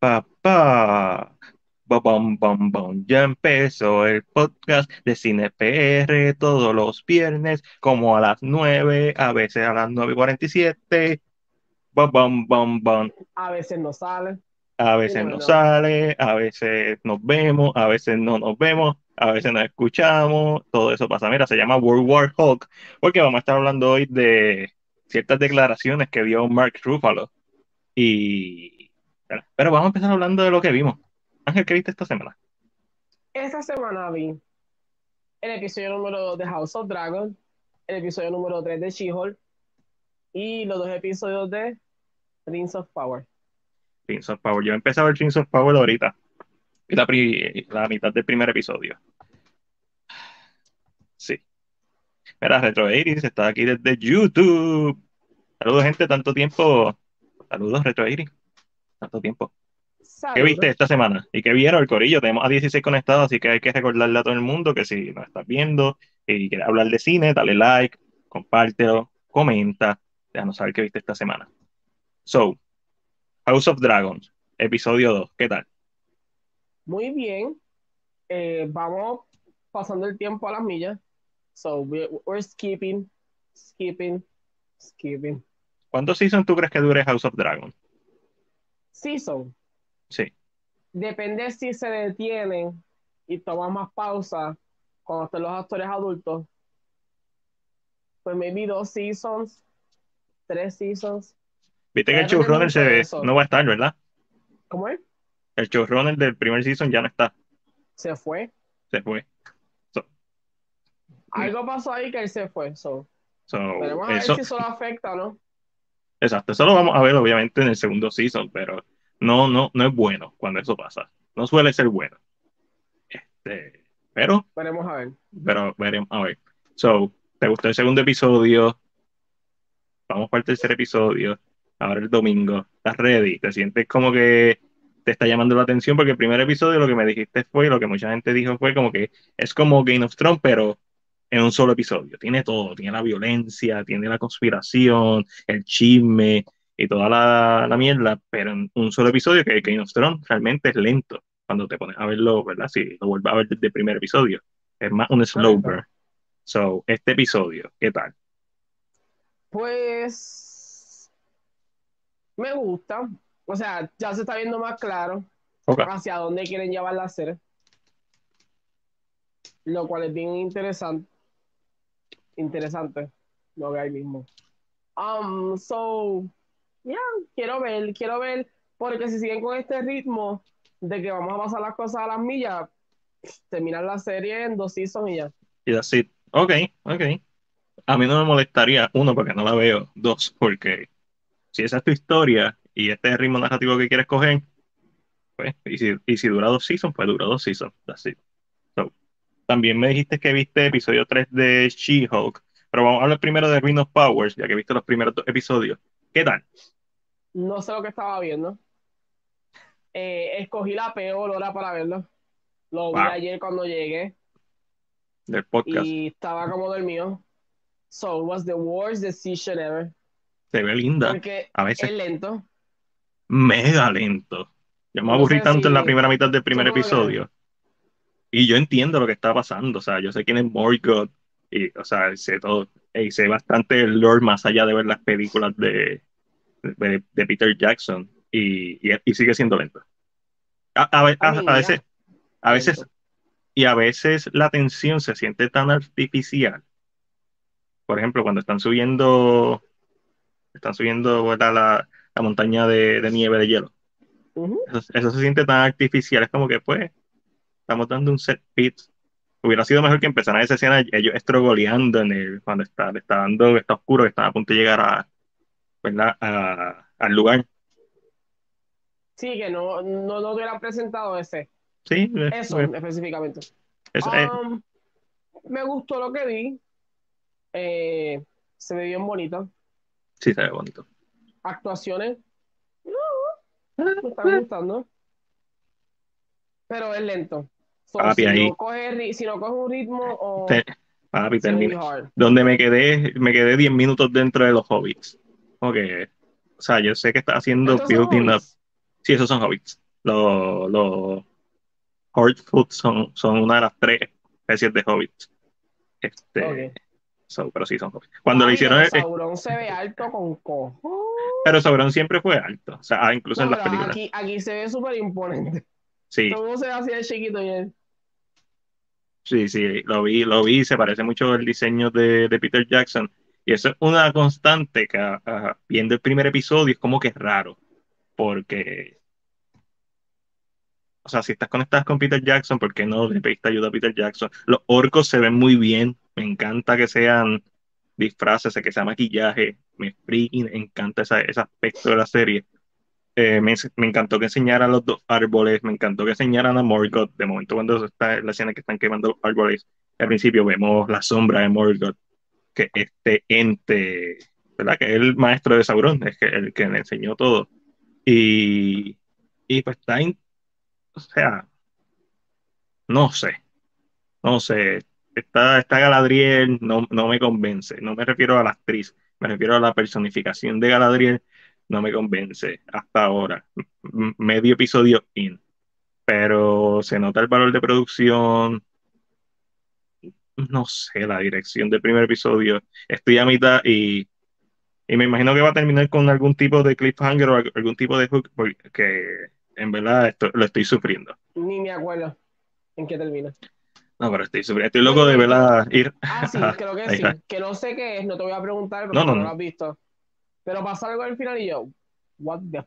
pa, pa. Bom, bom, bom. Ya empezó el podcast de Cine PR todos los viernes, como a las 9, a veces a las 9 y 47. Bom, bom, bom. A veces no sale. A veces no sale, a veces nos vemos, a veces no nos vemos, a veces nos escuchamos, todo eso pasa. Mira, se llama World War Hulk, porque vamos a estar hablando hoy de ciertas declaraciones que dio Mark Ruffalo. Y... Pero vamos a empezar hablando de lo que vimos. Ángel, ¿qué viste esta semana? Esta semana vi el episodio número 2 de House of Dragon, el episodio número 3 de She-Hulk y los dos episodios de Rings of Power. Rings of Power. Yo empecé a ver Rings of Power ahorita. La, pri- la mitad del primer episodio. Sí. Mira, Retro 80 está aquí desde YouTube. Saludos, gente, tanto tiempo. Saludos, Retro 80. Tanto tiempo. ¿Qué viste esta semana? ¿Y qué vieron el corillo? Tenemos a 16 conectados, así que hay que recordarle a todo el mundo que si nos estás viendo y quieres hablar de cine, dale like, compártelo, comenta, déjanos saber qué viste esta semana. So, House of Dragons, episodio 2, ¿qué tal? Muy bien. Eh, vamos pasando el tiempo a las millas. So we- we're skipping, skipping, skipping. ¿Cuántos seasons tú crees que dure House of Dragons? Season. Sí. Depende si se detienen y toman más pausa cuando estén los actores adultos. Pues maybe dos seasons, tres seasons. Viste que el showrunner se, eso. no va a estar, ¿verdad? ¿Cómo es? El showrunner del primer season ya no está, Se fue. se fue. So, Algo pasó ahí que él se fue. So. so, Veremos a ver eso, si eso lo afecta no. Exacto, eso lo vamos a ver obviamente en el segundo season, pero no, no, no es bueno cuando eso pasa. No suele ser bueno. Este, pero, Veremos a ver. pero veremos, a ver. So, ¿te gustó el segundo episodio? Vamos para el tercer episodio. Ahora el domingo. ¿Estás ready? ¿Te sientes como que te está llamando la atención? Porque el primer episodio lo que me dijiste fue, lo que mucha gente dijo fue como que es como Game of Thrones, pero en un solo episodio. Tiene todo, tiene la violencia, tiene la conspiración, el chisme y toda la, la mierda, pero en un solo episodio que Game of Thrones realmente es lento cuando te pones a verlo, ¿verdad? Si lo vuelves a ver desde el primer episodio. Es más un slow burn. So, este episodio, ¿qué tal? Pues me gusta. O sea, ya se está viendo más claro hacia dónde quieren llevar la serie. Lo cual es bien interesante. Interesante. Lo que hay mismo. Um, so, yeah, quiero ver, quiero ver, porque si siguen con este ritmo de que vamos a pasar las cosas a las millas, terminar la serie en dos seasons y ya. Y así, ok, ok. A mí no me molestaría, uno, porque no la veo, dos, porque si esa es tu historia y este es el ritmo narrativo que quieres coger, pues, y si, y si dura dos seasons, pues dura dos seasons. So, también me dijiste que viste episodio 3 de She-Hulk, pero vamos a hablar primero de Ring of Powers, ya que viste los primeros dos episodios. ¿Qué tal? No sé lo que estaba viendo. Eh, escogí la peor hora para verlo. Lo vi ayer cuando llegué Del podcast. y estaba como dormido. So it was the worst decision ever. Se ve linda, Porque a veces es lento. mega lento. Yo me No aburrí tanto en la primera mitad del primer ¿Cómo lo episodio. Y yo entiendo lo que está pasando. O sea, yo sé quién es Morgoth. Y, o sea, sé todo. Y sé bastante el lore más allá de ver las películas de, de, de Peter Jackson. Y, y, y sigue siendo lento. A, a veces, a veces, y a veces la tensión se siente tan artificial. Por ejemplo, cuando están subiendo, están subiendo la, la montaña de, de nieve de hielo. Eso, eso se siente tan artificial, es como que pues estamos dando un set piece. Hubiera sido mejor que empezaran esa escena ellos estrogoleando en el, cuando está, le está dando, está oscuro, que están a punto de llegar a, ¿verdad? A- al lugar. Sí, que no, no, no te hubieran presentado ese. Sí, eh, Eso específicamente. eso, eh, Um, me gustó lo que vi. Eh, se ve bien bonito. sí se ve bonito. Actuaciones. No, me están gustando. Pero es lento. So, Papi, si, ahí. no coge, si no coge un ritmo o papi, termina. Donde me quedé, me quedé 10 minutos dentro de los hobbits. Ok, o sea, yo sé que está haciendo building up. Sí, esos son hobbits. Los, los Hortfoot son, son una de las tres especies de hobbits. Este, so, pero sí son hobbits. Cuando le Ay, hicieron. pero Sauron se ve alto con cojo. pero Sauron siempre fue alto. O sea, ah, incluso No, en las películas. aquí, aquí se ve súper imponente. Sí, Todo se ve así de chiquito y él. Sí, sí. Lo vi, lo vi. Se parece mucho el diseño de, de Peter Jackson. Y eso es una constante que viendo el primer episodio es como que es raro. Porque. O sea, si estás conectado con Peter Jackson, ¿por qué no le pediste ayuda a Peter Jackson? Los orcos se ven muy bien. Me encanta que sean disfraces, que sea maquillaje. Me encanta esa- ese aspecto de la serie. Eh, me, encantó que enseñaran los dos árboles. Me encantó que enseñaran a Morgoth. De momento, cuando está la escena que están quemando los árboles, al principio vemos la sombra de Morgoth. Que este ente, ¿verdad? Que es el maestro de Sauron, es que el que le enseñó todo. Y, y pues está, in- o sea, no sé, no sé. Esta, esta Galadriel no, no me convence. No me refiero a la actriz, me refiero a la personificación de Galadriel. No me convence hasta ahora. Medio episodio in. Pero se nota el valor de producción. No sé, la dirección del primer episodio. Estoy a mitad y, y me imagino que va a terminar con algún tipo de cliffhanger o alg- algún tipo de hook, porque en verdad esto, lo estoy sufriendo. Ni me acuerdo en qué termina. No, pero estoy sufriendo. Estoy loco de verla ir. Ah, sí, creo que sí. Que no sé qué es, no te voy a preguntar porque no, no. lo has visto. Pero pasa algo al final y yo, what the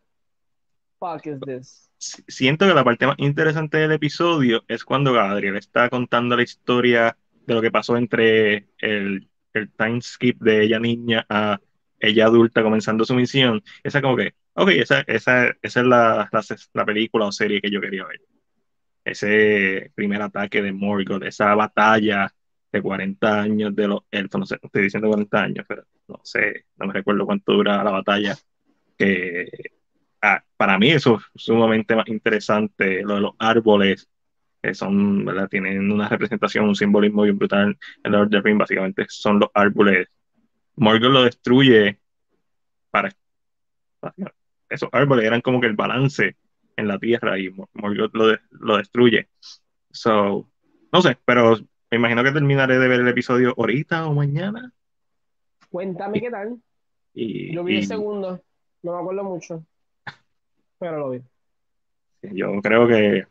fuck is this? Si- Siento que la parte más interesante del episodio es cuando Galadriel está contando la historia de lo que pasó entre el, el time skip de ella niña a ella adulta comenzando su misión. Esa como que, ok, esa, esa, esa es la, la, la película o serie que yo quería ver. Ese primer ataque de Morgoth, esa batalla de 40 años de los no sé, estoy diciendo 40 años, pero no sé, no me recuerdo cuánto dura la batalla, que ah, para mí eso es sumamente más interesante, lo de los árboles, que son. Tienen una representación, un simbolismo bien brutal en Lord of the Rings, básicamente son los árboles. Morgoth lo destruye para, esos árboles eran como que el balance en la tierra y Mor- Morgoth lo, de- lo destruye. So, no sé, pero me imagino que terminaré de ver el episodio ahorita o mañana. Cuéntame qué tal. Y, Yo vi y el segundo, no me acuerdo mucho, pero lo vi. yo creo que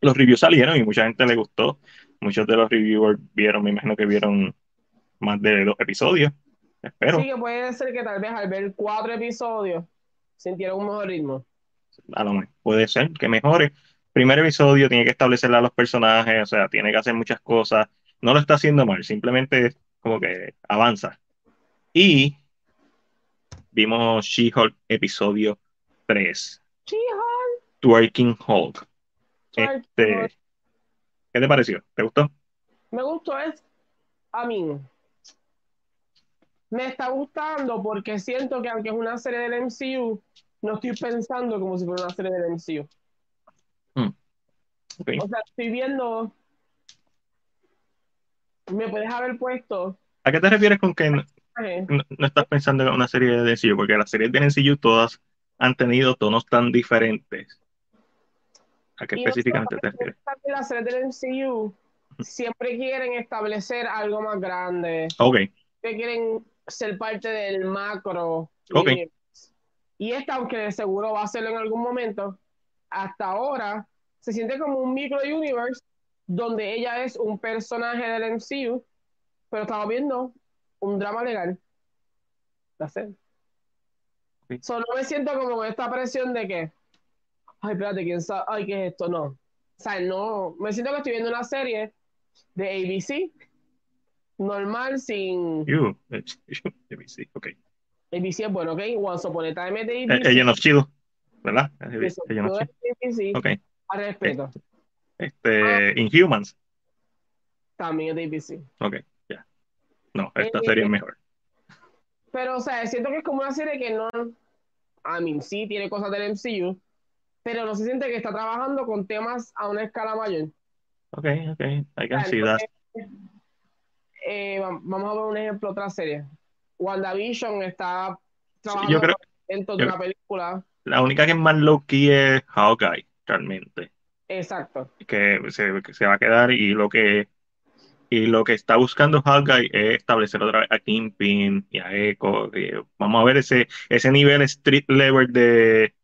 los reviews salieron y mucha gente le gustó. Muchos de los reviewers vieron, me imagino que vieron más de dos episodios. Espero. Sí que puede ser que tal vez al ver cuatro episodios sintieron un mejor ritmo. a lo mejor puede ser que mejore. Primer episodio tiene que establecerle a los personajes, o sea, tiene que hacer muchas cosas. No lo está haciendo mal, simplemente como que avanza. Y vimos She-Hulk episodio 3, She-Hulk, Twerking Hulk. Este, Hulk. ¿qué te pareció? ¿Te gustó? Me gustó es, a mí, me está gustando porque siento que aunque es una serie del MCU, no estoy pensando como si fuera una serie del MCU. O sea, estoy viendo, me puedes haber puesto, ¿A qué te refieres con que no, eh, no- no estás pensando en una serie de NCU? Porque las series de NCU todas han tenido tonos tan diferentes. ¿A qué Y específicamente te refieres? las series del MCU siempre quieren establecer algo más grande, Ok, que quieren ser parte del macro. Ok. Y esta, aunque de seguro va a hacerlo en algún momento, hasta ahora se siente como un micro universe donde ella es un personaje del MCU, pero estaba viendo un drama legal. That's it. Ok. So, no me siento como con esta presión de que, ay, espérate, ¿quién sabe? Ay, ¿qué es esto? No. O sea, no, me siento que estoy viendo una serie de ABC, normal, sin... you. Sí, ok. ABC es bueno, ¿ok? Once Upon a Time es de Eh, ABC. Agent of Shield, ¿verdad? Todo Shield. es ABC, Ok. A respeto. Este, Inhumans. También es de ABC. Ok, ya. No, esta Eh, serie es mejor. Pero, o sea, siento que es como una serie que no... A mí sí tiene cosas del MCU, pero no se siente que está trabajando con temas a una escala mayor. Ok, ok. I can see that. eh, va- vamos a ver un ejemplo, otra serie. WandaVision está Sí, trabajando yo creo dentro de yo- una película. la única que es más low key es Hawkeye, realmente. Exacto. Que se, que se va a quedar y lo que y lo que está buscando Hawkeye es establecer otra vez a Kingpin y a Echo. que vamos a ver ese, ese nivel street level de,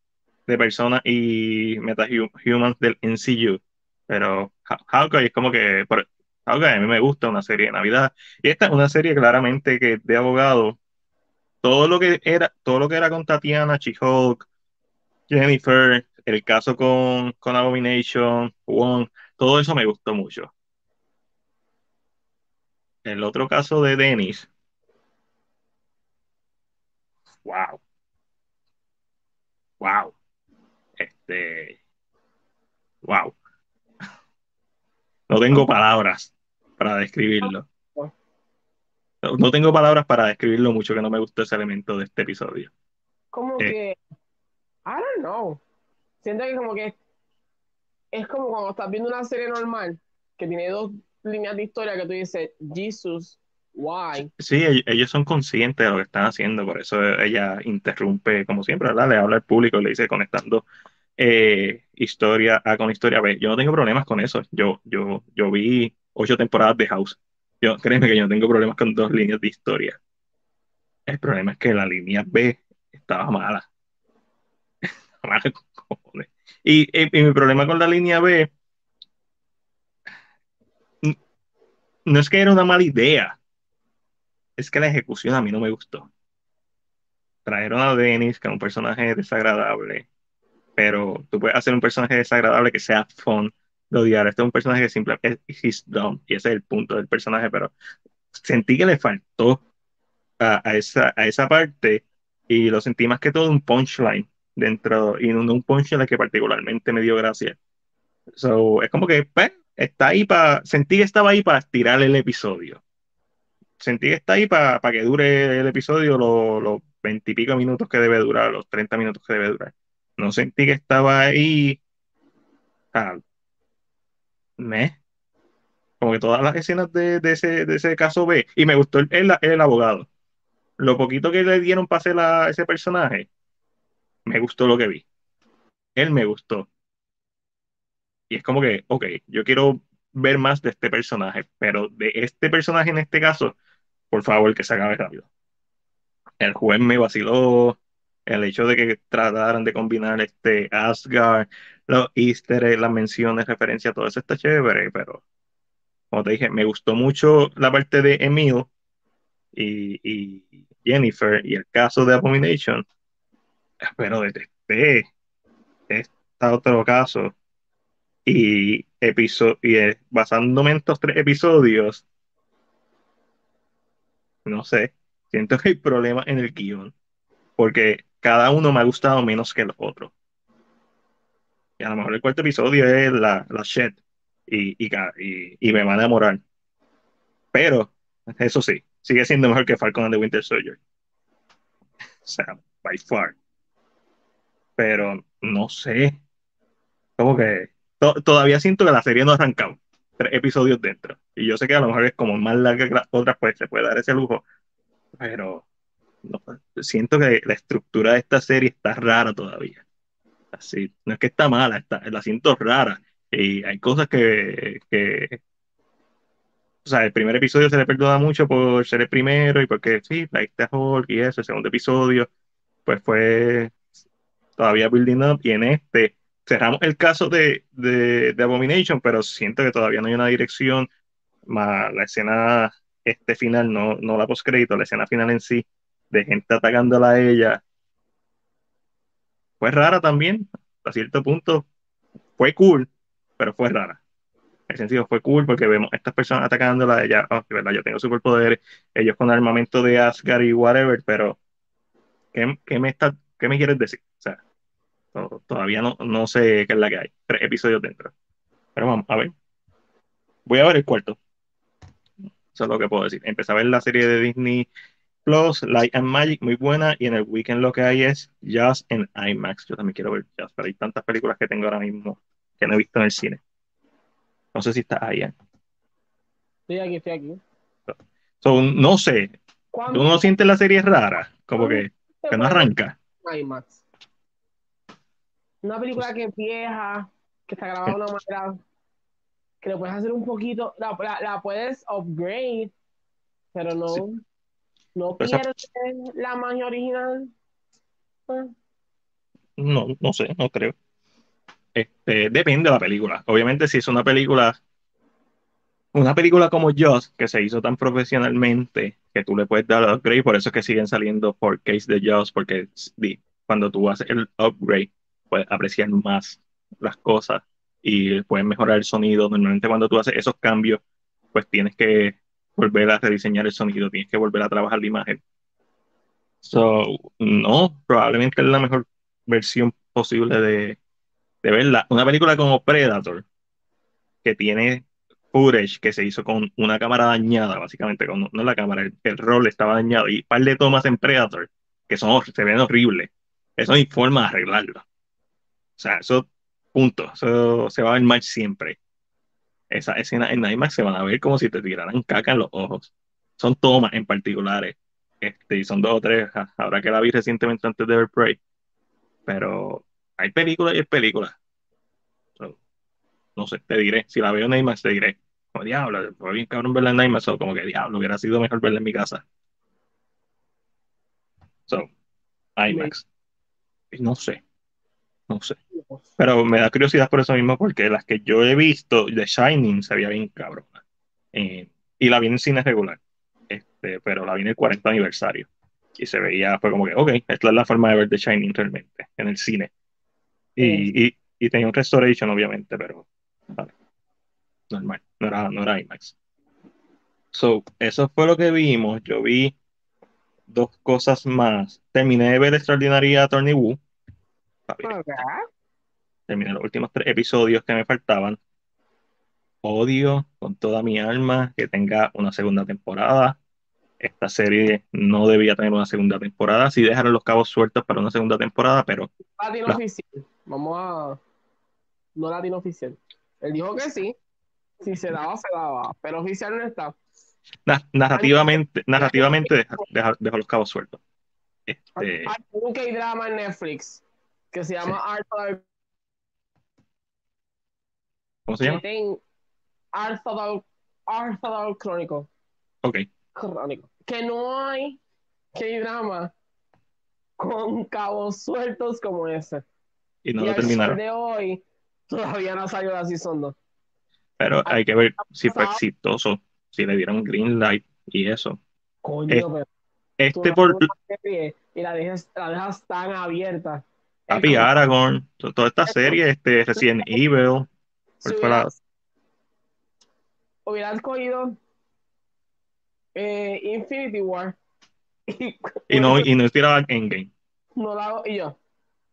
de personas y metahumans del NCU. Pero Ha- Hawkeye es como que. Hawkeye a mí me gusta una serie de Navidad. Y esta es una serie claramente que de abogado. Todo lo que era, todo lo que era con Tatiana, She-Hulk, Jennifer, el caso con, con Abomination, Wong, todo eso me gustó mucho. El otro caso de Dennis, wow, wow, este, wow. No tengo palabras para describirlo. No, no tengo palabras para describir lo mucho que no me gustó ese elemento de este episodio. Como Eh. que, I don't know. Siento que como que es como cuando estás viendo una serie normal que tiene dos líneas de historia que tú dices, Jesus, why? Sí, ell- ellos son conscientes de lo que están haciendo, por eso ella interrumpe, como siempre, ¿verdad? Le habla al público y le dice conectando eh, historia A con historia B. Yo no tengo problemas con eso. Yo, yo, yo vi ocho temporadas de House. Yo, créeme que yo no tengo problemas con dos líneas de historia. El problema es que la línea B estaba mala. Mala cojones. Y, y- y mi problema con la línea B no es que era una mala idea, es que la ejecución a mí no me gustó. Trajeron a Dennis, que es un personaje desagradable, pero tú puedes hacer un personaje desagradable que sea fun de odiar. Este es un personaje que simplemente es dumb, y ese es el punto del personaje, pero sentí que le faltó a, a esa, a esa parte y lo sentí más que todo un punchline dentro, y no un punchline que particularmente me dio gracia. So, es como que pues, está ahí para, sentí que estaba ahí para estirar el episodio. Sentí que está ahí para que dure el episodio los veintipico minutos que debe durar, los 30 minutos que debe durar. No sentí que estaba ahí. ah, me. Como que todas las escenas de, de ese, de ese caso B. Y me gustó el, el, el abogado. Lo poquito que le dieron para hacer ese personaje, me gustó lo que vi. Él me gustó. Y es como que, ok, yo quiero ver más de este personaje, pero de este personaje en este caso, por favor, que se acabe rápido. El juez me vaciló. El hecho de que trataran de combinar este Asgard, los easter eggs, las menciones, referencia, todo eso está chévere, pero como te dije, me gustó mucho la parte de Emil y, y Jennifer y el caso de Abomination, pero detesté este otro caso y, episo- y eh, basándome en estos tres episodios, no sé, siento que hay problemas en el guion, porque cada uno me ha gustado menos que el otro. Y a lo mejor el cuarto episodio es la, la shit y, y- y me va a enamorar. Pero, eso sí, sigue siendo mejor que Falcon and the Winter Soldier. O sea, by far. Pero no sé. Como que to- todavía siento que la serie no ha arrancado. Tres episodios dentro. Y yo sé que a lo mejor es como más larga que las otras, pues se puede dar ese lujo. Pero siento que la estructura de esta serie está rara todavía. Así, no es que está mala, está, la siento rara. Y hay cosas que, que, o sea, el primer episodio se le perdona mucho por ser el primero y porque sí, like the Hulk y eso. El segundo episodio, pues fue todavía building up. Y en este cerramos el caso de, de, de Abomination, pero siento que todavía no hay una dirección. Más la escena este final, no, no la postcrédito, la escena final en sí, de gente atacándola a ella, fue rara también, a cierto punto. Fue cool, pero fue rara. El sentido, fue cool porque vemos estas personas atacándola, ella, oh, verdad, yo tengo superpoderes, ellos con armamento de Asgard y whatever, pero ¿qué, qué me, está, qué me quieres decir? O sea, to- todavía no, no sé qué es la que hay. Tres episodios dentro. Pero vamos, a ver. Voy a ver el cuarto. Eso es lo que puedo decir. Empecé a ver la serie de Disney Plus, Light and Magic, muy buena. Y en el weekend lo que hay es Jazz en IMAX. Yo también quiero ver Jazz, pero hay tantas películas que tengo ahora mismo que no he visto en el cine. No sé si está ahí. ¿eh? Estoy aquí, estoy aquí. So, no sé. ¿Tú ¿Cuándo no sientes la serie rara? Como que, que no arranca. IMAX? Una película que es vieja, que está grabada de una manera que le puedes hacer un poquito, la, la, la puedes upgrade, pero no, Sí. no Pero esa- pierde la magia original. Ah, No, no sé, no creo. Este, depende de la película. Obviamente, si es una película, una película como Jaws, que se hizo tan profesionalmente, que tú le puedes dar el upgrade, por eso es que siguen saliendo 4Ks de Jaws, porque cuando tú haces el upgrade, puedes apreciar más las cosas y puedes mejorar el sonido. Normalmente cuando tú haces esos cambios, pues tienes que volver a rediseñar el sonido, tienes que volver a trabajar la imagen. So, no, probablemente es la mejor versión posible de, de verla. Una película como Predator, que tiene footage que se hizo con una cámara dañada, básicamente, con, no la cámara, el, el rol estaba dañado, y un par de tomas en Predator, que son, se ven horribles. Eso no hay forma de arreglarlo. O sea, eso, punto, eso se va a ver mal siempre. Esa escena en IMAX se van a ver como si te tiraran caca en los ojos. Son tomas en particulares. Este, y son dos o tres, ahora que la vi recientemente antes de ver Prey. Pero hay películas y hay películas. So, no sé, te diré. Si la veo en IMAX, te diré. Como diablo, fue bien cabrón verla en IMAX, o como que diablo, hubiera sido mejor verla en mi casa. So, IMAX. No sé, no sé. Pero me da curiosidad por eso mismo, porque las que yo he visto, The Shining se veía bien cabrona. Eh, y la vi en cine regular. Este, pero la vi en el 40 aniversario. Y se veía, fue como que, ok, esta es la forma de ver The Shining realmente, en el cine. Y, y, y tenía un restoration, obviamente, pero vale, normal, no era, no era IMAX. So, eso fue lo que vimos. Yo vi dos cosas más. Terminé de ver Extraordinaria Attorney Woo. Terminé los últimos tres episodios que me faltaban. Odio con toda mi alma que tenga una segunda temporada. Esta serie no debía tener una segunda temporada. Si dejaron los cabos sueltos para una segunda temporada, pero La- oficial. Vamos a. No latino oficial. Él dijo que sí. Si se daba, se daba. Pero oficial no está. na- narrativamente, narrativamente deja, deja- dejó los cabos sueltos. Este, Hay un K-drama en Netflix que se llama Arthur, ¿cómo se llama? Arthur, Arthur Crónico. Ok, Crónico. Que no hay K-drama con cabos sueltos como ese. y no y lo terminaron. de hoy todavía no salió la season 2. Pero hay que ver si fue pasado. exitoso, si le dieron green light y eso. Coño, Eh, pero Este por y la dejas, la dejas tan abierta. Papi Aragorn, to- toda esta serie, este Resident Evil, si ¿cuál fue la- hubieras, hubieras cogido eh, Infinity War y, y no, y no tiraba Endgame. no la hago y yo.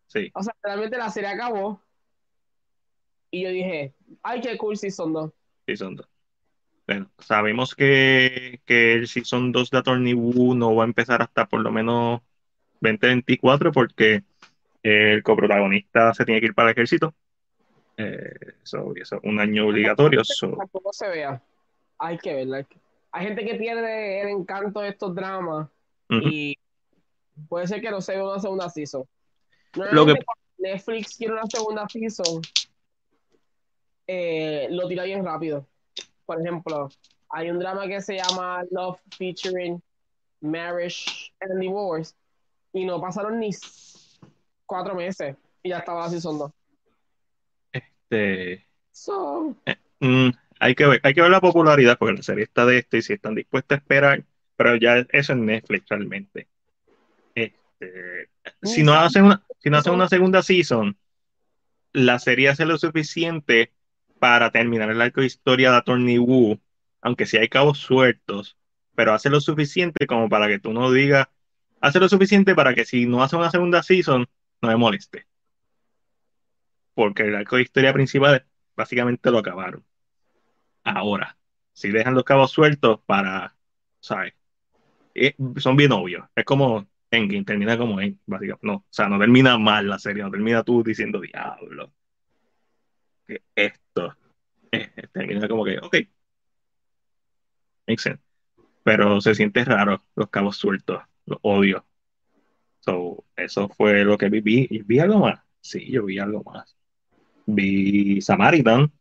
Sí, O sea, realmente la serie acabó y yo dije, ay, qué cool Season 2. Season 2. Bueno, sabemos que, que el Season 2 de Attorney Woo no va a empezar hasta por lo menos 2024 porque el coprotagonista se tiene que ir para el ejército. Eh, so, eso es un año obligatorio. so, Tampoco se vea. Hay que verla. hay que- Hay gente que pierde el encanto de estos dramas y puede ser que no se vea una segunda season. Lo que- Netflix quiere una segunda season, eh, lo tira bien rápido. Por ejemplo, hay un drama que se llama Love Featuring Marriage and Divorce y no pasaron ni cuatro meses y ya estaba la season 2. Este, So, mm, hay que ver, hay que ver la popularidad porque la serie está de esto y si están dispuestos a esperar, pero ya eso es Netflix realmente. Este, si no hacen una, si no hacen una segunda season, la serie hace lo suficiente para terminar el arco de historia de Attorney Woo, aunque sí hay cabos sueltos, pero hace lo suficiente como para que tú no digas, hace lo suficiente para que si no hace una segunda season, no me moleste. Porque el arco de historia principal básicamente lo acabaron. Ahora, si dejan los cabos sueltos para, ¿sabes? Eh, son bien obvios. Es como Endgame, termina como en, básicamente. No, o sea, no termina mal la serie, no termina tú diciendo, diablo, que esto. Termina como que, ok. Makes sense. Pero se siente raro los cabos sueltos, los odio. So, eso fue lo que vi. ¿Vi, ¿Vi algo más? Sí, yo vi algo más. Vi Samaritan,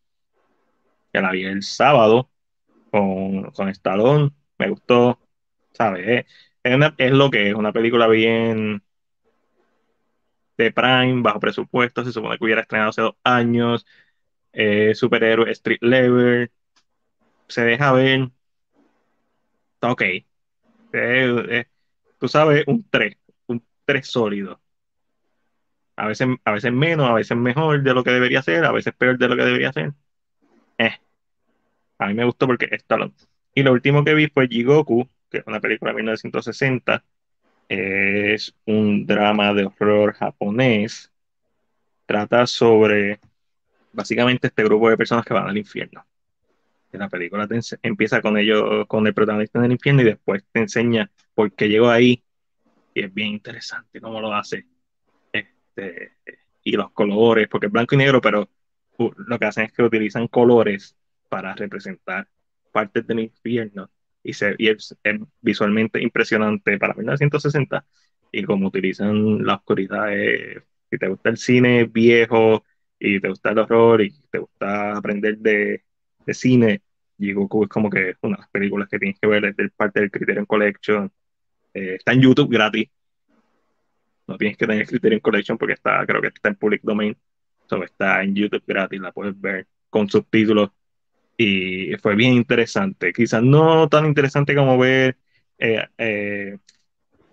que la vi el sábado con, con Stallone, me gustó, ¿sabes? Es, es lo que es, una película bien de Prime, bajo presupuesto, se supone que hubiera estrenado hace dos años, eh, superhéroe, street level, se deja ver, ok. Eh, eh, tú sabes, un 3 un 3 sólido. A veces, a veces menos, a veces mejor de lo que debería ser, a veces peor de lo que debería ser. Eh, a mí me gustó porque es Stallone. Y lo último que vi fue Jigoku, que es una película de 1960. Es un drama de horror japonés. Trata sobre básicamente este grupo de personas que van al infierno. La película te empieza con ellos, con el protagonista en el infierno y después te enseña por qué llegó ahí. Y es bien interesante cómo lo hace. Este, y los colores, porque es blanco y negro, pero lo que hacen es que utilizan colores para representar partes del infierno. Y, se, y es, es visualmente impresionante para 1960. Y como utilizan la oscuridad, eh, si te gusta el cine viejo y te gusta el horror y te gusta aprender de, de cine, Jigoku es como que una de las películas que tienes que ver, es parte del Criterion Collection. Eh, está en YouTube gratis no tienes que tener Criterion Collection porque está, creo que está en public domain. So, está en YouTube gratis, la puedes ver con subtítulos. Y fue bien interesante. Quizás no tan interesante como ver eh, eh,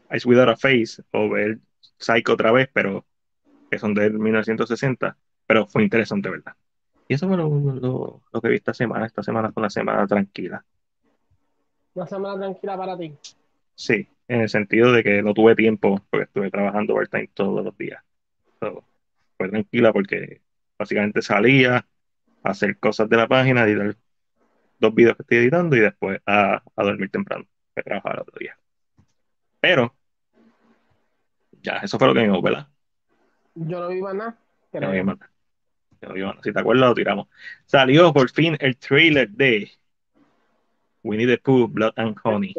Eyes Without a Face o ver Psycho otra vez, pero que son de 1960. Pero fue interesante, ¿verdad? Y eso fue lo, lo, lo que vi esta semana. Esta semana fue una semana tranquila. Una semana tranquila para ti. Sí, en el sentido de que no tuve tiempo porque estuve trabajando overtime todos los días. So, fue tranquila porque básicamente salía a hacer cosas de la página, editar dos videos que estoy editando y después a, a dormir temprano, que trabajar el otro día. Pero, ya, eso fue lo que vimos, ¿verdad? Yo no vi más nada. Ya no vimos nada. No vimos nada. Si te acuerdas, lo tiramos. Salió por fin el trailer de Winnie the Pooh, Blood and Honey.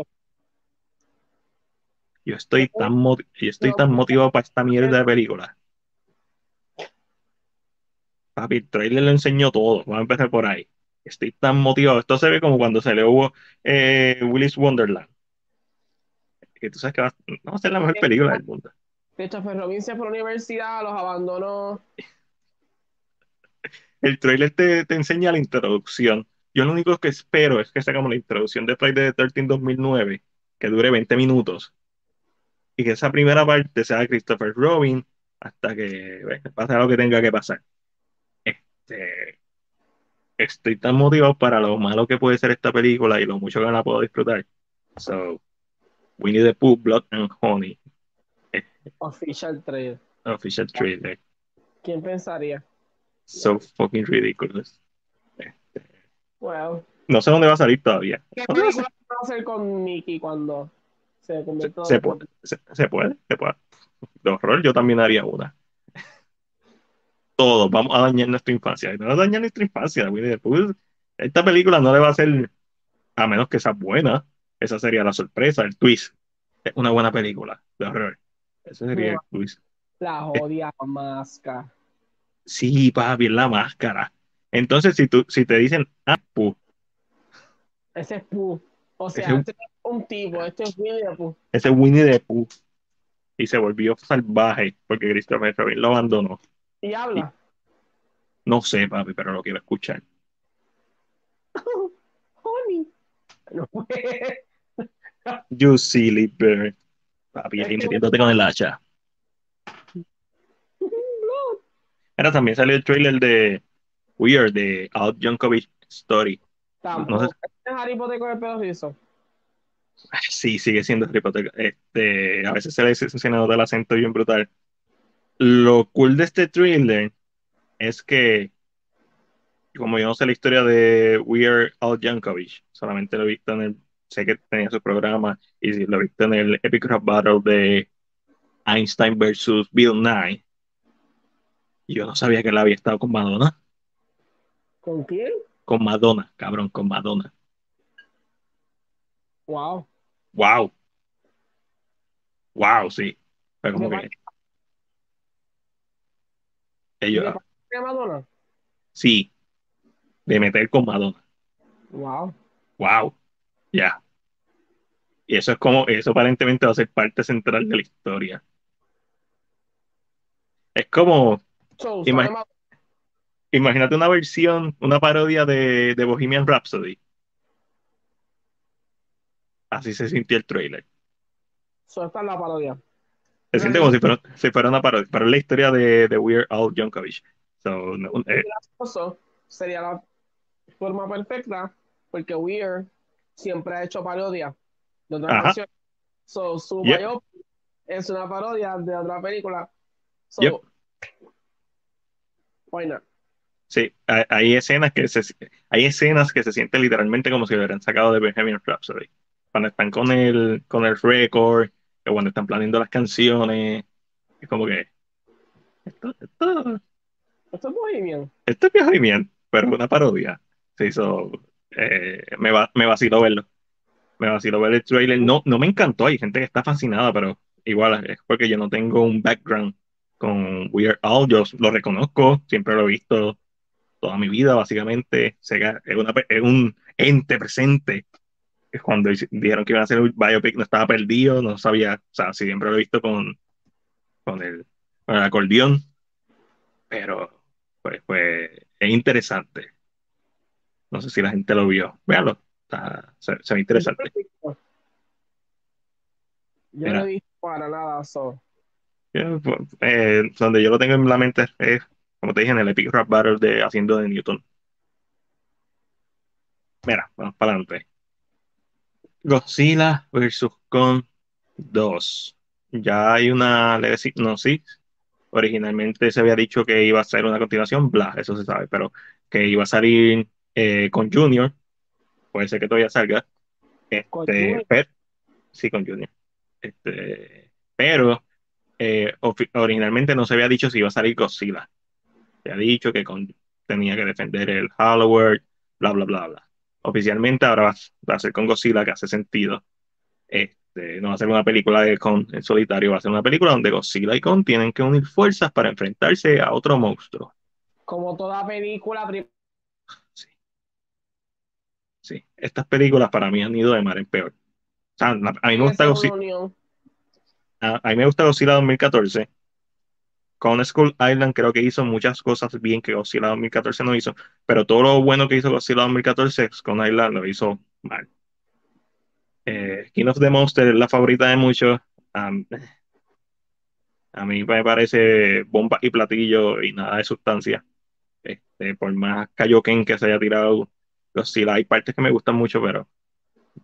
Yo estoy tan, yo estoy tan motivado para esta mierda de película. Papi, el trailer lo enseñó todo. Vamos a empezar por ahí. Estoy tan motivado. Esto se ve como cuando se le hubo eh, Willis Wonderland. Que tú sabes que va, no va a ser la mejor película del mundo. Christopher Robin se fue a la universidad, los abandonó. El trailer te, te enseña la introducción. Yo lo único que espero es que sea como la introducción de Friday the 13 2009, que dure 20 minutos. Y que esa primera parte sea Christopher Robin hasta que bueno, pase lo que tenga que pasar. Este, estoy tan motivado para lo malo que puede ser esta película y lo mucho que la puedo disfrutar. So, Winnie the Pooh, Blood and Honey, Official trailer. official trailer. ¿Quién pensaría? So fucking ridiculous. Well, No sé dónde va a salir todavía. ¿qué película va a hacer con Nicky cuando se Se, convierta se puede, se, se puede, se puede. De horror yo también haría una. Todos vamos a dañar nuestra infancia. No va a dañar nuestra infancia, Pooh. Esta película no le va a hacer, a menos que sea buena, esa sería la sorpresa, el twist. Es una buena película de horror. Ese sería el twist. La jodia máscara. Sí, papi, la máscara. Entonces, si, tú, si te dicen, ah, Ese es Pooh. O sea, Ese- un tipo, este es Winnie the Pooh. ese es Winnie the Pooh. Y se volvió salvaje porque Christopher Robin lo abandonó. Y habla. No sé, papi, pero lo quiero escuchar. Honey. No, You silly bird. Papi, ahí metiéndote con el hacha. Ahora también salió el trailer de Weird, de Out Jankovic Story. Tampoco. No sé. Este es Harry Potter con el pelo rizo. Sí, sigue siendo Harry Potter. Este, a veces se le se nota el acento bien brutal. Lo cool de este trailer es que, como yo no sé la historia de Weird Al Yankovic, solamente lo he visto en el, sé que tenía su programa y lo he visto en el Epic Rap Battle de Einstein versus Bill Nye. Yo no sabía que él había estado con Madonna. ¿Con quién? Con Madonna, cabrón, con Madonna. Wow. Wow. Wow, sí. Fue como ¿De que ellos, ¿De Madonna? Sí, de meter con Madonna. Wow. Wow, ya. Y eso es como, eso aparentemente va a ser parte central de la historia. Es como, So, imagínate una versión, una parodia de, de Bohemian Rhapsody. Así se sintió el trailer. es la parodia. Se siente como si fuera, si fuera una parodia, pero es la historia de, de Weird Al Yankovic. So, no, eh, sería la forma perfecta porque Weird siempre ha hecho parodia de otras Ajá. canciones. So, su Yep. biopic es una parodia de otra película. So, Yep. why not? sí, hay, hay escenas que se, hay escenas que se sienten literalmente como si lo hubieran sacado de Bohemian Rhapsody. Cuando están con el, con el record, o cuando están planeando las canciones, es como que esto, esto, Esto es Bohemian. esto es Bohemian, pero una parodia. Se hizo, eh, me, va, me vaciló verlo. Me vaciló ver el trailer. No, no me encantó, hay gente que está fascinada, pero igual es porque yo no tengo un background con Weird Al. Yo lo reconozco, siempre lo he visto toda mi vida, básicamente. Que es, una, es un ente presente. Cuando dijeron que iban a hacer un biopic, no estaba perdido, no sabía, o sea, siempre lo he visto con, con, el, con el acordeón, pero pues, pues es interesante. No sé si la gente lo vio. Véanlo, está, se, se ve interesante. Yo no visto para nada. So. Yo, eh, donde yo lo tengo en la mente es, como te dije, en el Epic Rap Battle de Haciendo de Newton. Mira, vamos para adelante. Godzilla vs. Kong 2. Ya hay una leve hipnosis. Originalmente se había dicho que iba a ser una continuación, bla, eso se sabe, pero que iba a salir eh, con Junior. Puede ser que todavía salga. ¿Con Este, sí, con Junior. Este, pero eh, originalmente no se había dicho si iba a salir Godzilla. Se ha dicho que con- tenía que defender el Halloween, bla, bla, bla, bla. Oficialmente ahora va, va a ser con Godzilla, que hace sentido. Este, no va a ser una película de Kong en solitario, va a ser una película donde Godzilla y Kong tienen que unir fuerzas para enfrentarse a otro monstruo. Como toda película, Sí. Sí. Estas películas para mí han ido de mal en peor. O sea, a mí me gusta Godzilla. A, a mí me gusta Godzilla 2014. Con Skull Island creo que hizo muchas cosas bien que Godzilla 2014 no hizo, pero todo lo bueno que hizo Godzilla 2014, Skull Island lo hizo mal. Eh, King of the Monster es la favorita de muchos. A mí me parece bomba y platillo y nada de sustancia. Este, por más Kaioken que se haya tirado Godzilla, hay partes que me gustan mucho, pero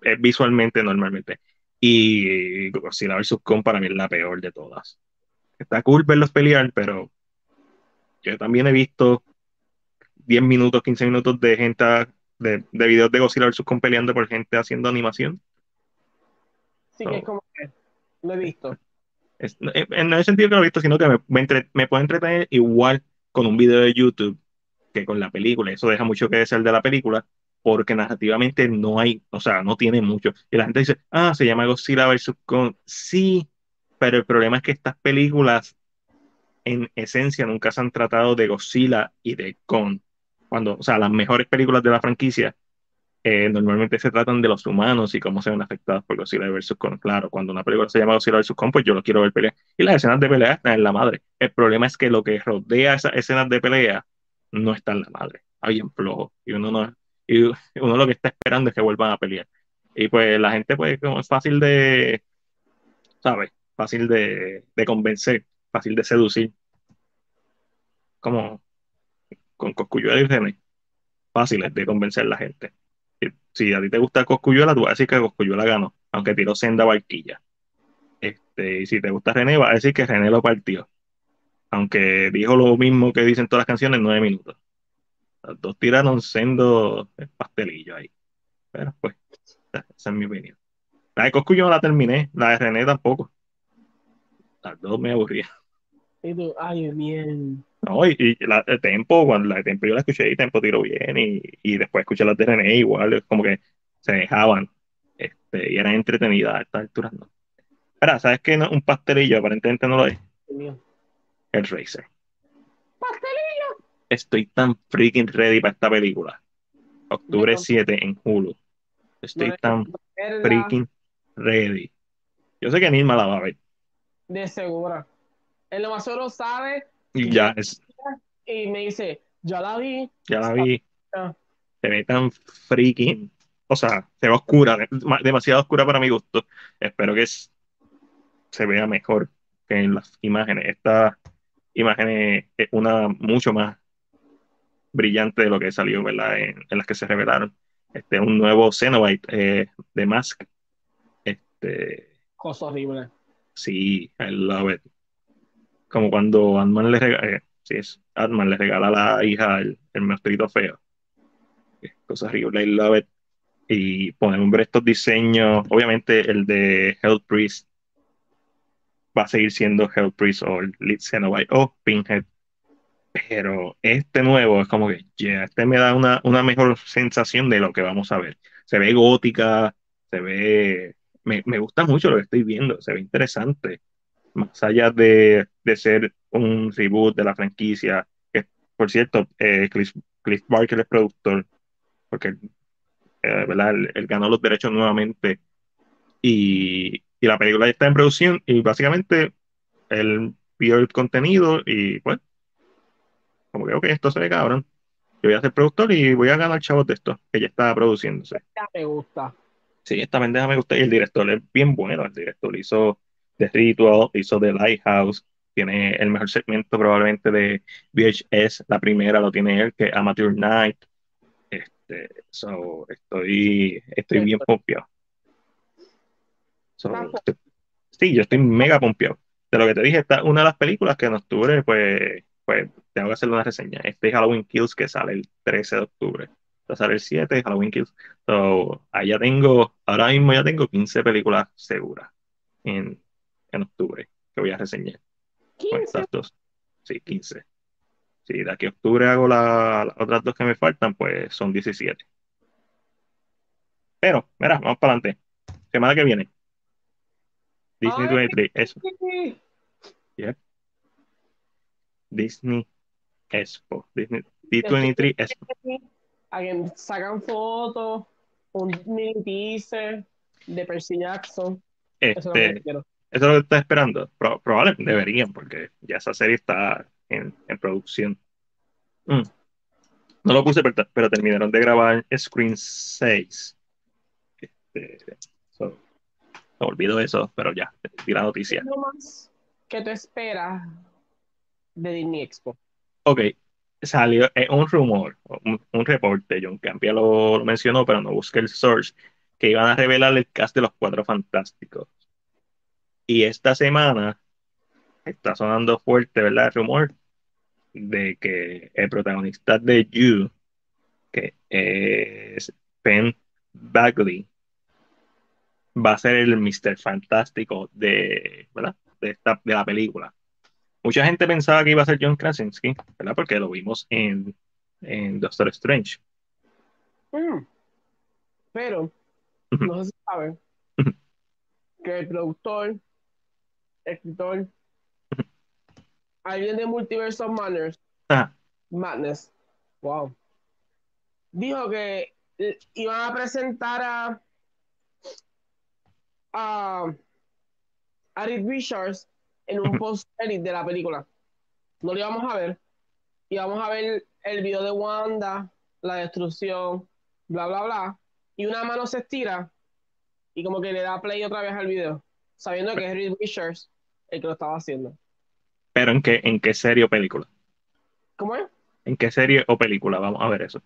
es visualmente normalmente. Y Godzilla vs. Kong para mí es la peor de todas. Está cool verlos pelear, pero yo también he visto 10 minutos, 15 minutos de gente, de, de videos de Godzilla vs. Kong peleando por gente haciendo animación. Sí, que es como que lo he visto. Es- eh, en el sentido que lo he visto, sino que me, me, entre- me puede entretener igual con un video de YouTube que con la película. Eso deja mucho que desear de la película, porque narrativamente no hay, o sea, no tiene mucho. Y la gente dice, ah, se llama Godzilla vs. Kong. Sí, pero el problema es que estas películas, en esencia, nunca se han tratado de Godzilla y de Kong. Cuando, o sea, las mejores películas de la franquicia eh, normalmente se tratan de los humanos y cómo se ven afectados por Godzilla vs. Kong. Claro, cuando una película se llama Godzilla vs. Kong, pues yo lo quiero ver pelear. Y las escenas de pelea están en la madre. El problema es que lo que rodea esas escenas de pelea no está en la madre. Está bien flojo. Y uno no, y uno lo que está esperando es que vuelvan a pelear. Y pues la gente, pues, como es fácil de, ¿sabes? Fácil de, convencer, fácil de seducir. Como con Cosculluela y René. Fáciles de convencer a la gente. Si, a ti te gusta Cosculluela, tú vas a decir que Cosculluela ganó, aunque tiró senda barquilla. Este, y si te gusta René, vas a decir que René lo partió. Aunque dijo lo mismo que dicen todas las canciones en nueve minutos. Los dos tiraron sendo pastelillo ahí. Pero pues, esa es mi opinión. La de Coscu yo no la terminé, la de René tampoco. Las dos me aburrían. Y tú, ay, bien. No, y, y la de Tempo, cuando la Tempo yo la escuché y Tempo tiró bien, y, y después escuché las de René igual, es como que se dejaban, este, y eran entretenidas a estas alturas, ¿no? Ahora, ¿sabes qué? No, un pastelillo aparentemente no lo es. El Racer. ¡Pastelillo! estoy tan freaking ready para esta película. Octubre Me- 7 en Hulu. Estoy no tan freaking ready. Yo sé que Nilma la va a ver. De segura. El lo más seguro sabe Y ya, es, y me dice, ya la vi. ya la vi. Ah, Se ve tan freaking. O sea, se ve oscura, de- ma- demasiado oscura para mi gusto. Espero que es- se vea mejor que en las imágenes. Esta imagen es una mucho más brillante de lo que salió, ¿verdad? En, en las que se revelaron. Este, un nuevo Cenobite eh, de Mask. Este, cosa horrible. Sí, I love it. Como cuando Ant-Man le regala, sí es, le regala a la hija el, el monstruito feo. Cosa horrible, I love it. Y podemos ver estos diseños. Obviamente, el de Hell Priest va a seguir siendo Hell Priest o Lead Cenobite o Pinhead. Pero este nuevo es como que, yeah, este me da una, una mejor sensación de lo que vamos a ver. Se ve gótica, se ve. Me, me gusta mucho lo que estoy viendo, se ve interesante. Más allá de, de ser un reboot de la franquicia, que por cierto, eh, Cliff, Cliff Barker es productor, porque eh, ¿verdad? Él, ganó los derechos nuevamente y, la película ya está en producción y básicamente él vio el contenido y pues, como que, esto se ve cabrón. Yo voy a ser productor y voy a ganar chavos de esto, que ya está produciéndose. Ya me gusta. Sí, esta pendeja me gusta y el director es bien bueno. El director hizo The Ritual, hizo The Lighthouse, tiene el mejor segmento probablemente de VHS, la primera lo tiene él, que es Amateur Night. Este, so, estoy, estoy bien pompeado. So, estoy- sí, yo estoy mega pompeado. De lo que te dije, esta es una de las películas que en octubre, pues, pues tengo que hacerle una reseña. Este es Halloween Kills que sale el 13 de octubre. Salir el 7, Halloween Kills. So, ahí ya tengo, ahora mismo ya tengo 15 películas seguras en, en octubre que voy a reseñar. Con 15. estas dos. Sí, 15. Si de aquí a octubre hago la- las otras dos que me faltan, pues son 17. Pero, mira, vamos para adelante. Semana que viene. Disney Ay. 23, eso. Disney Expo. Disney D23 Expo. A quien sacan fotos, un mini teaser de Percy Jackson. Eso es lo que Este, quiero. eso es lo que estás esperando. Pro- probablemente deberían, porque ya esa serie está en, en producción. Mm. No lo puse, pero, pero terminaron de grabar Screen 6. Este, so, me olvido eso, pero ya, di la noticia. ¿Qué más que tú esperas de Disney Expo? Ok, salió eh, un rumor, un, reporte, John Campia lo, lo mencionó, pero no busqué el source, que iban a revelar el cast de los Cuatro Fantásticos. Y esta semana está sonando fuerte, ¿verdad? El rumor de que el protagonista de You, que es Penn Bagley, va a ser el Mr. Fantástico de, ¿verdad? De, esta, de la película. Mucha gente pensaba que iba a ser John Krasinski, ¿verdad? Porque lo vimos en, en Doctor Strange. Mm. Pero, no se sabe que el productor, escritor, alguien de Multiverse of Manners, Madness, wow, dijo que iban a presentar a a, a Richards en un post-edit de la película. No lo íbamos a ver. Íbamos a ver el video de Wanda, la destrucción, bla, bla, bla. Y una mano se estira y como que le da play otra vez al video, sabiendo que es Reed Richards el que lo estaba haciendo. pero ¿en qué, en qué serie o película? ¿Cómo es? ¿En qué serie o película? Vamos a ver eso.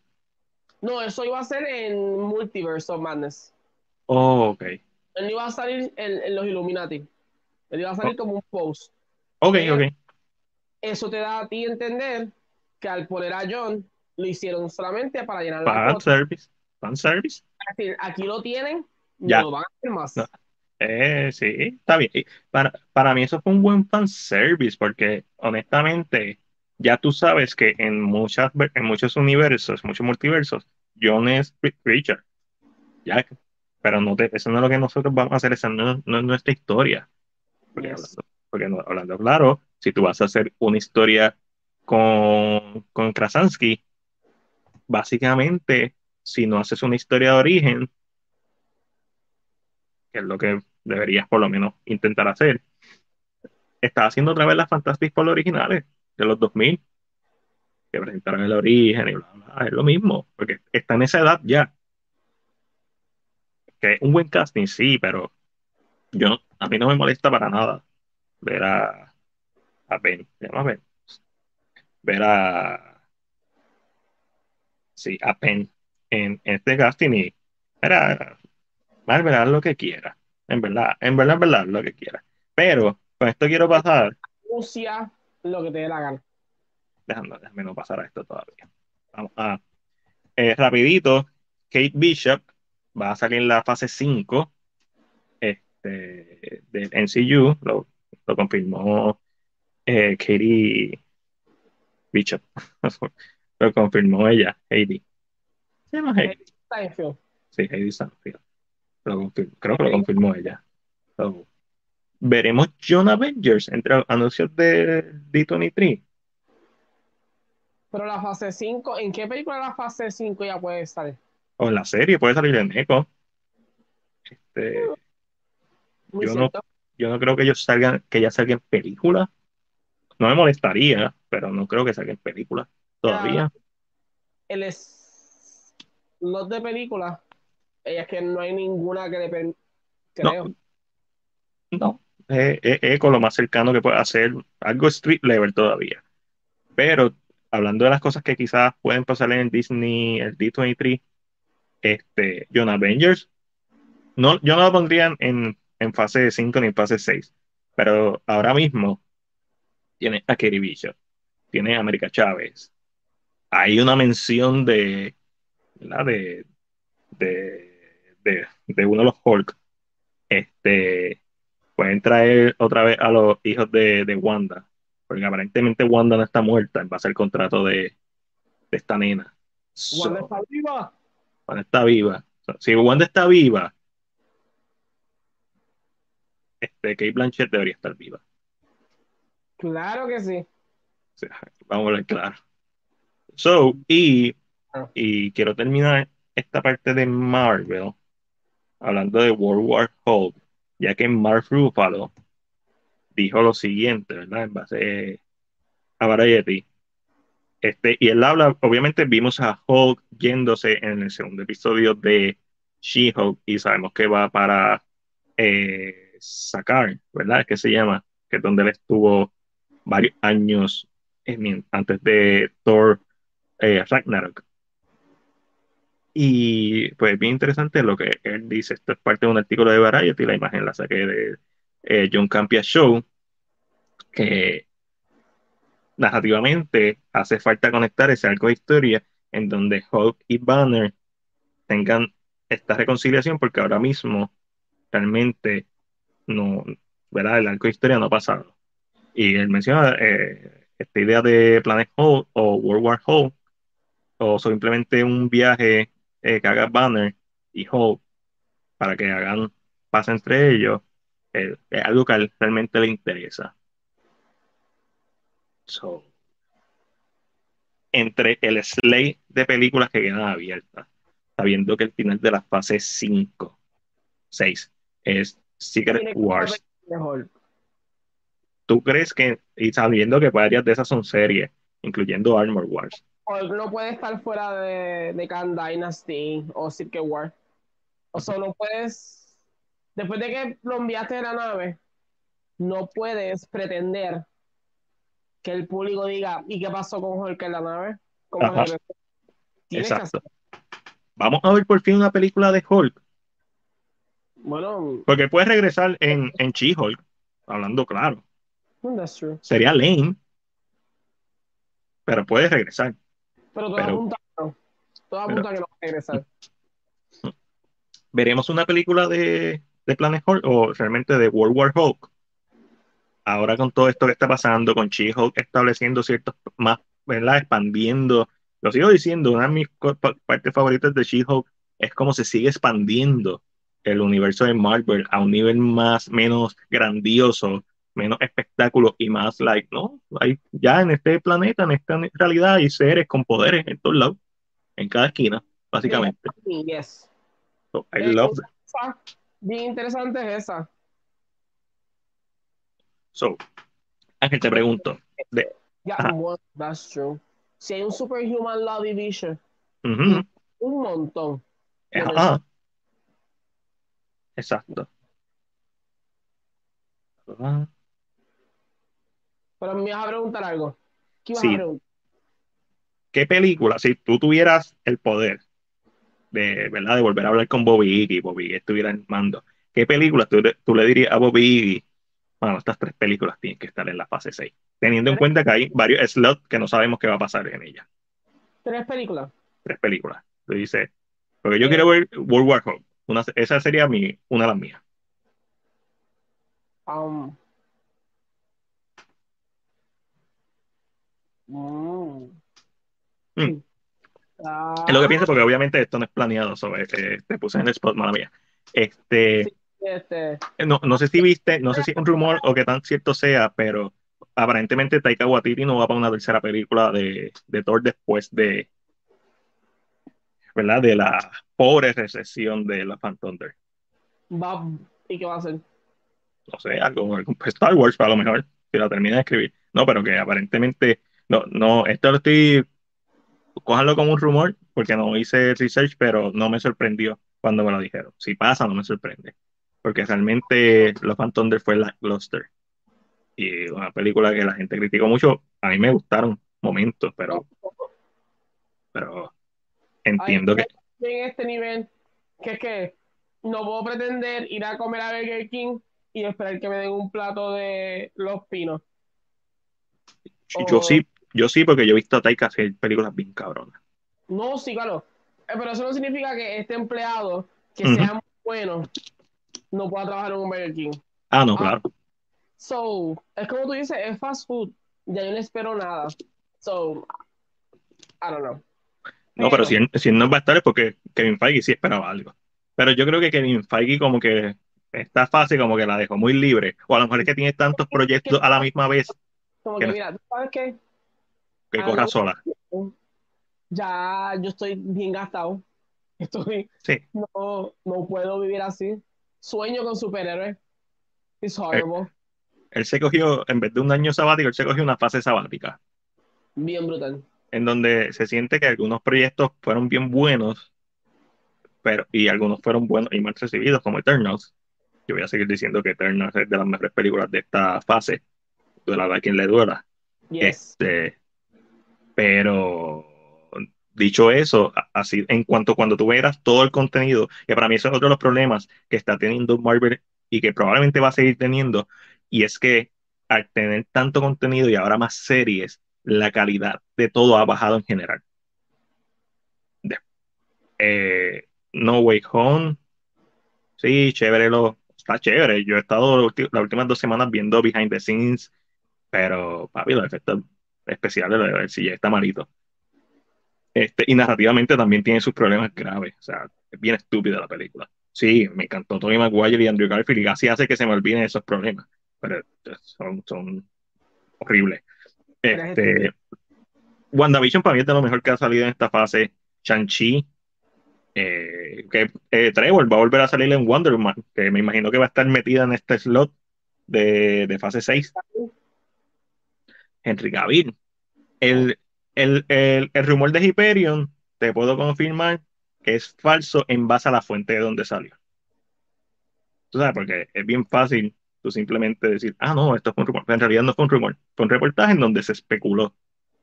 No, eso iba a ser en Multiverse of Madness. Oh, ok. Él iba a salir en, en los Illuminati. Él iba a salir como un post. Ok, Pero- ok. Eso te da a ti entender que al poner a John lo hicieron solamente para llenar la Fan cuota. service. Fan service. Es decir, aquí lo tienen, Ya. no lo van a hacer más. No. Eh, sí, está bien. Para, para mí eso fue un buen fan service porque honestamente ya tú sabes que en muchas en muchos universos, muchos multiversos, John es Ri- Richard. Ya, pero no te, eso no es lo que nosotros vamos a hacer, esa no, no es nuestra historia. Porque, Yes. hablando, porque no- hablando claro, si tú vas a hacer una historia con, con Krasansky, básicamente, si no haces una historia de origen, que es lo que deberías por lo menos intentar hacer, estás haciendo otra vez las Fantastic Four originales de los 2000, que presentaron el origen y bla, bla, es lo mismo, porque está en esa edad ya. Que es un buen casting, sí, pero yo a mí no me molesta para nada ver a, a Ben, se llama Ben, ver a sí, a Penn en, en este casting y era Marvel haz lo que quiera, en verdad, en verdad, en verdad, lo que quiera. Pero con esto quiero pasar, Rusia, lo que te dé la gana. déjame, déjame no pasar a esto todavía. Vamos a eh, rapidito, Kate Bishop va a salir en la fase 5 del NCU, lo, lo confirmó eh, Katie Bishop, lo confirmó ella, Heidi. Se llama Heidi. Sí, Heidi Sanfield. Creo que lo confirmó ella. So, veremos John Avengers entre anuncios de D23. Pero la fase 5, ¿en qué película la fase 5 ya puede estar? O en la serie, puede salir en Echo. Este, Muy Yo no- yo no creo que ellos salgan, que ella salga en película. No me molestaría, pero no creo que salga en película todavía. El es... No de película. Es que no hay ninguna que le creo. No, es, es Echo lo más cercano que puede hacer, algo street level todavía. Pero hablando de las cosas que quizás pueden pasar en el Disney, el D23, este, John Avengers, no, yo no lo pondría en, en fase 5 ni en fase 6, pero ahora mismo tiene a Katie Bishop, tiene a América Chávez, hay una mención de, de, de, de, de uno de los Hulk, este, pueden traer otra vez a los hijos de, de Wanda, porque aparentemente Wanda no está muerta en base al contrato de, de esta nena. So, Wanda está viva. Wanda está viva. So, si Wanda está viva, este, Kate Blanchett debería estar viva. Claro que sí. O sea, vamos a ver claro. So, y, y quiero terminar esta parte de Marvel hablando de World War Hulk, ya que Mark Ruffalo dijo lo siguiente, ¿verdad? En base a Variety. Este, y él habla, obviamente vimos a Hulk yéndose en el segundo episodio de She-Hulk y sabemos que va para eh, sacar, ¿verdad? Que se llama, que es donde él estuvo varios años antes de Thor eh, Ragnarok. Y pues bien interesante lo que él dice. Esto es parte de un artículo de Variety, la imagen la saqué de eh, John Campia Show, que narrativamente hace falta conectar ese arco de historia en donde Hulk y Banner tengan esta reconciliación, porque ahora mismo realmente no, ¿verdad? El arco de historia no ha pasado. Y él menciona eh, esta idea de Planet Hulk o World War Hulk, o simplemente un viaje eh, que haga Banner y Hulk para que hagan paz entre ellos, eh, es algo que realmente le interesa. So, entre el slate de películas que quedan abiertas, sabiendo que el final de la fase 5, 6 es Secret Wars. mejor. ¿Tú crees que, y sabiendo que varias de esas son series, incluyendo Armor Wars, Hulk no puede estar fuera de, de Khan Dynasty o Secret War. O sea, no puedes. Después de que lo enviaste de la nave, no puedes pretender que el público diga, ¿y qué pasó con Hulk en la nave? ¿Cómo Ajá. se- Tienes que exacto. Vamos a ver por fin una película de Hulk, Bueno, porque puede regresar en, en She-Hulk, hablando claro. that's true. Sería lame, pero puede regresar. Pero todo Pero- apunta no. Todo pero- apunta que no va a regresar. ¿Veremos una película de, de Planet Hulk o realmente de World War Hulk? Ahora con todo esto que está pasando, con She-Hulk estableciendo ciertos más, ¿verdad? Expandiendo. Lo sigo diciendo, una de mis partes favoritas de She-Hulk es cómo se sigue expandiendo el universo de Marvel a un nivel más, menos grandioso menos espectáculo y más like, ¿no? Hay, ya en este planeta, en esta realidad, hay seres con poderes en todos lados, en cada esquina, básicamente. Yes. So, I love. Esa, bien interesante es esa. So, Ángel, te pregunto. De, Yeah, that's true. Si hay un Superhuman Law Division, ujú, un montón. ajá. Exacto. Ajá. Pero me ibas a preguntar algo. ¿Qué ibas Sí. a preguntar? ¿Qué película, si tú tuvieras el poder de, ¿verdad? de volver a hablar con Bobby Iggy y Bobby Iggy estuviera en mando, ¿qué película tú, le- tú le dirías a Bobby Iggy? Bueno, estas tres películas tienen que estar en la fase 6, teniendo en cuenta que hay varios slots que no sabemos qué va a pasar en ellas. Tres películas. Tres películas. Tú dices, porque yo quiero ver World War Hulk. Una, esa sería mi, una de las mías. Um, mm. Mm. Ah, Es lo que pienso porque obviamente esto no es planeado, sobre, eh, te puse en el spot, mala mía. Este, este, no, no sé si viste, no sé si es un rumor o que tan cierto sea, pero aparentemente Taika Waititi no va para una tercera película de, de Thor después de, ¿verdad? De la pobre recesión de la Fan Thunder. va, ¿y qué va a hacer? No sé, algo, Star Wars a lo mejor, si la termina de escribir. No, pero que aparentemente, no, no, esto lo estoy, cójanlo como un rumor, porque no hice research, pero no me sorprendió cuando me lo dijeron. Si pasa, no me sorprende. Porque realmente Los Fan Thunder fue lackluster. Y una película que la gente criticó mucho, a mí me gustaron momentos, pero, pero entiendo que, en este nivel que es que no puedo pretender ir a comer a Burger King y esperar que me den un plato de los pinos. yo sí, yo sí, porque yo he visto a Taika hacer películas bien cabronas. No, sí, claro. Eh, Pero eso no significa que este empleado, que sea muy bueno, no pueda trabajar en un Burger King. Ah, no, Ah. claro. So, es como tú dices, es fast food. Ya yo no espero nada. So, I don't know. No, pero si si no va a estar es porque Kevin Feige sí esperaba algo. Pero yo creo que Kevin Feige como que esta fase como que la dejó muy libre. O a lo mejor es que tiene tantos proyectos a la misma vez Como Que mira, ¿tú sabes qué? que corra sola. Ya yo estoy bien gastado. Estoy, Sí. no, no puedo vivir así. Sueño con superhéroes. It's horrible. Él se cogió, en vez de un año sabático, él se cogió una fase sabática. Bien brutal. En donde se siente que algunos proyectos fueron bien buenos, pero, y algunos fueron buenos y mal recibidos, como Eternals. Yo voy a seguir diciendo que Eternals es de las mejores películas de esta fase. Duela a quien le duela. Yes. Este, pero dicho eso, así en cuanto cuando tú veas todo el contenido, que para mí eso es otro de los problemas que está teniendo Marvel y que probablemente va a seguir teniendo, y es que al tener tanto contenido y ahora más series, la calidad de todo ha bajado en general. De- eh, no Way Home, sí, chévere, lo, está chévere. Yo he estado las últimas dos semanas viendo behind the scenes, pero papi, los efectos especiales de ver si ya está malito. Este, y narrativamente también tiene sus problemas graves. O sea, es bien estúpida la película. Sí, me encantó Tobey Maguire y Andrew Garfield y casi hace que se me olviden esos problemas. Pero son, son horribles. Este, WandaVision para mí es de lo mejor que ha salido en esta fase. Shang-Chi. eh, que eh, Trevor va a volver a salir en Wonder Woman, que me imagino que va a estar metida en este slot de, de fase 6. Henry Cavill. El, el, el, el rumor de Hyperion, te puedo confirmar que es falso en base a la fuente de donde salió. Tú sabes, porque es bien fácil tú simplemente decir, ah, no, esto fue un rumor. Pero en realidad no fue un rumor, fue un reportaje en donde se especuló,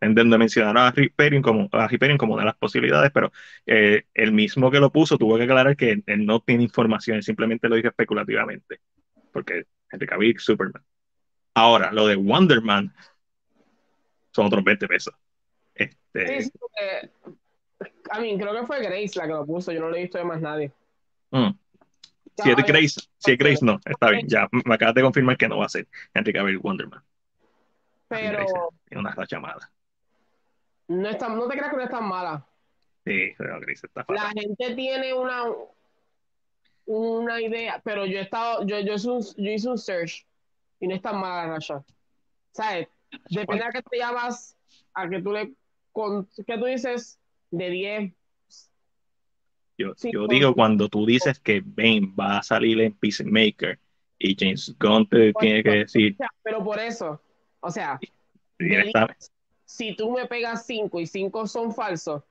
en donde mencionaron a Hyperion como, a Hyperion como una de las posibilidades, pero eh, el mismo que lo puso tuvo que aclarar que él no tiene información, él simplemente lo dijo especulativamente, porque Henry Cavill, Superman. Ahora, lo de Wonder Man son otros 20 pesos. Este, Sí, sí, porque, I mean, creo que fue Grace la que lo puso. Yo no lo he visto de más nadie. mm. Si es Grace, si es Grace, no, está bien, ya me acabas de confirmar que no va a ser Henry Cavill Wonder Man. Pero es una racha mala. no, es tan- no te creas que no es tan mala. Sí, pero Grace está La fatal. gente tiene una, una idea, pero yo he estado, yo, yo, hice un, yo hice un search y no es tan mala la racha. ¿Sabes? Depende a qué te llamas, a que tú le. Con, ¿Qué tú dices? De 10. Yo, Sí, yo con- digo cuando tú dices que Bane va a salir en Peacemaker y James Gunn te tiene que decir pero por eso, o sea, directamente, si tú me pegas 5 y 5 son falsos,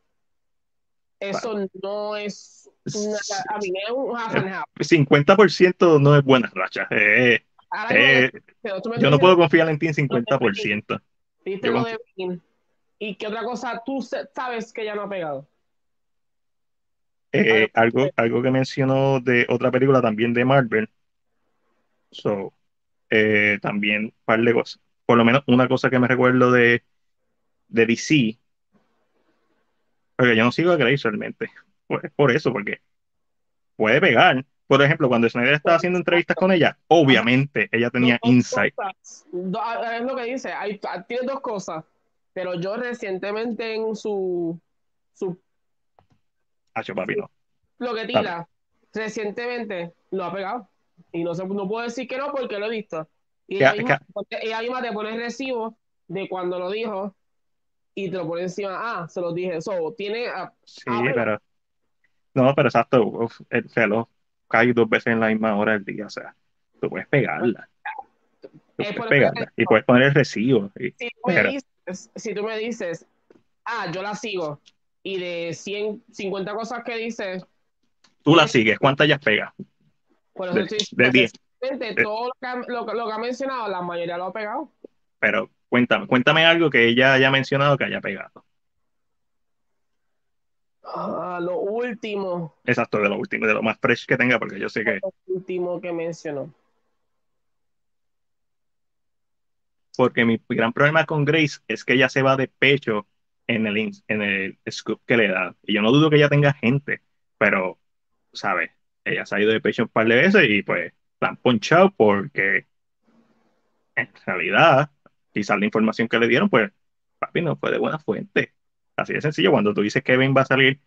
eso no es. Una, a mí es un half and half. 50% no es buena racha. Eh, eh, me yo no puedo confiar en ti en 50%. Dijiste Yo lo de. ¿Y qué otra cosa tú sabes que ya no ha pegado? Eh, algo, algo que mencionó de otra película también de Marvel. So, eh, también un par de cosas. Por lo menos una cosa que me recuerdo de, de DC. Porque yo no sigo a Grace realmente. Pues por eso, porque puede pegar. Por ejemplo, cuando Snyder estaba haciendo entrevistas con ella, obviamente ella tenía Dos insight. cosas. Do- ah, es lo que dice. Hay, ah, tiene dos cosas. Pero yo recientemente en su, su Hacho, papi, no. lo que tira, recientemente lo ha pegado. Y no, se, no puedo decir que no porque lo he visto. Y ella, misma, ella misma te pone el recibo de cuando lo dijo y te lo pone encima. Ah, se lo dije. So, tiene. Sí, pero. No, pero exacto. uf, el reloj cae dos veces en la misma hora del día. O sea, tú puedes pegarla. Tú Es puedes pegarla. Y puedes poner el recibo. y- si tú, me Pero- dices, si tú me dices, ah, yo la sigo, y de 100, 50 cosas que dice, tú la sigues. ¿Cuántas ya pegas? por eso De- estoy de 10. recientemente, todo lo que, ha- lo, que- lo que ha mencionado, la mayoría lo ha pegado. Pero cuéntame, cuéntame algo que ella haya mencionado que haya pegado. Ah, lo último, Exacto, de lo último, de lo más fresh que tenga, porque yo sé que. lo último que mencionó. Porque mi gran problema con Grace es que ella se va de pecho en el, en el scoop que le da. Y yo no dudo que ella tenga gente, pero, ¿sabes? Ella se ha ido de pecho un par de veces y pues la han ponchado porque en realidad, quizás la información que le dieron, pues, papi, no fue de buena fuente. Así de sencillo, cuando tú dices que Kevin va a salir,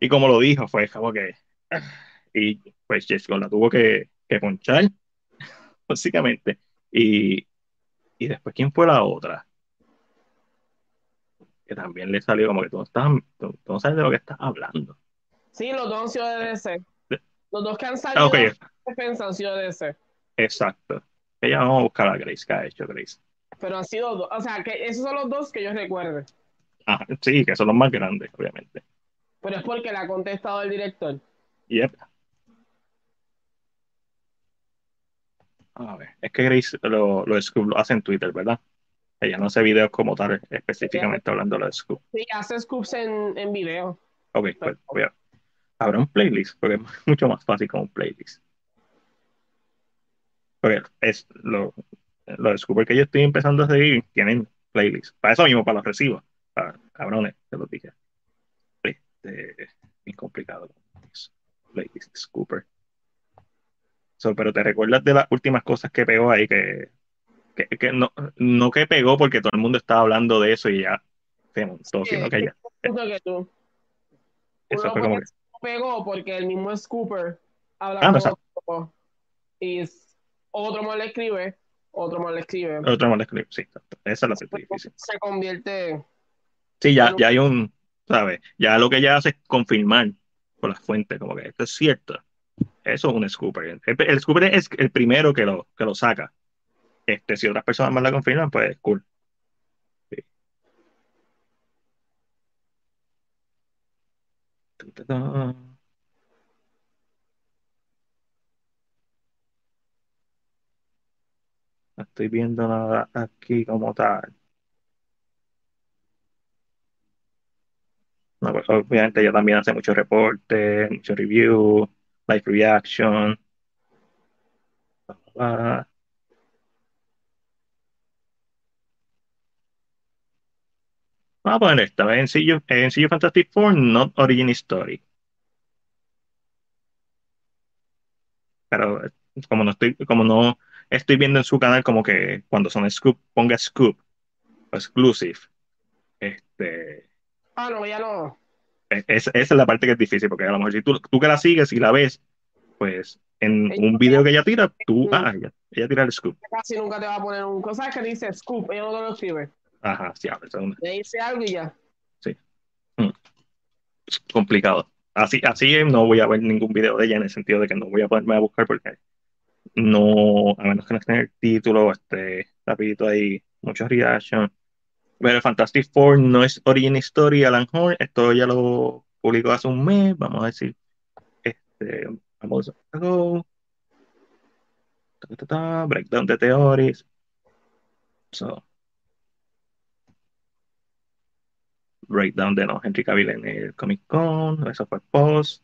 y como lo dijo, fue como que. Y pues Jessica la tuvo que, que ponchar, básicamente. Y, y después, ¿quién fue la otra? Que también le salió como que tú no, estás, tú, tú no sabes de lo que estás hablando. Sí, los dos han sido de DC. Los dos que han Ah, salido ok, de defensa han sido de DC. exacto. Ella vamos a buscar a Grace, ¿qué ha hecho Grace? Pero han sido dos. O sea, que esos son los dos que yo recuerdo. Ah, sí, que son los más grandes, obviamente. Pero es porque le ha contestado el director. Yep. A ver, es que Grace lo, lo, lo hace en Twitter, ¿verdad? Ella no hace videos como tal, específicamente hablando de Scoop. Sí, hace scoops en, en video. Ok, pues voy a... Habrá un playlist, porque es mucho más fácil con un playlist. Porque es lo, lo de Scooper que yo estoy empezando a seguir, tienen playlist. Para eso mismo, para los recibos. Para cabrones, te lo dije. Este, bien complicado. Playlist Scooper. So, pero te recuerdas de las últimas cosas que pegó ahí que, que, que no, no que pegó porque todo el mundo estaba hablando de eso y ya se montó, Sí, sino que ya. Que tú. Eso fue como puede- pegó porque el mismo Scooper habla Ah, otro y otro más le escribe, otro más le escribe. Otro más escribe, sí, esa es la parte difícil. Se convierte. Sí, ya, ya hay un, ¿sabes? Ya lo que ella hace es confirmar por las fuentes, como que esto es cierto. Eso es un scooper. El, el scooper es el primero que lo, que lo saca. Este, si otras personas más la confirman, pues cool. No estoy viendo nada aquí como tal. No, pues, obviamente ella también hace mucho reporte, mucho review, live reaction. Bla, bla, bla. Vamos a poner esta, en MCU, MCU Fantastic Four, not origin story. Pero eh, como no estoy, como no estoy viendo en su canal como que cuando son scoop, ponga scoop o exclusive. Este, Ah, no, ya no. es- esa es la parte que es difícil, porque a lo mejor si tú, tú que la sigues y la ves, pues en Ella- un video que ella tira, tú, Mm. ah, ella, ella tira el scoop. Casi nunca te va a poner un cosa que dice scoop, ella no te lo escribe. Ajá, sí, a ver, eso es una- Le dice algo y ya. es complicado. Así, así no voy a ver ningún video de ella en el sentido de que no voy a ponerme a buscar porque no, a menos que no esté en el título, este, rapidito ahí, muchos reactions. Pero Fantastic Four no es origin story, Alan Horn, esto ya lo publicó hace un mes, vamos a decir, este, vamos a go. Ta, ta, ta, breakdown de theories. So, breakdown de no Henry Cavill en el Comic Con, eso fue post.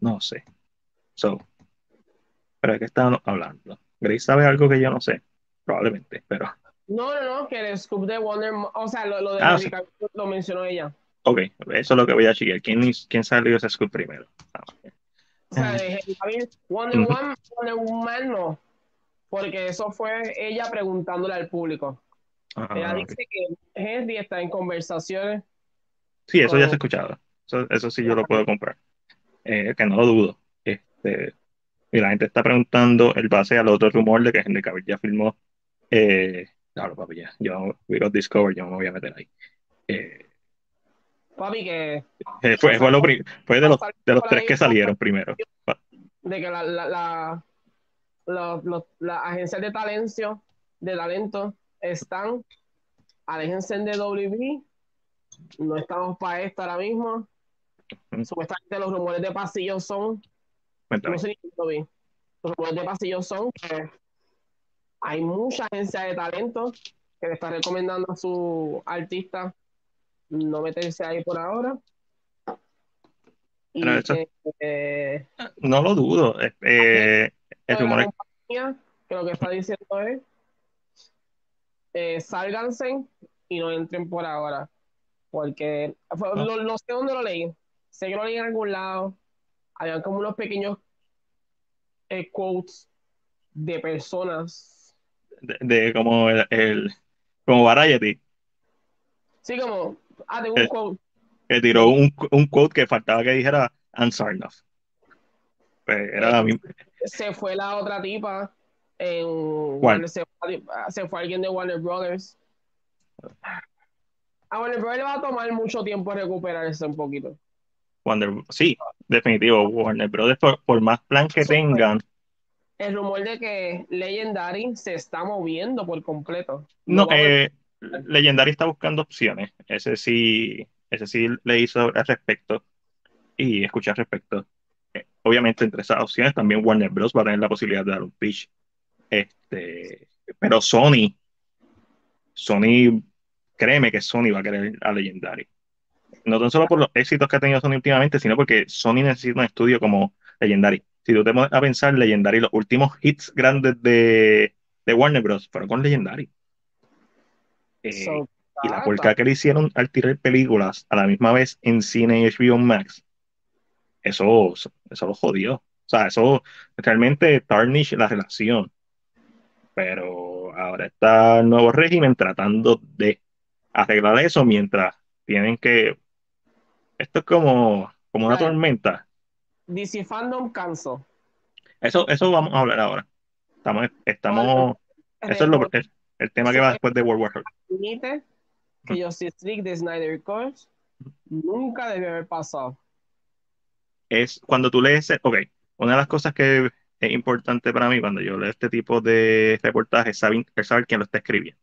No sé. So, pero de qué estábamos hablando. Grace sabe algo que yo no sé, probablemente, pero No, no, no, que el scoop de Wonder, o sea, lo, lo de Ah, sí. Lo mencionó ella. ok, eso es lo que voy a chequear. ¿Quién, quién salió ese scoop primero? Ah. O sea, Ajá. de Wonder. Woman, Wonder Woman no. Porque eso fue ella preguntándole al público. Ah, Ella dice que Henry está en conversaciones. Sí, eso ya se ha escuchado. Eso, eso sí yo lo puedo comprar. Eh, que no lo dudo. Este, y la gente está preguntando el base al otro rumor de que Henry Cavill ya filmó. Eh, claro, papi, ya. Yo, we got Discovered, yo me voy a meter ahí. Eh, Papi, que eh, fue, fue, lo fue de los, de los tres que salieron primero. de que la, la, la, los- los- las agencias de talento, de talento están, aléjense de WB, no estamos para esto ahora mismo. Supuestamente los rumores de pasillo son, no sé ni si lo vi, los rumores de pasillo son que hay mucha agencia de talento que le está recomendando a su artista no meterse ahí por ahora. Y Pero eso- que, eh, No lo dudo. Eh, eh, el rumor es- compañía, que lo que está diciendo es eh, sálganse y no entren por ahora. Porque Ah. lo, no sé dónde lo leí. Sé que lo leí en algún lado. Habían como unos pequeños eh, quotes de personas. de, de como el, el- como Variety, Sí, como, ah, tengo un Eh. quote. que tiró un, un quote que faltaba que dijera Ansarnoff. Pues era la misma. Se fue la otra tipa. En. Warner- se, se fue alguien de Warner Brothers. A Warner Brothers le va a tomar mucho tiempo recuperarse un poquito. Wonder, sí, definitivo. Warner Brothers, por, por más plan que Eso tengan, El rumor de que Legendary se está moviendo por completo. no, volver- eh, Legendary está buscando opciones. Ese sí, ese sí le hizo al respecto y escuché al respecto. Eh, obviamente, entre esas opciones también Warner Bros. va a tener la posibilidad de dar un pitch. Este, pero Sony, Sony, créeme que Sony va a querer a Legendary. No tan solo por los éxitos que ha tenido Sony últimamente, sino porque Sony necesita un estudio como Legendary. Si tú te pones a pensar, Legendary, los últimos hits grandes de, de Warner Bros. fueron con Legendary. Eh, y la ah, porca que le hicieron al tirar películas a la misma vez en cine y HBO Max, eso, eso lo jodió. O sea, eso realmente tarnish la relación. Pero ahora está el nuevo régimen tratando de arreglar eso mientras tienen que. Esto es como, como una tormenta. DC Fandom cancel. Eso, eso vamos a hablar ahora. Estamos, estamos, eso es lo, el, tema que va después de World War II. Que Justice League de Snyder Cut nunca debió haber pasado. es cuando tú lees, ok, una de las cosas que es importante para mí cuando yo leo este tipo de reportajes es saber, quién lo está escribiendo.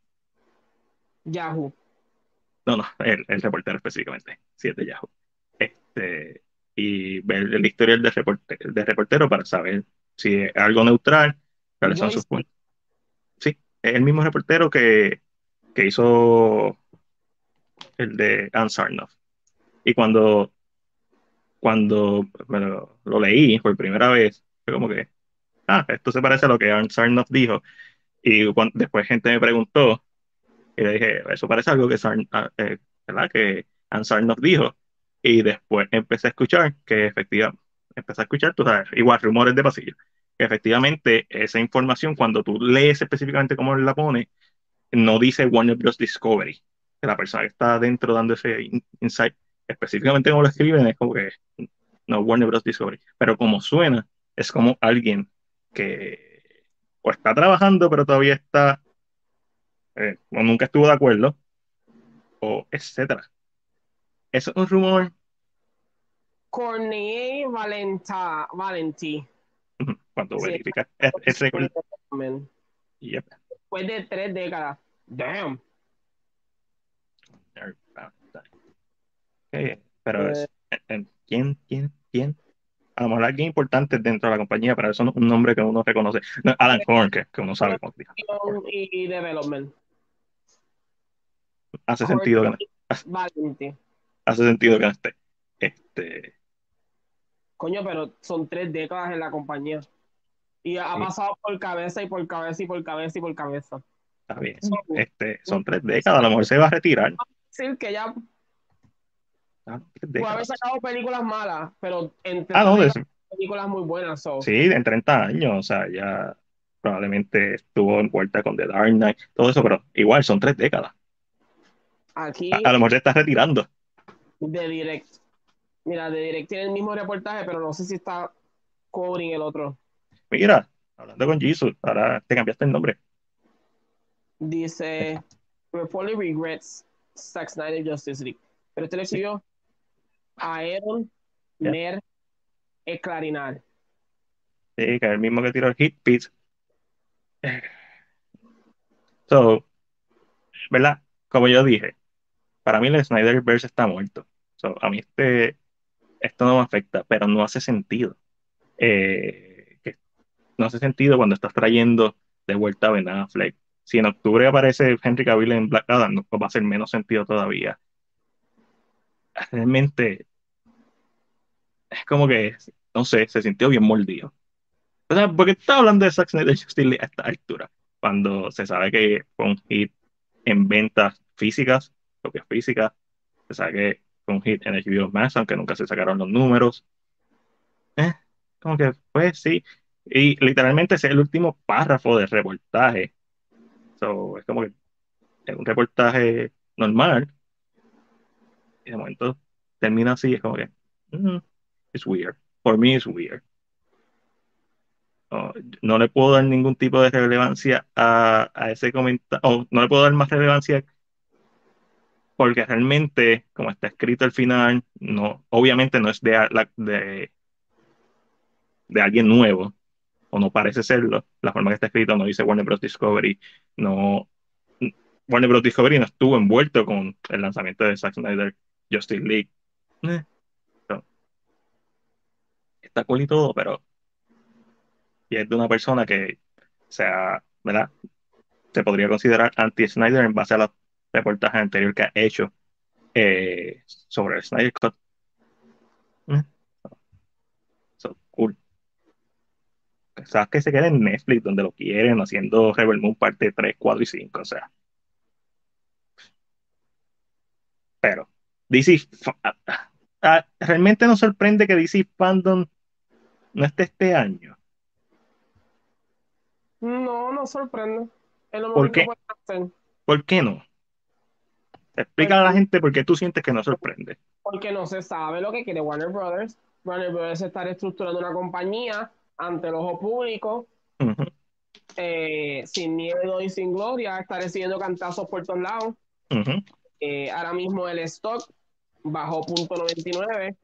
Yahoo. No, no, el, el reportero específicamente, si es de Yahoo. Este, y ver el historial del reportero, del reportero para saber si es algo neutral, cuáles son sus puntos. Es el mismo reportero que, que hizo el de Ann Sarnoff. Y cuando, cuando lo, lo leí por primera vez, fue como que, ah, esto se parece a lo que Ann Sarnoff dijo. Y cuando, después gente me preguntó, y le dije, eso parece algo que, Sarn, ah, eh, que Ann Sarnoff dijo. Y después empecé a escuchar que efectivamente, empecé a escuchar, tú sabes, igual rumores de pasillo, efectivamente esa información, cuando tú lees específicamente cómo la pone, no dice Warner Bros. Discovery, que la persona que está adentro dando ese insight, específicamente como lo escriben, es como que no Warner Bros. Discovery, pero como suena, es como alguien que o está trabajando, pero todavía está, eh, o nunca estuvo de acuerdo, o etcétera. Eso es un rumor. Cornelier Valenta, Valenti. Cuando sí, verifica récord. Yep. Después de tres décadas. Damn. Okay, pero eh, ¿quién, quién, quién? A lo mejor alguien importante dentro de la compañía, pero eso es un nombre que uno reconoce. No, Alan Horn, que, que, uno sabe cómo Y development. Hace sentido que no, Valenti. hace sentido que no esté. Este, Coño, pero son tres décadas en la compañía. Y ha Sí. pasado por cabeza y por cabeza y por cabeza y por cabeza. está bien. Este, son tres décadas, a lo mejor se va a retirar. decir que ya Ah, puede haber sacado películas malas, pero entre Ah, no, de- películas muy buenas. so. sí, en 30 años, o sea, ya probablemente estuvo en puerta con The Dark Knight, todo eso, pero igual son tres décadas. Aquí A, a lo mejor se está retirando. de Direct. Mira, de Direct tiene el mismo reportaje, pero no sé si está covering el otro. Mira, hablando con Jesus, ahora te cambiaste el nombre. Dice, reportedly regrets Zack Snyder Justice League. Pero este le escribió a Aaron Ya. Mer Eclarinar. Sí, que es el mismo que tiró el hit piece. So, ¿verdad? Como yo dije, para mí el Snyderverse está muerto. So, a mí este, esto no me afecta, pero no hace sentido. Eh, que no hace sentido cuando estás trayendo de vuelta a Ben Affleck. Si en octubre aparece Henry Cavill en Black Adam, no, va a hacer menos sentido todavía. Realmente es como que, no sé, se sintió bien mordido. O sea, porque está hablando de Zack Snyder Justice League a esta altura, cuando se sabe que fue un hit en ventas físicas, propias físicas, se sabe que fue un hit en HBO Max, aunque nunca se sacaron los números. Eh, como que, pues sí. Y literalmente es el último párrafo del reportaje. So, es como que es un reportaje normal. Y de momento termina así, es como que, mm, it's weird. For me, it's weird. No, no le puedo dar ningún tipo de relevancia a, a ese comentario, no le puedo dar más relevancia porque realmente, como está escrito al final, no, obviamente no es de, de, de alguien nuevo, o no parece serlo. La forma que está escrito no dice Warner Bros. Discovery, no, Warner Bros. Discovery no estuvo envuelto con el lanzamiento de Zack Snyder Justice League. Eh, está cool y todo, pero y es de una persona que sea, ¿verdad? Se podría considerar anti-Snyder en base a los reportajes anteriores que ha hecho eh, sobre el Snyder Cut. Eh, so, cool. Sabes que se queda en Netflix donde lo quieren haciendo Rebel Moon parte 3, 4 y 5, o sea. Pero DC fa- ah, ah, realmente nos sorprende que DC Fandom no esté este año. No, no sorprende. Es lo ¿Por mejor qué? que hacer. ¿Por qué no? Explica a la gente por qué tú sientes que no sorprende. Porque no se sabe lo que quiere Warner Brothers. Warner Brothers está reestructurando una compañía ante el ojo público, Ujú, eh, sin miedo y sin gloria, está recibiendo cantazos por todos lados. Eh, ahora mismo el stock bajó punto 99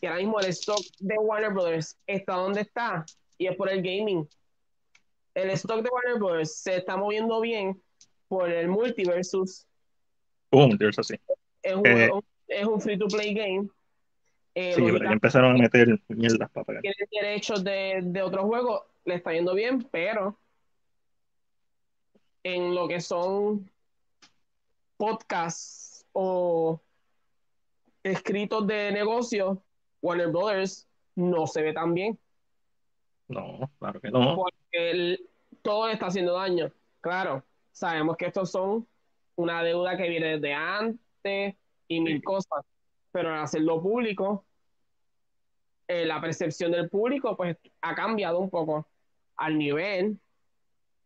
y ahora mismo el stock de Warner Brothers está donde está y es por el gaming. El stock de Warner Brothers se está moviendo bien por el multiversus. Así. Es un, Eh. es un free to play game. Eh, Sí, pero ya empezaron a meter mierdas para pagar. tienen derechos de, de otros juegos, le está yendo bien, pero en lo que son podcasts o escritos de negocio, Warner Brothers no se ve tan bien, No, claro que no. porque el- todo le está haciendo daño. Claro, sabemos que estos son una deuda que viene desde antes y mil Sí. cosas, pero al hacerlo público, eh, la percepción del público pues ha cambiado un poco al nivel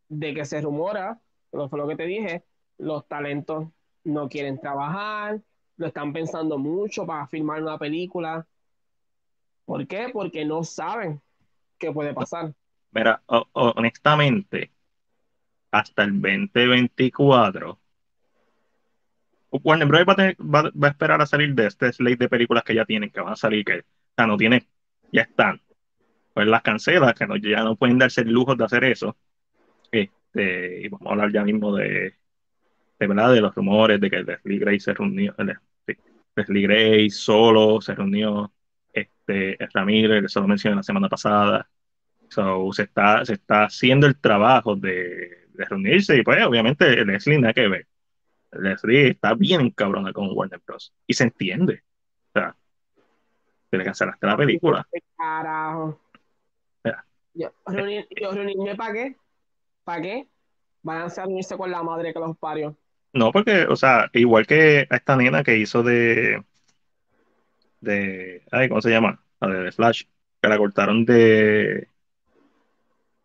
de que se rumora, lo fue lo que te dije, los talentos no quieren trabajar, lo están pensando mucho para filmar una película. ¿Por qué? Porque no saben qué puede pasar. Mira, honestamente, hasta el 2024, Warner Bros. Va a, esperar a salir de este slate de películas que ya tienen, que van a salir, que o no tiene, ya están. Pues las cancela, que no, ya no pueden darse el lujo de hacer eso. Este, y vamos a hablar ya mismo de, de verdad, de los rumores de que Leslie Gray se reunió, sí, Leslie Gray solo se reunió, este, Ramírez, eso lo mencioné la semana pasada. So, se está, se está haciendo el trabajo de, de reunirse y pues obviamente Leslie nada que ver. Leslie está bien cabrona con Warner Bros. Y se entiende. O sea, hacer hasta la película. Carajo. Yo, reunirme para qué? ¿Para qué? Van a reunirse con la madre que los parió. No, porque, o sea, igual que a esta nena que hizo de. de. Ay, ¿cómo se llama? La de Flash. Que la cortaron de.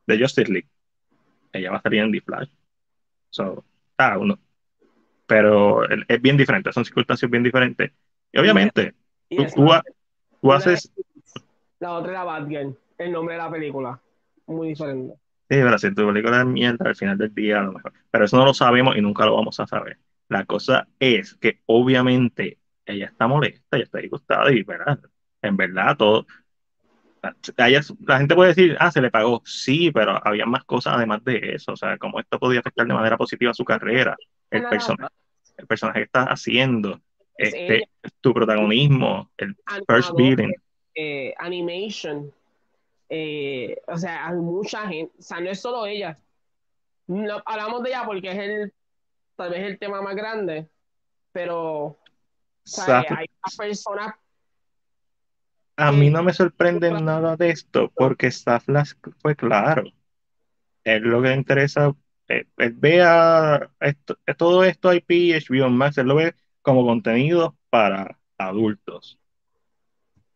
de Justice League. Ella va a salir en The Flash. So, ah, uno, pero es bien diferente, son circunstancias bien diferentes. Y obviamente, tú, haces... La otra era Batgirl, el nombre de la película, muy diferente. Sí, pero si tu película es mierda al final del día a lo mejor. Pero eso no lo sabemos y nunca lo vamos a saber. La cosa es que obviamente ella está molesta, ella está disgustada y ¿verdad? en verdad todo... la gente puede decir, ah, se le pagó. Sí, pero había más cosas además de eso. O sea, cómo esto podía afectar de manera positiva a su carrera el, personaje, el personaje que estás haciendo, este, tu protagonismo, el first beating. Eh, animation, eh, o sea, hay mucha gente, o sea, no es solo ella. No, hablamos de ella porque es el, tal vez el tema más grande, pero hay personas. A mí no me sorprende nada de esto porque Saflas fue claro. Es lo que interesa él, eh, eh, esto, eh, todo esto IP, HBO Max, él lo ve como contenido para adultos.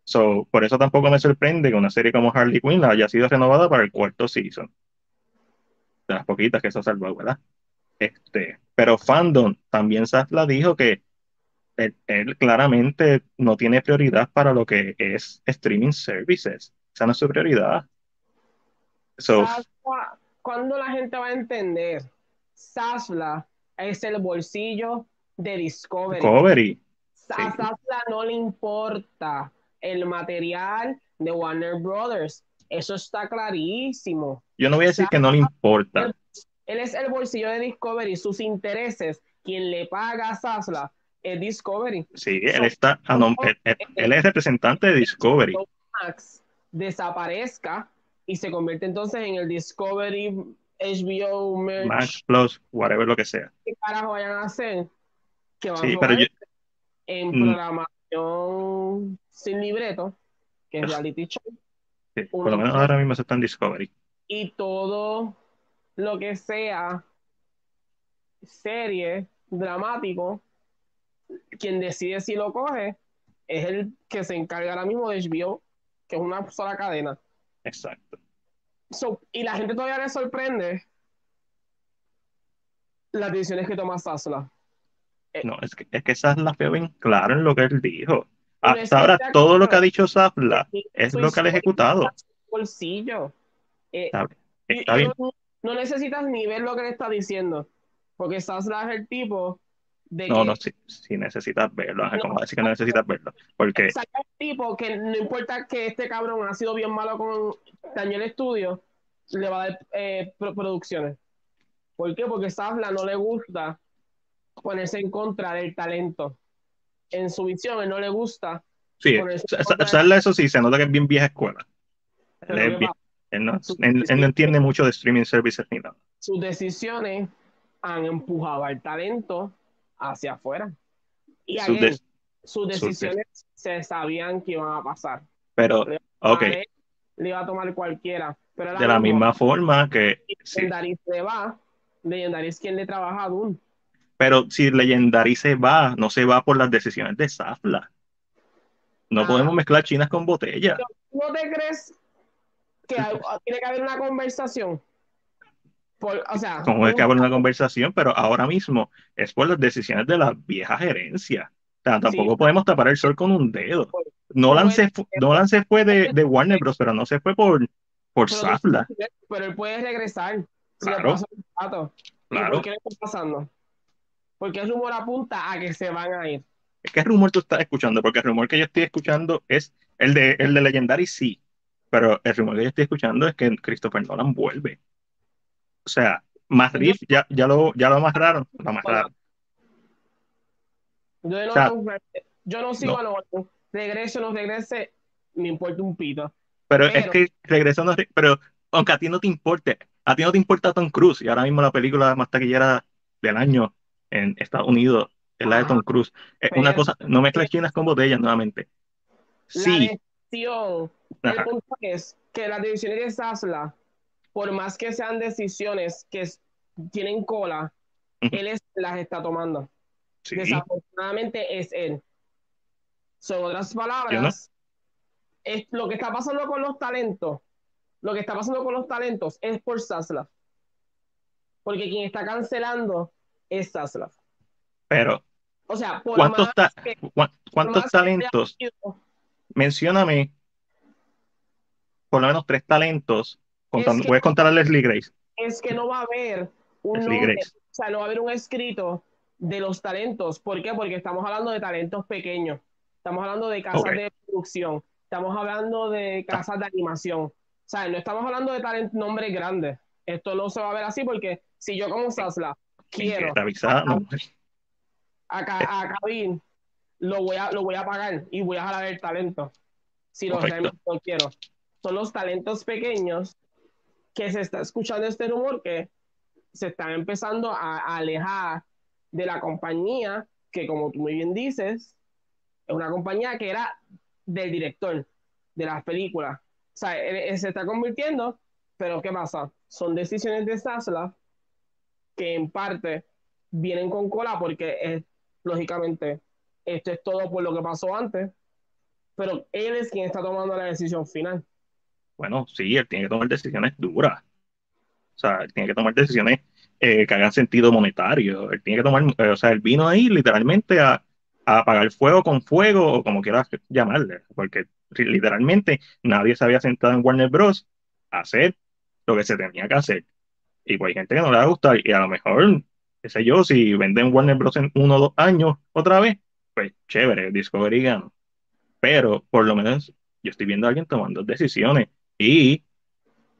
So, por eso tampoco me sorprende que una serie como Harley Quinn haya sido renovada para el cuarto season. De las poquitas que eso salvó, ¿verdad? Este, pero Fandom también la dijo que él, claramente no tiene prioridad para lo que es streaming services. Esa no es su prioridad. So, ¿Cuándo la gente va a entender? Sasla es el bolsillo de Discovery. Discovery. A Sasla no le importa el material de Warner Brothers. Eso está clarísimo. Yo no voy a decir que no le importa. Él, es el bolsillo de Discovery. Sus intereses, quien le paga a Sasla es Discovery. Sí, él está, él, es representante de Discovery. Max desaparezca y se convierte entonces en el Discovery HBO Max Plus, whatever lo que sea. ¿Qué carajo vayan a hacer? Que van sí, a pero en mm. programación sin libreto, que es reality show. Sí, por lo menos ahora mismo se está en Discovery. Y todo lo que sea serie, dramático, quien decide si lo coge es el que se encarga ahora mismo de HBO, que es una sola cadena. Exacto. y la gente todavía le sorprende las decisiones que toma Sasla. Eh, no, es que, es que Sasla fue bien claro en lo que él dijo. Hasta ahora todo lo que ha dicho Sasla es lo que ha ejecutado. Bolsillo. Eh, no, necesitas ni ver lo que le está diciendo, porque Sasla es el tipo no, no, si, necesitas verlo, como decir que no necesitas verlo, porque... el tipo que no importa que este cabrón ha sido bien malo con Daniel Estudio, le va a dar eh, producciones. ¿Por qué? Porque Safla no le gusta ponerse en contra del talento. En su visión, él no le gusta. Sí, Safla eso sí, se nota que es bien vieja escuela. Él, no, no entiende mucho de streaming services ni nada. Sus decisiones han empujado al talento hacia afuera. Y sus decisiones se sabían que iban a pasar. Pero, ok. Le iba a tomar cualquiera. Pero de la misma forma que. Legendary se va. Legendary es quien le trabaja a Dune. Pero si Legendary se va, no se va por las decisiones de Zafla. No ah. podemos mezclar chinas con botellas. ¿No te crees que tiene que haber una conversación? Por, o sea, como es que haber una conversación, pero ahora mismo es por las decisiones de la vieja gerencia. O sea, tampoco Sí. podemos tapar el sol con un dedo. Por- Nolan por- se, fu- Nolan se fue de, de Warner Bros., pero no se fue por, por pero, Safla. pero él puede regresar. Si le Claro. pasa un rato. ¿Y Claro. por qué le está pasando? Porque el rumor apunta a que se van a ir. ¿Qué rumor tú estás escuchando? Porque el rumor que yo estoy escuchando es el de, el de Legendary, sí. Pero el rumor que yo estoy escuchando es que Christopher Nolan vuelve. O sea, Matt Reeves ya, ya, lo, ya lo amarraron. Lo amarraron. Yo no, O sea, yo no sigo no. a Nolan. Regrese o no regrese, me importa un pito. Pero, es que regresando, pero aunque a ti no te importe, a ti no te importa Tom Cruise, y ahora mismo la película más taquillera del año en Estados Unidos es la de Tom Cruise. Es una Pero- cosa, no mezcles chinas con botellas nuevamente. Sí, La decisión, el punto es que las decisiones de Sasla, por más que sean decisiones que tienen cola, él es, las está tomando. sí, Desafortunadamente es él. Son otras palabras. Es lo que está pasando con los talentos. Lo que está pasando con los talentos es por Saslav. Porque quien está cancelando es Saslav. pero O sea, por ¿cuántos, más ta- que- cuántos más talentos? Mencióname por lo menos tres talentos. Contando, Es que- puedes contar a Leslie Grace. es que no va a haber un nombre, o sea, no va a haber un escrito de los talentos. ¿Por qué? Porque estamos hablando de talentos pequeños. Estamos hablando de casas de producción. Estamos hablando de casas de animación. O sea, no estamos hablando de talent nombres grandes. Esto no se va a ver así porque si yo como Sasla quiero no. a, Ca- a Kevin, lo voy a, lo voy a pagar y voy a jalar el talento. Si lo realmente lo quiero. Son los talentos pequeños que se está escuchando este rumor que se están empezando a, alejar de la compañía que, como tú muy bien dices, es una compañía que era del director de las películas. O sea, él- él se está convirtiendo, pero ¿qué pasa? Son decisiones de Sasla que en parte vienen con cola porque es, lógicamente esto es todo por lo que pasó antes, pero él es quien está tomando la decisión final. Bueno, sí, él tiene que tomar decisiones duras. O sea, él tiene que tomar decisiones eh, que hagan sentido monetario. Él tiene que tomar, eh, o sea, él vino ahí literalmente a, a apagar fuego con fuego o como quieras llamarle, porque literalmente nadie se había sentado en Warner Bros. a hacer lo que se tenía que hacer. Y pues hay gente que no le va a gustar y a lo mejor, qué sé yo, si venden Warner Bros. en uno o dos años otra vez, pues chévere, Discovery. Pero por lo menos yo estoy viendo a alguien tomando decisiones y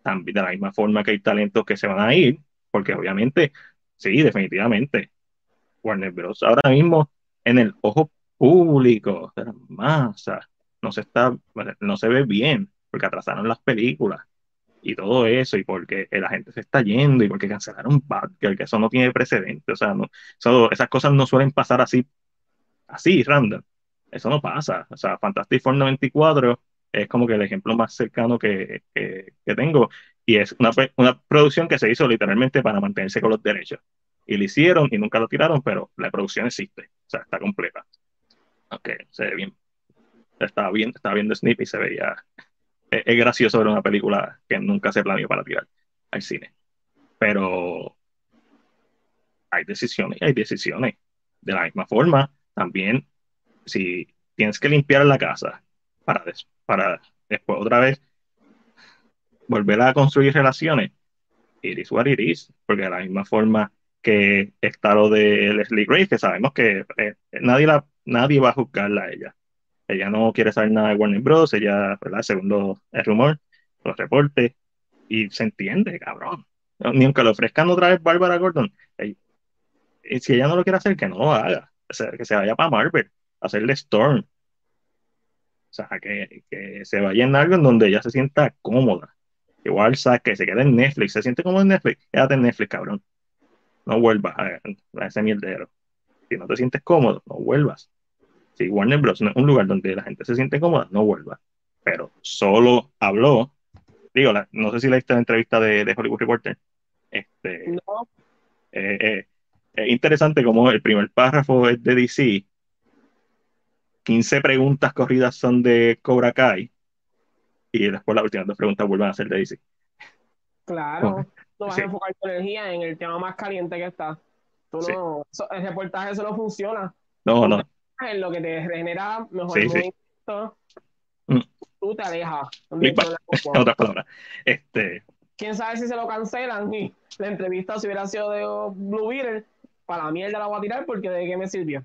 también de la misma forma que hay talentos que se van a ir, porque obviamente, sí, definitivamente, Warner Bros. ahora mismo en el ojo público de no se está, no se ve bien, porque atrasaron las películas y todo eso, y porque la gente se está yendo, y porque cancelaron Batgirl, que eso no tiene precedente, o sea, no, eso- esas cosas no suelen pasar así, así, random, eso no pasa, o sea, Fantastic Four 94 es como que el ejemplo más cercano que, que, que tengo, y es una, una producción que se hizo literalmente para mantenerse con los derechos, y lo hicieron y nunca lo tiraron, pero la producción existe, o sea, está completa. Ok, se ve bien. Estaba bien, estaba viendo Snip y se veía. Es, es gracioso ver una película que nunca se planeó para tirar al cine. Pero hay decisiones y hay decisiones. De la misma forma, también, si tienes que limpiar la casa para, des- para después otra vez volver a construir relaciones, it is what it is. Porque de la misma forma que está lo de Leslie Grace, que sabemos que eh, nadie, la, nadie va a juzgarla a ella. Ella no quiere saber nada de Warner Bros. Ella, ¿verdad? Segundo el rumor, los reportes, y se entiende, cabrón. Ni aunque le ofrezcan otra vez Bárbara Gordon, y si ella no lo quiere hacer, que no lo haga. Que se vaya para Marvel, hacerle Storm. O sea, que, que se vaya en algo en donde ella se sienta cómoda. Igual, Zack, que se quede en Netflix, se siente cómodo en Netflix, quédate en Netflix, cabrón. No vuelvas a, a ese mierdero. Si no te sientes cómodo, no vuelvas. Si Warner Bros. no es un lugar donde la gente se siente cómoda, no vuelvas. Pero solo habló, digo, la- no sé si leíste la entrevista de, de Hollywood Reporter. Este, No, eh, eh, es interesante como el primer párrafo es de DC, 15 preguntas corridas son de Cobra Kai, y después las últimas dos preguntas vuelven a ser de DC. claro. tú vas Sí. a enfocar tu energía en el tema más caliente que está. Tú Sí. no, el reportaje eso no funciona. No, no. En lo que te genera mejor Sí, movimiento, Mm. tú te alejas. En otras palabras. Este, Quién sabe si se lo cancelan y la entrevista si hubiera sido de Blue Beetle, para la mierda la voy a tirar porque de qué me sirvió.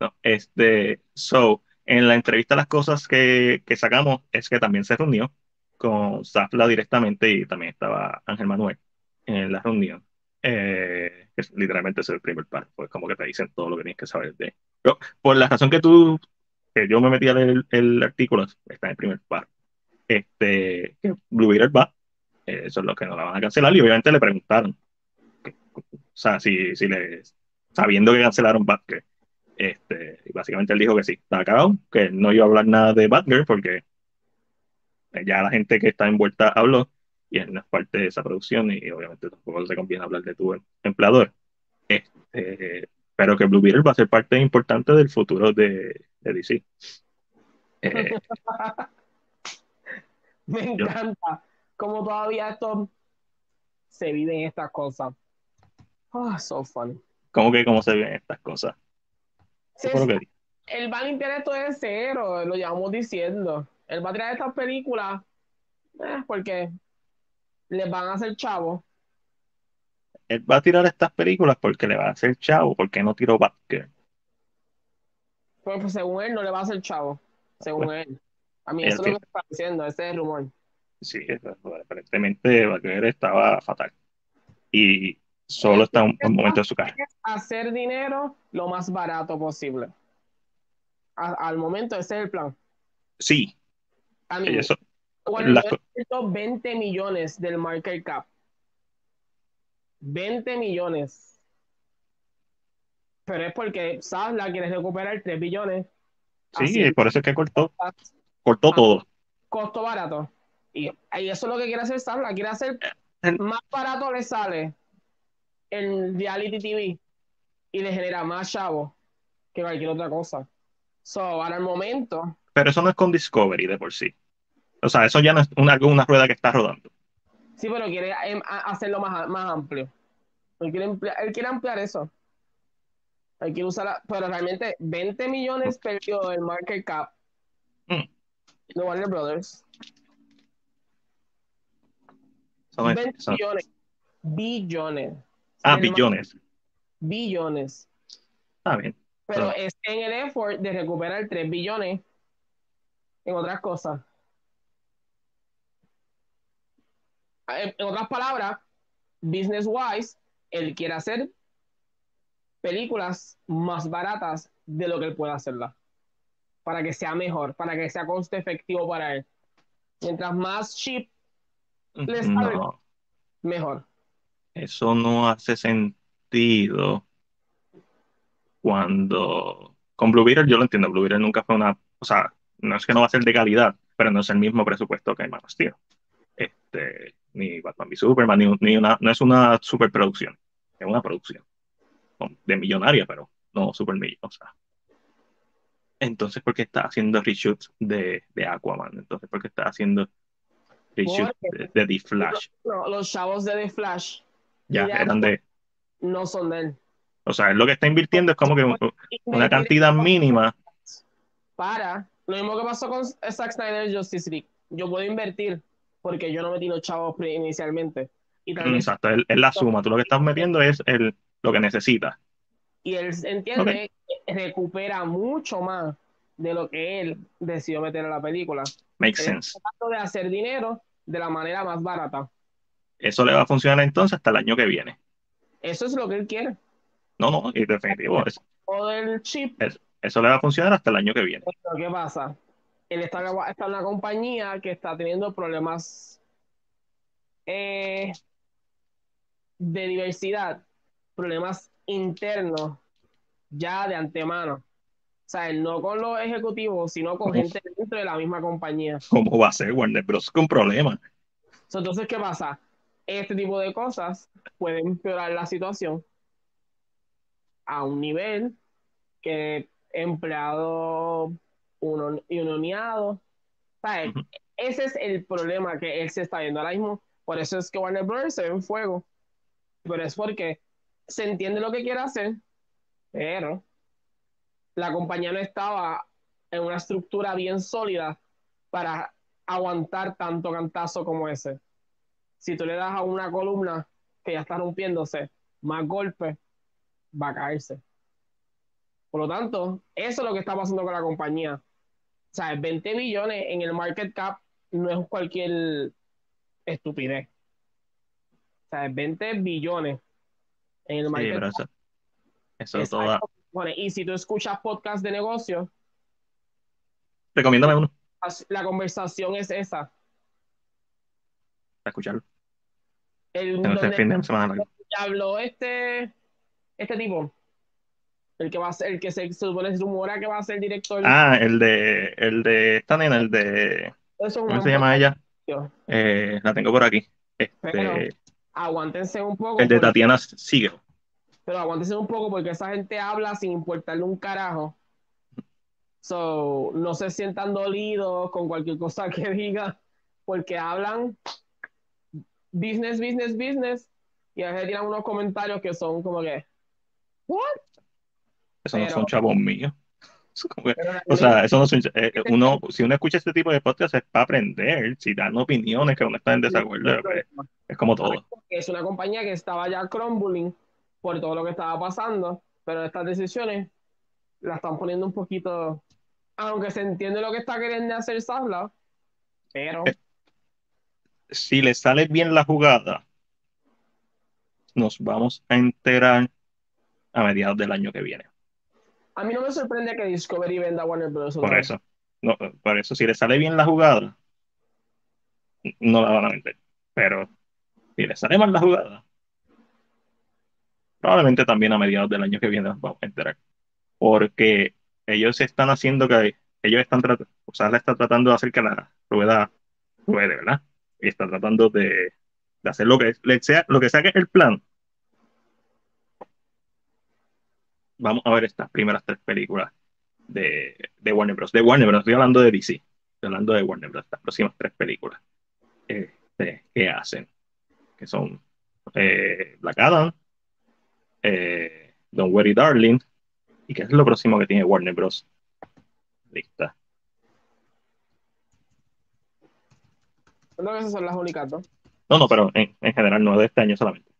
No, este, so, en la entrevista las cosas que, que sacamos es que también se reunió con Zafla directamente y también estaba Ángel Manuel en la reunión. Eh, es- literalmente es el primer par, pues como que te dicen todo lo que tienes que saber de. Pero, por la razón que tú, que yo me metí a leer el, el artículo, está en el primer par. Este, que Blue Beetle va, eh, eso es lo que no la van a cancelar y obviamente le preguntaron. que- o sea, si, si le, sabiendo que cancelaron Batgirl, este, y básicamente él dijo que sí, estaba cagado, que no iba a hablar nada de Batgirl porque ya la gente que está envuelta habló y él no es parte de esa producción y obviamente tampoco se conviene hablar de tu em- empleador. Este, pero que Blue Beetle va a ser parte importante del futuro de, de DC. Eh, Me encanta cómo todavía esto se vive en estas cosas. Ah, so funny. ¿Cómo que cómo se ven estas cosas? Sí, Eso fue lo que dije. él va a limpiar esto de cero, lo llevamos diciendo. Él va a tirar estas películas eh, porque les van a hacer chavo. Él va a tirar estas películas porque le va a hacer chavo, porque no tiró Batgirl. Pues, pues, según él no le va a hacer chavo. Según él. A mí Él eso es lo que está diciendo, ese es el rumor. Sí, aparentemente Batgirl estaba fatal. Y solo está en un momento de su. Es hacer dinero lo más barato posible. A- al momento ese es el plan. Sí, A mí, eso, necesito 20 millones del market cap. 20 millones. Pero es porque Sasla quiere recuperar 3 billones. sí, Así, por eso es que cortó, cortó todo. costo barato. Y, y eso es lo que quiere hacer Sasla. Quiere hacer más barato le sale el reality TV y le genera más chavo que cualquier otra cosa. So, ahora el momento, Pero eso no es con Discovery de por sí. O sea, eso ya no es una, una rueda que está rodando. sí, pero quiere em, hacerlo más, más amplio. Él quiere, ampliar, él quiere ampliar eso. Él quiere usar, pero realmente 20 millones perdió el market cap Mm. de Warner Brothers. Eso no es- 20 eso no- billones. Billones. ah, billones. Billones. Está bien. Pero Pero- es en el effort de recuperar 3 billones en otras cosas. En, en otras palabras, business wise, él quiere hacer películas más baratas de lo que él puede hacerlas. Para que sea mejor, para que sea coste efectivo para él. Mientras más cheap, Les sale. No, mejor. Eso no hace sentido cuando... Con Blue Beetle yo lo entiendo. Blue Beetle nunca fue una... O sea, no es que no va a ser de calidad, pero no es el mismo presupuesto que Man of Steel. Este, ni Batman v Superman, ni, ni una... No es una superproducción. Es una producción de millonaria, pero no super o sea. Entonces, ¿por qué está haciendo reshoots de, de Aquaman? Entonces, ¿por qué está haciendo reshoots de, de The Flash? Los chavos de The Flash Ya y de eran de... no son de él. O sea, él lo que está invirtiendo es como que un- una cantidad mínima. para lo mismo que pasó con Zack Snyder Justice League. Yo puedo invertir porque yo no metí los chavos inicialmente. Y tal vez- Exacto, él, él la suma. Tú lo que estás metiendo es el, lo que necesitas. y él entiende que recupera mucho más de lo que él decidió meter en la película. Makes Él sense. tratando de hacer dinero de la manera más barata. Eso le va a funcionar entonces hasta el año que viene. Eso es lo que él quiere. No, no, y definitivo. es- O del chip. eso le va a funcionar hasta el año que viene. Pero ¿qué pasa? Él está, está en una compañía que está teniendo problemas eh, de diversidad, problemas internos ya de antemano. O sea, no con los ejecutivos, sino con gente dentro de la misma compañía. ¿Cómo va a ser Warner Bros. con problemas? Entonces, ¿qué pasa? Este tipo de cosas pueden empeorar la situación a un nivel que empleado uno, unioneado. ¿sabes? Ujú. Ese es el problema que él se está viendo ahora mismo. Por eso es que Warner Bros. se ve en fuego. Pero es porque se entiende lo que quiere hacer, pero la compañía no estaba en una estructura bien sólida para aguantar tanto cantazo como ese. Si tú le das a una columna que ya está rompiéndose más golpes, va a caerse. Por lo tanto, eso es lo que está pasando con la compañía. O sea, 20 billones en el market cap no es cualquier estupidez. O sea, 20 billones en el market cap. Eso, eso todo. Bueno, y si tú escuchas podcast de negocio, recomiéndame uno. La conversación es esa. A escucharlo. El, fin de semana habló este, este tipo. El que va a ser, el que se, supone se rumora que va a ser director. Ah, el de, el de esta nena, el de. ¿Cómo se llama ella? Eh, la tengo por aquí. Este, aguántense un poco. El de Tatiana sigue. Pero aguántense un poco porque esa gente habla sin importarle un carajo. So, no se sientan dolidos con cualquier cosa que diga, porque hablan business, business, business, y a veces tiran unos comentarios que son como que, ¿what? Eso no son chavos míos. o sea, eso no son, eh, uno, si uno escucha este tipo de podcast es para aprender, si dan opiniones que uno está en desacuerdo, pues, es como todo. Es una compañía que estaba ya crumbling por todo lo que estaba pasando, pero estas decisiones las están poniendo un poquito, aunque se entiende lo que está queriendo hacer Sabla, pero... Eh, si le sale bien la jugada, nos vamos a enterar a mediados del año que viene. A mí no me sorprende que Discovery venda Warner Bros. Por eso. No, por eso, si le sale bien la jugada, no la van a vender. Pero si le sale mal la jugada, probablemente también a mediados del año que viene nos vamos a enterar. Porque ellos están haciendo que ellos están tratando, o sea, le está tratando de hacer que la rueda ruede, ¿verdad? Y está tratando de, de hacer lo que sea, lo que sea que es el plan, vamos a ver estas primeras tres películas de, de Warner Bros. De Warner Bros. Estoy hablando de DC. Estoy hablando de Warner Bros. Estas próximas tres películas. Este, que hacen. Que son eh, Black Adam, eh, Don't Worry Darling. ¿Y qué es lo próximo que tiene Warner Bros? Lista. No, esas son las únicas, ¿no? No, no, pero en, en general no de este año solamente.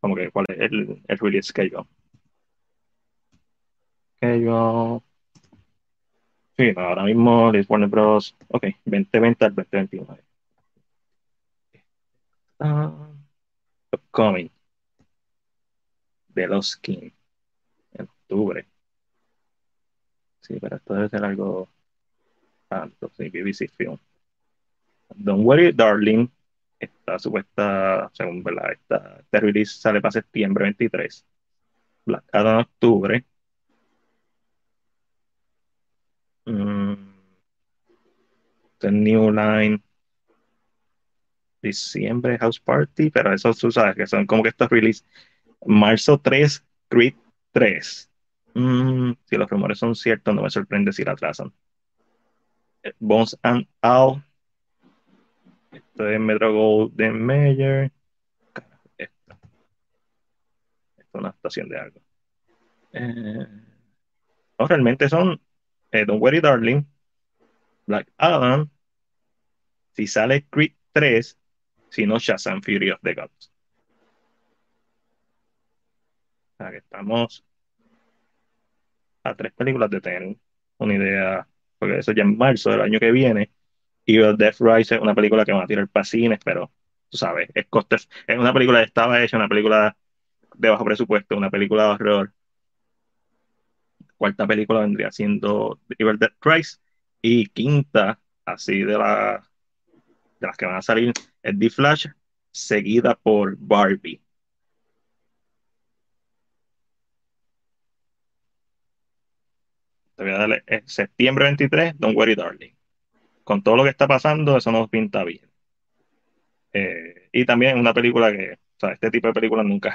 Como que cuál es el, el release que yo. Sí, ahora mismo les Warner Bros. Ok, 2020 al 2021. Uh, upcoming. De los skins. En octubre. Sí, pero esto debe ser algo. Tanto, sí, BBC Film. Don't Worry, Darling. Está supuesta, según verdad, esta, este release sale para septiembre 23. Black Adam octubre. Mm. The New Line. Diciembre House Party, pero eso tú sabes que son como que estos release. Marzo 3, Creed 3. Mm, si los rumores son ciertos, no me sorprende si la atrasan. Bones and All. Esto es Metro Golden Mayer. Esto. es una estación de algo. Eh, no, realmente son eh, Don't Worry Darling, Black Adam, si sale Creed 3, si no Shazam Fury of the Gods. O sea que estamos a tres películas de tener una idea, porque eso ya en marzo del año que viene. Y Death Rise es una película que van a tirar para cines, pero tú sabes, es, es una película que estaba hecha, una película de bajo presupuesto, una película de horror cuarta película vendría siendo Evil Dead Rise y quinta, así de, la, de las que van a salir, es The Flash, seguida por Barbie. Te voy a darle eh, septiembre 23, Don't Worry Darling. Con todo lo que está pasando, eso nos pinta bien. Eh, y también una película que, o sea, este tipo de películas nunca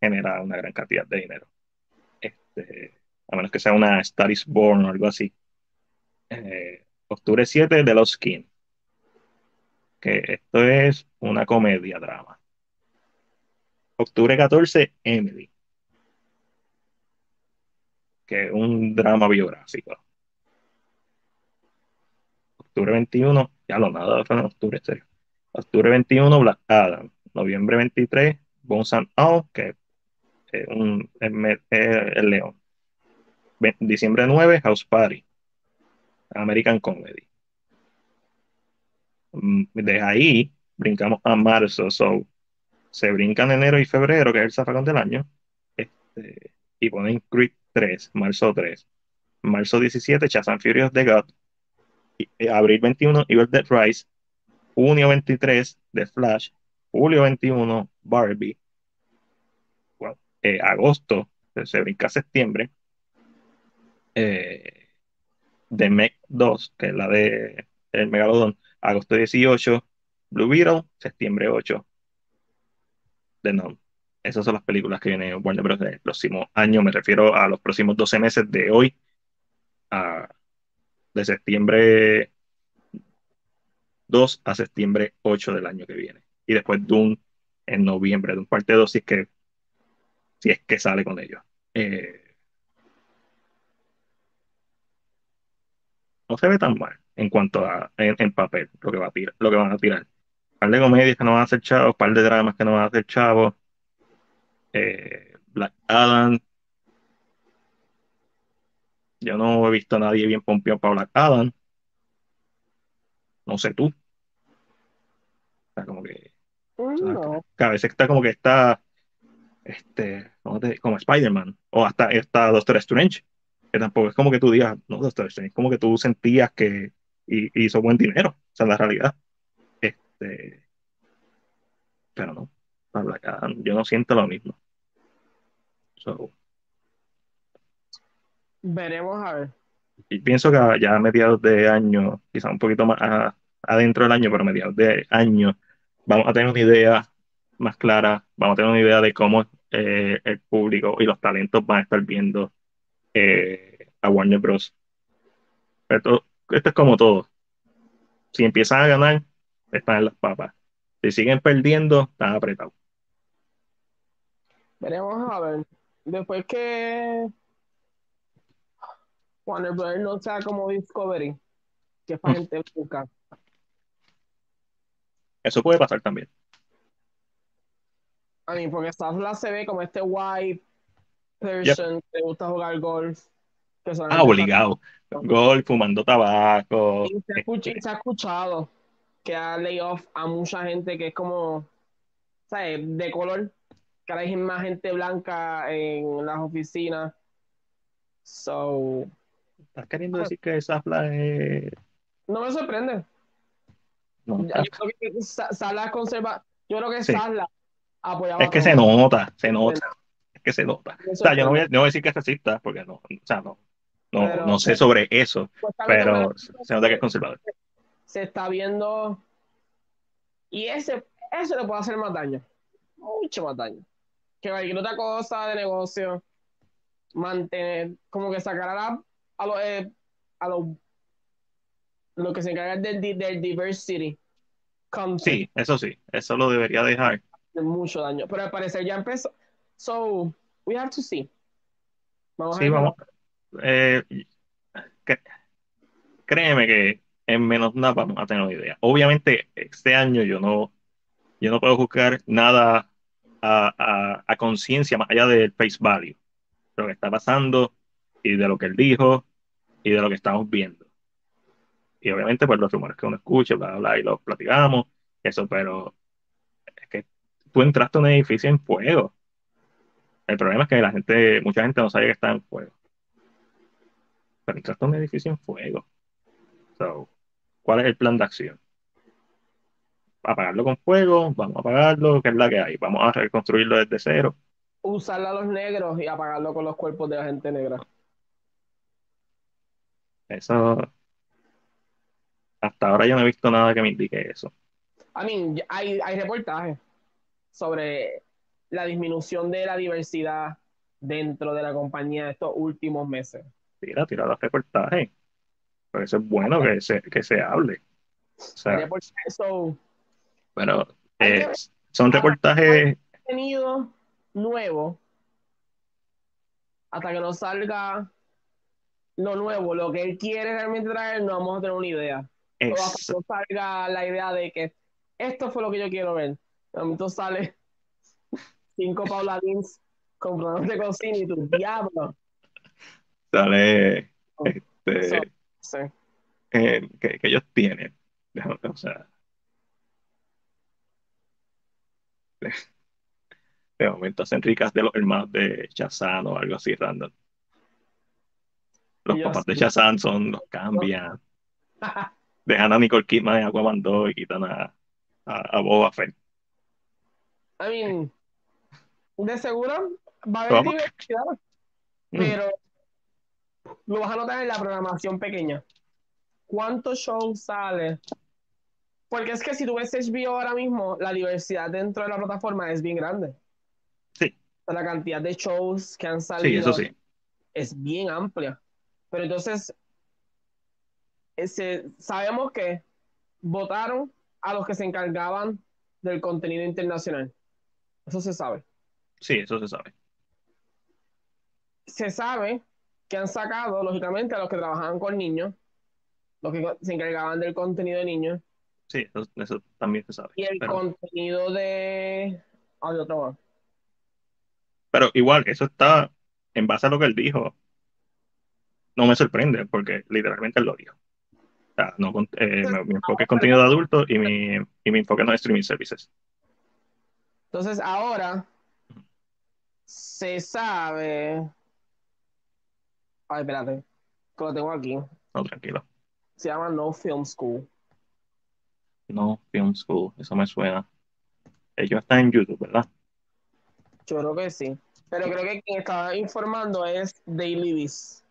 genera una gran cantidad de dinero. Este, a menos que sea una Star is Born o algo así. Eh, octubre 7 de los Skin. que esto es una comedia drama. Octubre 14, Emily, que es un drama biográfico. Octubre 21, ya lo nada fue en octubre, serio. Octubre 21, Black Adam. Noviembre 23, Bones and All, que es un, el León. Diciembre 9, House Party. American Comedy. Mm, de ahí brincamos a marzo, so se brincan enero y febrero, que es el zafacón del año, este, y ponen Creed 3, marzo 3, marzo 17, Chazan Furious de God, abril 21, Evil Dead Rise, junio 23, The Flash, julio 21, Barbie, eh, agosto, se brinca septiembre, eh, The Meg 2, que es la de el Megalodon, agosto 18, Blue Beetle, septiembre 8, The Nun. Esas son las películas que vienen Warner Bros. el próximo año. Me refiero a los próximos 12 meses de hoy a, de septiembre 2 a septiembre 8 del año que viene. Y después Doom en noviembre, Doom parte 2, si es que, si es que sale con ellos. Eh, no se ve tan mal en cuanto a en, papel lo que va a tirar, lo que van a tirar. Un par de comedias que no van a hacer chavos, un par de dramas que no van a hacer chavos. Eh, Black Adam. Yo no he visto a nadie bien pompeado para Black Adam. No sé tú. Está como que. a veces está como que está. Este. Como Spider-Man. O hasta, está Doctor Strange que tampoco es como que tú digas, no, es como que tú sentías que hizo buen dinero, o sea, la realidad. Este, pero no, yo no siento lo mismo. Veremos a ver. Y pienso que ya a mediados de año, quizá un poquito más adentro del año, pero a mediados de año, vamos a tener una idea más clara, vamos a tener una idea de cómo eh, el público y los talentos van a estar viendo eh, a Warner Bros. Esto, esto es como todo. Si empiezan a ganar, están en las papas. Si siguen perdiendo, están apretados. Veremos a ver. Después que Warner Bros. no sea como Discovery, que es para mm. gente buscar. Eso puede pasar también. A mí, porque Safla se ve como este white person que gusta jugar golf. ah, obligado. Golf, fumando tabaco. se, ha escuchado que ha layoff a mucha gente que es como, ¿sabes? De color. Que ahora hay más gente blanca en las oficinas. So. ¿Estás queriendo decir que Safla es.? No me sorprende. No, yo creo que Sala conserva. Yo creo que Sala apoyaba. Es que se nota, se nota que se nota. O sea, yo no voy, a, no voy a decir que es racista, porque no, o sea, no, no, no sé sobre eso, pero se nota que es conservador. Se está viendo y ese, eso le puede hacer más daño, mucho más daño. Que cualquier otra cosa de negocio, mantener, como que sacar a, la, a los eh, a los lo que se encarga del, del diversity. Sí, eso sí, eso lo debería dejar. Mucho daño, pero al parecer ya empezó, So, we have to see. Vamos sí, vamos. Eh, créeme que en menos nada vamos a tener una idea. Obviamente, este año yo no, yo no puedo buscar nada a, a, conciencia más allá del face value, lo que está pasando y de lo que él dijo y de lo que estamos viendo. Y obviamente, pues los rumores que uno escucha, bla, bla, y los platicamos, eso, pero es que tú entraste a un edificio en fuego el problema es que la gente, mucha gente no sabe que está en fuego. Pero entraste a un edificio en fuego. ¿Cuál es el plan de acción? Apagarlo con fuego, vamos a apagarlo, ¿qué es la que hay? Vamos a reconstruirlo desde cero. Usarlo a los negros y apagarlo con los cuerpos de la gente negra. Eso. Hasta ahora yo no he visto nada que me indique eso. I mean, hay, hay reportajes sobre la disminución de la diversidad dentro de la compañía estos últimos meses. Tira, tira los reportajes. Pero eso es bueno que se, que se hable. O sea, Pero eh, son reportajes, Contenido nuevo hasta que nos salga lo nuevo, lo que él quiere realmente traer, no vamos a tener una idea. O hasta ex- que nos salga la idea de que esto fue lo que yo quiero ver. De momento sale cinco Paula Dins con de cocina y tu diablo. sale este, sí. eh, que, que ellos tienen. O sea, de, de momento hacen ricas de los hermanos de Shazam o algo así random. Los papás de. Shazam son, los cambian. Dejan a Nicole Kidman en Aquaman 2 y quitan a, a, a Boba Fett. I mean, de seguro va a haber diversidad, Mm. pero lo vas a notar en la programación pequeña. ¿Cuántos shows sale? Porque es que si tú ves HBO ahora mismo, la diversidad dentro de la plataforma es bien grande. Sí. La cantidad de shows que han Sí, salido eso sí. es bien amplia. Pero entonces, ese, sabemos que votaron a los que se encargaban del contenido internacional. Eso se sabe. Sí, eso se sabe. se sabe que han sacado, lógicamente, a los que trabajaban con niños, los que se encargaban del contenido de niños, Sí, eso, eso también se sabe. y el Pero, contenido de... Ah, de otro más. pero igual, eso está en base a lo que él dijo. No me sorprende, porque literalmente él lo dijo. O sea, no, con- eh, mi, mi enfoque es contenido de adultos y mi, y mi enfoque no es streaming services. Entonces, ahora se sabe... Ay, espérate, que lo tengo aquí. No, tranquilo. Se llama No Film School. No, Film School, eso me suena. Ellos están en YouTube, ¿verdad? Yo creo que sí. Pero creo que quien estaba informando es Daily Beast.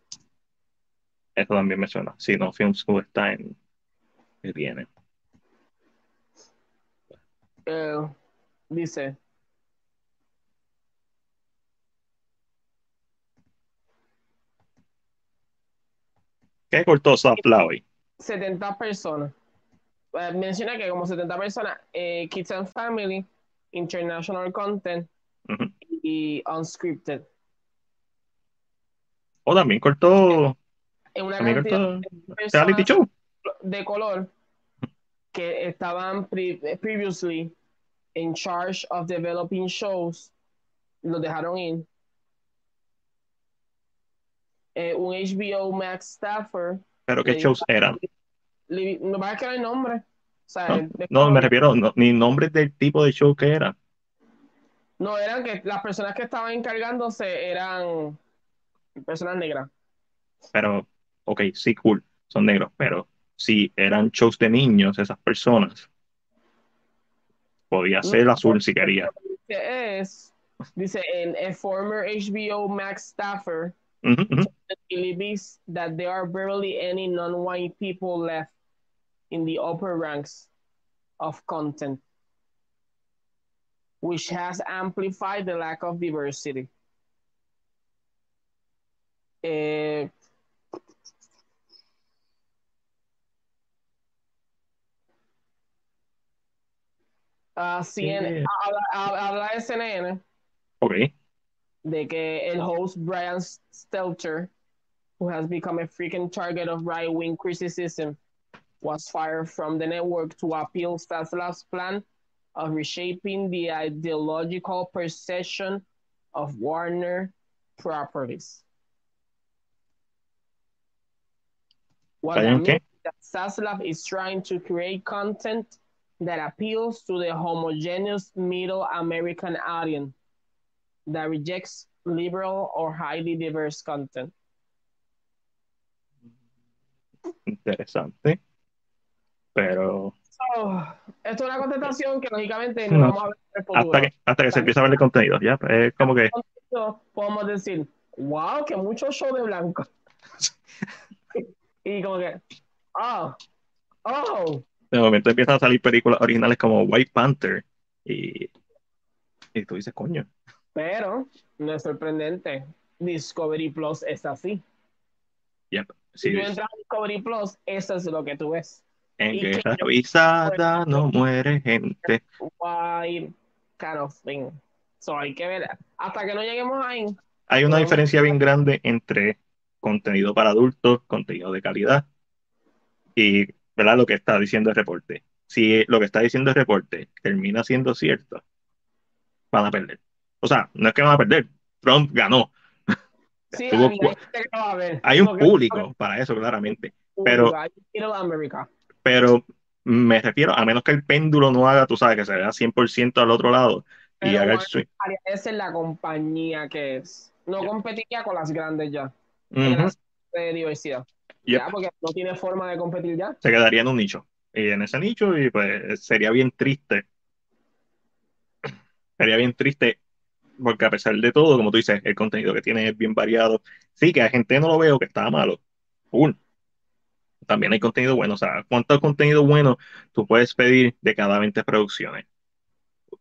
Eso también me suena. Sí, no, Film School está en. que tiene. Eh, dice, ¿Qué cortó hoy? 70 personas. Eh, menciona que como 70 personas, eh, Kids and Family, International Content y Unscripted. O también cortó. En una cantidad de Reality personas Show. de color que estaban pre- previously in charge of developing shows, los dejaron ir. Eh, un HBO Max staffer, Pero ¿qué shows eran? no va a quedar el nombre. O sea, No, el- no, me refiero, no, ni nombres del tipo de show que era. No, eran que las personas que estaban encargándose eran personas negras. Pero, ok, sí, cool, son negros, pero si eran shows de niños, esas personas, podía ser No. azul si quería. Que es, dice, en a former HBO Max staffer believes that there are barely any non-white people left in the upper ranks of content, which has amplified the lack of diversity. Eh, CNN, Sí. habla, habla- habla de CNN Ok, de que el host Brian Stelter, who has become a frequent target of right-wing criticism, was fired from the network to appeal Stanisla's plan of reshaping the ideological perception of Warner properties. What I mean qué? is that Zaslav is trying to create content that appeals to the homogeneous middle American audience that rejects liberal or highly diverse content. Interesante. Pero So, esto es una contestación que lógicamente no No. vamos a ver en el futuro. hasta que, hasta que se empieza a ver el contenido, ya, es como que, podemos decir, wow, que mucho show de blanco. y como que, oh, oh, de momento empiezan a salir películas originales como White Panther y, y tú dices, coño, pero no es sorprendente. Discovery Plus es así. Si sí, tú entras a Discovery Plus, eso es lo que tú ves. En Y que- guerra avisada no muere gente. wide kind of thing. So hay que ver. Hasta que no lleguemos ahí. Hay una diferencia bien grande entre contenido para adultos, contenido de calidad y ¿verdad? lo que está diciendo el reporte. Si lo que está diciendo el reporte termina siendo cierto, van a perder. O sea, no es que van a perder. Trump ganó. Sí, hay, hay un público para eso, claramente. pero-. Pero me refiero, a menos que el péndulo no haga, tú sabes, que se vea 100% al otro lado y Pero haga el swing. Esa es la compañía que es. No Ya. competiría con las grandes ya. En las de diversidad. Yep. Ya, porque no tiene forma de competir ya. Se quedaría en un nicho. Y en ese nicho, y pues sería bien triste. Sería bien triste, porque a pesar de todo, como tú dices, el contenido que tiene es bien variado. Sí, que a gente no lo veo que está malo. Cool. También hay contenido bueno. O sea, ¿cuánto contenido bueno tú puedes pedir de cada 20 producciones?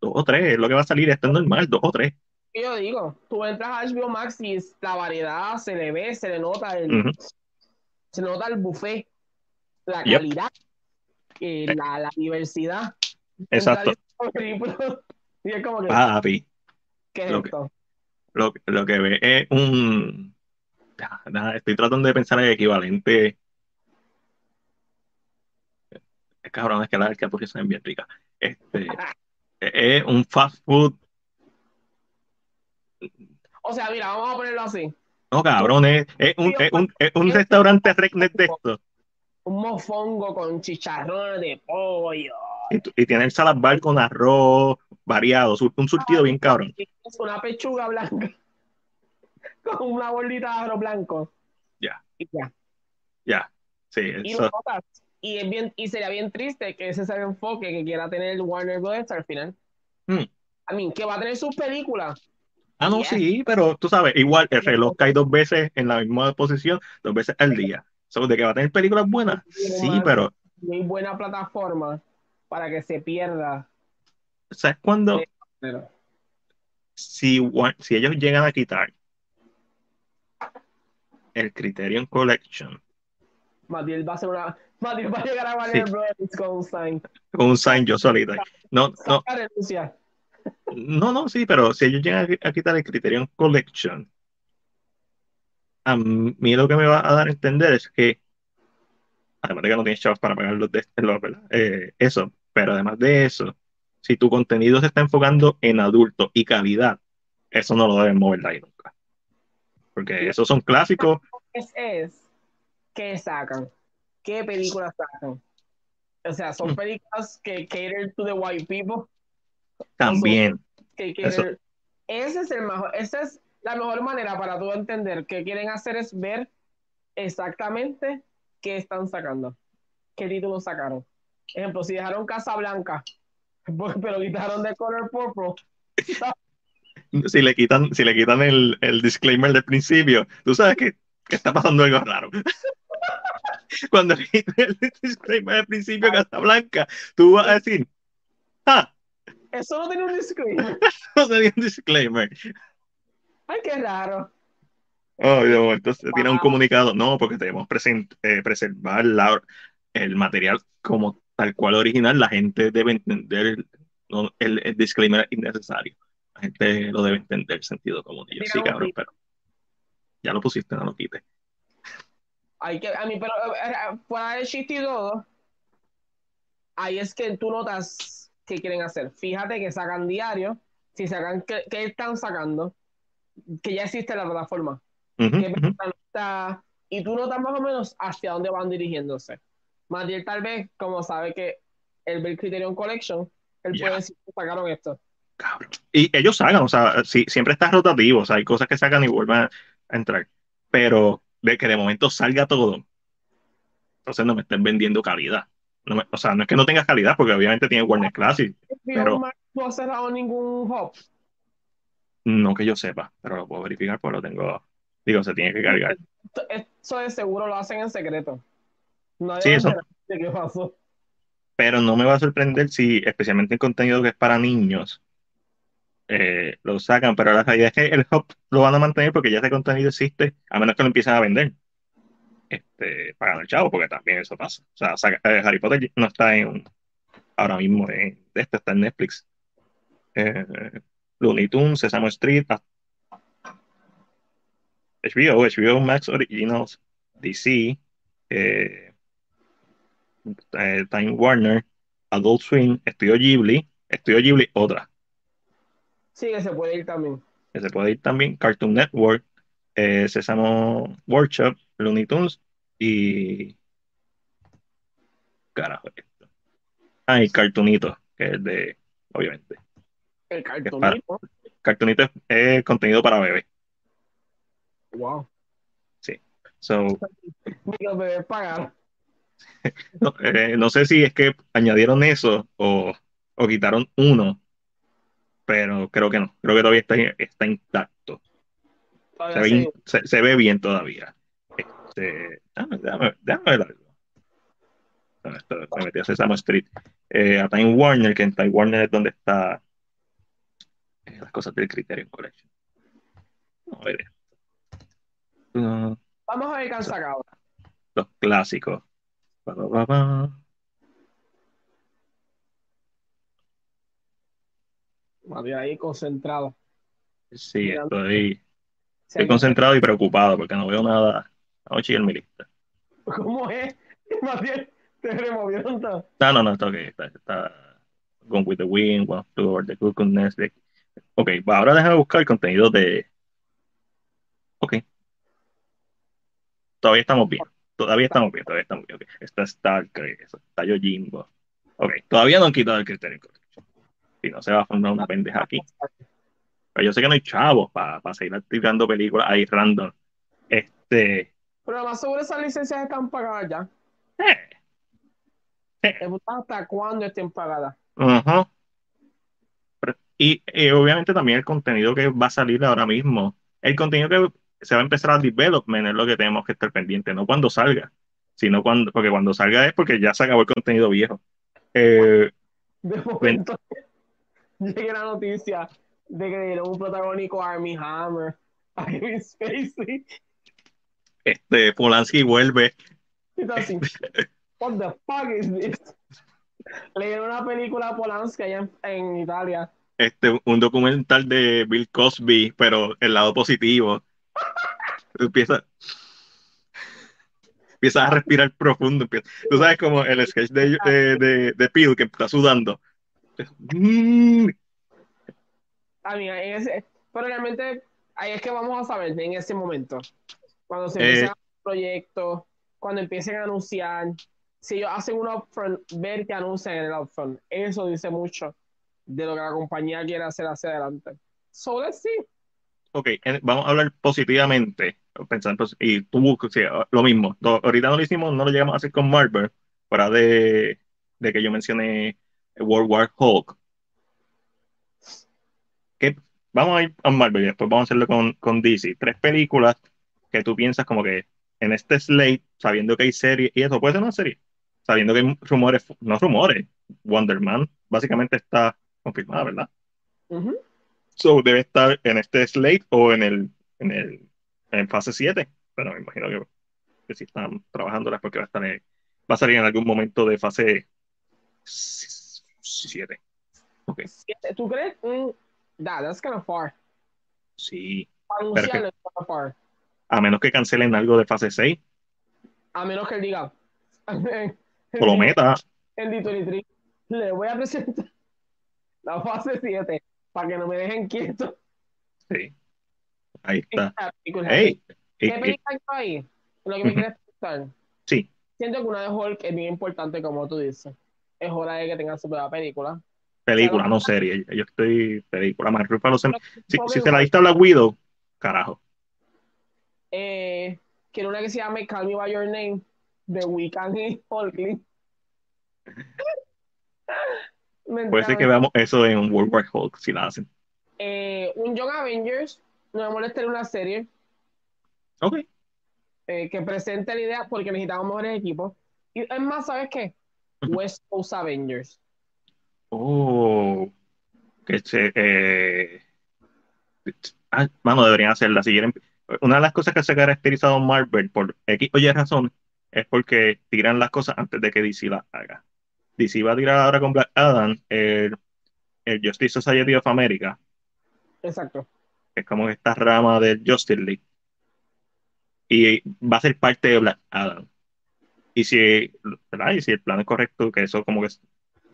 Dos o tres, es lo que va a salir. Esto es normal, dos o tres. Yo digo, tú entras a HBO Max y la variedad se le ve, se le nota el. Se nota el buffet, la Yep. calidad, eh, la, la diversidad. Exacto. Y es como que, Papi. ¿qué es lo que- esto? lo, lo que ve es un. Nada, Estoy tratando de pensar el equivalente. Es cabrón, es que las hamburguesas son bien ricas. Este, es un fast food. O sea, mira, vamos a ponerlo así. No, cabrón, es, es un, es un, es un restaurante redneck de esto. Un mofongo con chicharrones de pollo. Y, y tiene el salad bar con arroz variado, un surtido bien cabrón. Es una pechuga blanca con una bolita de arroz blanco. Ya. Ya. Ya, sí, Y, notas. y, es bien, y sería bien triste que ese sea el enfoque que quiera tener el Warner Bros. al final. Hmm. I mean, que va a tener sus películas. Ah, no, Yeah. sí, pero tú sabes, igual el reloj cae dos veces en la misma posición, dos veces al día. So, ¿De que va a tener películas buenas? Sí, pero No hay buena plataforma para que se pierda. ¿sabes cuándo? Pero, si, si ellos llegan a quitar el Criterion Collection Matiel va a ser una. Matiel va a llegar a Warner Sí. Con un sign. con un sign yo solito. No, no. No, no, sí, pero si ellos llegan a, qui- a quitar el Criterion Collection, a mí lo que me va a dar a entender es que, además de que no tienes chavos para pagar los de los, ¿verdad? Eh, eso, pero además de eso, si tu contenido se está enfocando en adultos y calidad, eso no lo deben mover de ahí nunca. Porque esos son clásicos Es, es ¿qué sacan? ¿Qué películas sacan? O sea, son Mm. películas que cater to the white people. También. Que Eso. cater- Ese es el mejor, esa es la mejor manera para tú entender que quieren hacer es ver exactamente qué están sacando, qué títulos sacaron. Ejemplo, si dejaron Casa Blanca, pero quitaron de Color Purple, si le quitan, si le quitan el, el disclaimer del principio, tú sabes que, que está pasando algo raro. Cuando le quitan el disclaimer del principio Casa Blanca, tú vas a decir, ah, eso no tiene un disclaimer. no tenía un disclaimer. Ay, qué raro. Oh, se tiene un comunicado, no, porque debemos eh, preservar la- el material como tal cual original. La gente debe entender, no, el, el disclaimer es innecesario. La gente lo debe entender, sentido común. Yo, sí, cabrón, pero ya lo pusiste, no lo quites. Hay que, a mí, pero eh, eh, fuera de chiste y todo, ahí es que tú notas qué quieren hacer. Fíjate que sacan diario, si sacan, ¿qué, qué están sacando? Que ya existe la plataforma. Ujú, ¿Qué ujú. película está? Y tú notas más o menos hacia dónde van dirigiéndose. Matiel tal vez, como sabe que el Bill Criterion Collection, él Ya. puede decir que sacaron esto. Cabrón. Y ellos sacan, o sea, sí, siempre está rotativo, o sea, hay cosas que sacan y vuelven a, a entrar. Pero de que de momento salga todo, entonces no me estén vendiendo calidad. No me- o sea, no es que no tengas calidad, porque obviamente tiene Warner Classic, Pero- Max no ha cerrado ningún hub. no que yo sepa, pero lo puedo verificar porque lo tengo, digo, se tiene que cargar. Eso de seguro lo hacen en secreto. Nadie Sí, eso. qué pasó. Pero no me va a sorprender si, especialmente en contenido que es para niños, eh, lo sacan, pero la realidad es que el hub lo van a mantener porque ya ese contenido existe, a menos que lo empiecen a vender. Este, para ganar chavo, porque también eso pasa. O sea, saca- eh, Harry Potter no está en, ahora mismo en, este está en Netflix. Eh, Looney Tunes, Sesame Street, ah, HBO, HBO Max Originals, DC, eh, Time Warner, Adult Swim, Estudio Ghibli, Estudio Ghibli, otra, Sí, que se puede ir también. que se puede ir también, Cartoon Network, eh, Sesame Workshop, Looney Tunes y... Carajo, esto. Ah, y Cartoonito, que es de, obviamente. El cartonito. Cartoonito es, es contenido para bebés. Wow. So, Ni los bebés pagaron. no, eh, no sé si es que añadieron eso o, o quitaron uno, pero creo que no. Creo que todavía está, está intacto. Se Todavía ve, sí. in- se- se ve bien todavía. Este, déjame, déjame, déjame ver algo. No, esto, me metí a Sesame Street. Eh, a Time Warner, que en Time Warner es donde está eh, las cosas del Criterion Collection. Vamos a ver esto. Uh, Vamos a ver qué han sacado. los clásicos. Pa, pa, pa. María ahí concentrado. Sí, estoy, estoy concentrado y preocupado porque no veo nada. Vamos a chequear mi lista. ¿Cómo es? Matías, te removieron todo. No, no, no, está ok. Está, está Gone with the Wind, One Flew Over the Cuckoo's Nest. de- Ok, va, ahora déjame buscar el contenido de. Ok. Todavía estamos bien. Todavía estamos bien, todavía estamos bien. ok. Está Starcraft, está Yojimbo. Ok, todavía no han quitado el Collection. Si no se va a formar una pendeja aquí. Pero yo sé que no hay chavos para seguir tirando películas ahí random. Este. Pero más seguro esas licencias están pagadas ya. eh, gusta hasta cuándo estén pagadas. Ajá. Pero- Y, y obviamente también el contenido que va a salir ahora mismo, el contenido que se va a empezar a development es lo que tenemos que estar pendiente, no cuando salga, sino cuando, porque cuando salga es porque ya se acabó el contenido viejo. Eh, De momento llegue la noticia de que dieron un protagónico a Armie Hammer a Kevin Spacey. Este Polanski vuelve, así, what the fuck is this? Le dieron una película a Polanski allá en, en Italia. este, un documental de Bill Cosby, pero el lado positivo. Empieza, empieza a respirar profundo. empieza- tú sabes como el sketch de, de, de, de Peel que está sudando. Mm, en ese, pero realmente ahí es que vamos a saber en ese momento. Cuando se Eh. a hacer proyectos, cuando empiecen a anunciar, si ellos hacen un upfront, ver que anuncian en el upfront. Eso dice mucho de lo que la compañía quiere hacer hacia adelante. So let's see. Ok, vamos a hablar positivamente. Pensando, y tú, sí, lo mismo. Ahorita no lo hicimos, no lo llegamos a hacer con Marvel, fuera de, de que yo mencioné World War Hulk. Que, vamos a ir a Marvel y después vamos a hacerlo con, con DC. Tres películas que tú piensas como que en este slate, sabiendo que hay series, y eso puede ser una serie, sabiendo que hay rumores, no rumores, Wonder Man básicamente está confirmada, ¿verdad? So, debe estar en este slate o en el, en el en fase 7. Pero me imagino que, que si están trabajándolas porque va a estar en- va a salir en algún momento de fase 7. Ok, Siete. ¿Tú crees? Mm, that, that's kind of far. sí. Para anunciarlo es kind of far. A menos que cancelen algo de fase 6 A menos que él diga. o lo meta. En D23. Le voy a presentar la fase 7 para que no me dejen quieto. Sí. Ahí está. Hey, ¿Qué eh, eh, película hay ahí? Lo que me quieres preguntar. sí, Siento que una de Hulk es bien importante, como tú dices. Es hora de que tenga su propia película. película, no serie. Yo estoy película. Más se- Pero, si, si se la diste a Black Widow, carajo. Eh, quiero una que se llame Call Me By Your Name de Weeknd y Hulkling. Puede ser que veamos eso en World War Hulk si la hacen. Eh, un Young Avengers, no me molestaría una serie Ok. eh, que presente la idea porque necesitamos mejores equipos. Y es más, ¿sabes qué? West Coast Avengers. Oh, que se, eh, ah, mano, deberían hacerla. Si quieren, una de las cosas que se ha caracterizado Marvel por X o Y razón es porque tiran las cosas antes de que DC las haga. DC va a tirar ahora con Black Adam el, el Justice Society of America, Exacto. que es como esta rama del Justice League. Y va a ser parte de Black Adam. Y si, ¿verdad? Y si el plan es correcto, que eso como que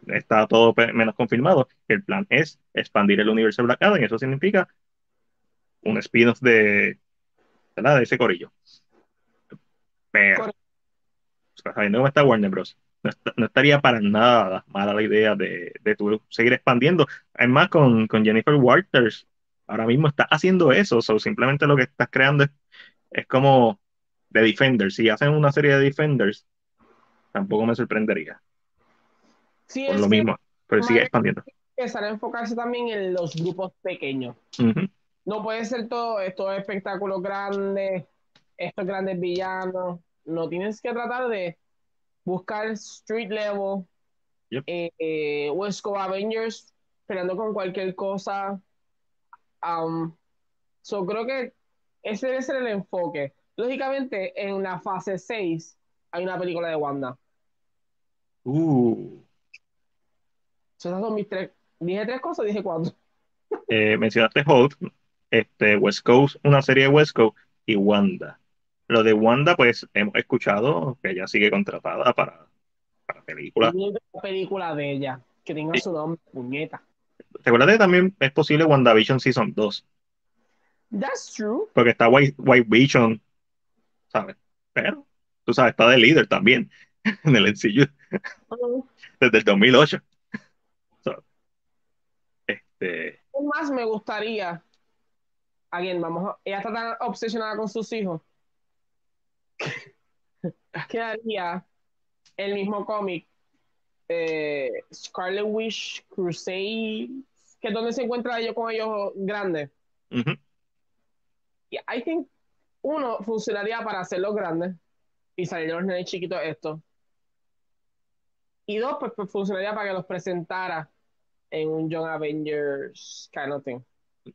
está todo menos confirmado, el plan es expandir el universo de Black Adam, y eso significa un spin-off de, ¿verdad? de ese corillo. Pero, sabiendo cómo está Warner Bros., no, est- no estaría para nada mala la idea de, de tú seguir expandiendo. Además, con, con Jennifer Walters, ahora mismo está haciendo eso, so, simplemente lo que estás creando es, es como de Defenders. Si hacen una serie de Defenders, tampoco me sorprendería, Sí, por es lo mismo, pero sigue expandiendo. empezar a enfocarse también en los grupos pequeños. No puede ser todo estos espectáculos grandes, estos grandes villanos. No tienes que tratar de buscar street level, Yep. eh, eh, West Coast Avengers peleando con cualquier cosa. Um, so creo que ese debe ser el enfoque. Lógicamente, en la fase 6 hay una película de Wanda. Uh, So, esas son mis tres. Dije tres cosas, dije cuatro. eh, mencionaste Hulk, este, West Coast, una serie de West Coast y Wanda. Lo de Wanda, pues hemos escuchado que ella sigue contratada para, para películas. Una película de ella que tenga su nombre, puñeta. Recuerda que también es posible WandaVision Season 2, That's true. porque está White, White Vision, ¿sabes? Pero, tú sabes, está de líder también en el Uh, desde el 2008. So, este, ¿Qué más me gustaría? Alguien, vamos a- ella está tan obsesionada con sus hijos que haría el mismo cómic eh, Scarlet Witch Crusade, que es donde se encuentra ellos con ellos grandes. Y I think uno funcionaría para hacerlos grandes y salir los nenes chiquitos estos. Y dos, pues, pues, funcionaría para que los presentara en un Young Avengers kind of thing.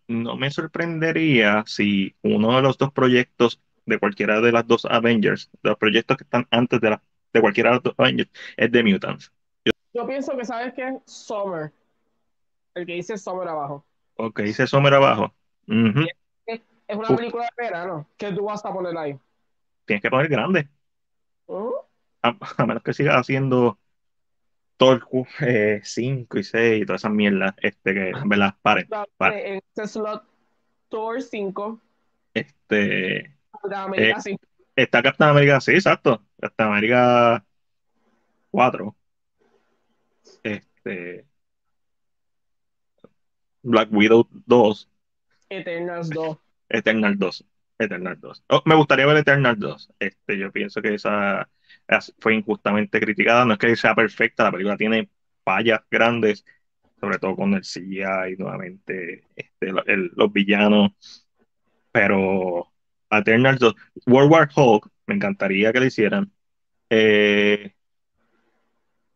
No me sorprendería si uno de los dos proyectos de cualquiera de las dos Avengers, los proyectos que están antes de, la, de cualquiera de los dos Avengers, es de Mutants. Yo pienso que, ¿sabes qué? Summer. El que dice Summer abajo. Ok, dice Sommer abajo. Es una Uf. película de verano que tú vas a poner ahí. Tienes que poner grande, ¿Mm? a, a menos que sigas haciendo Thor 5 y 6 y todas esas mierdas, este, que, ¿verdad? Paren. La- Vale. En este slot, Thor 5, Este, de América Eh, 5. está Captain America, sí, exacto. Captain America 4. Este, Black Widow 2. Eternals 2. Eternal 2. Eternal 2. Oh, me gustaría ver Eternal 2. Este, yo pienso que esa fue injustamente criticada. No es que sea perfecta, la película tiene fallas grandes, sobre todo con el CGI y nuevamente este, los villanos. Pero Eternal 2, World War Hulk, me encantaría que lo hicieran. Eh,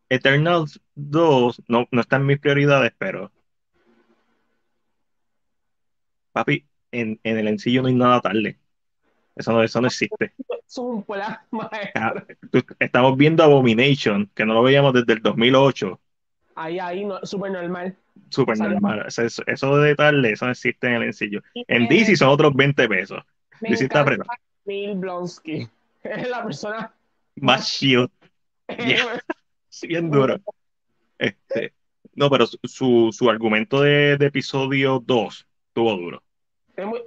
Eternals 2 no, no está en mis prioridades, pero papi, en, en el encillo no hay nada tarde. Eso no, eso no existe. Eso es un plan Ah, Estamos viendo Abomination, que no lo veíamos desde el 2008. Ahí, ahí, no, súper normal. Súper normal. Eso, eso- de tarde, eso no existe en el encillo. Y En DC son otros 20 pesos. DC está. Neil Blonsky. Es la persona. Más shield, Yeah. bien duro. Este, no, pero su, su, su argumento de, de episodio 2 estuvo duro. Es muy-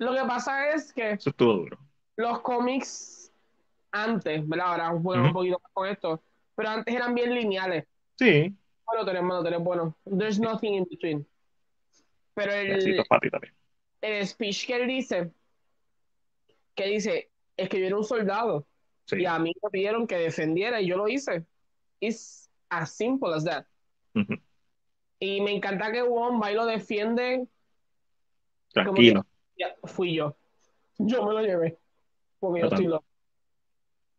Lo que pasa es que Eso estuvo duro. los cómics antes, ¿verdad? Ahora juegan Ujú. un poquito más con esto, pero antes eran bien lineales. Sí, Bueno, tenés bueno, tenés bueno. There's nothing in between. Pero el, para ti el speech que él dice, que dice, es que yo era un soldado Sí. y a mí me pidieron que defendiera y yo lo hice. It's as simple as that. Y me encanta que Wong va y lo defiende. Tranquilo. Ya, fui yo. Yo me lo llevé. Porque yo estoy loco.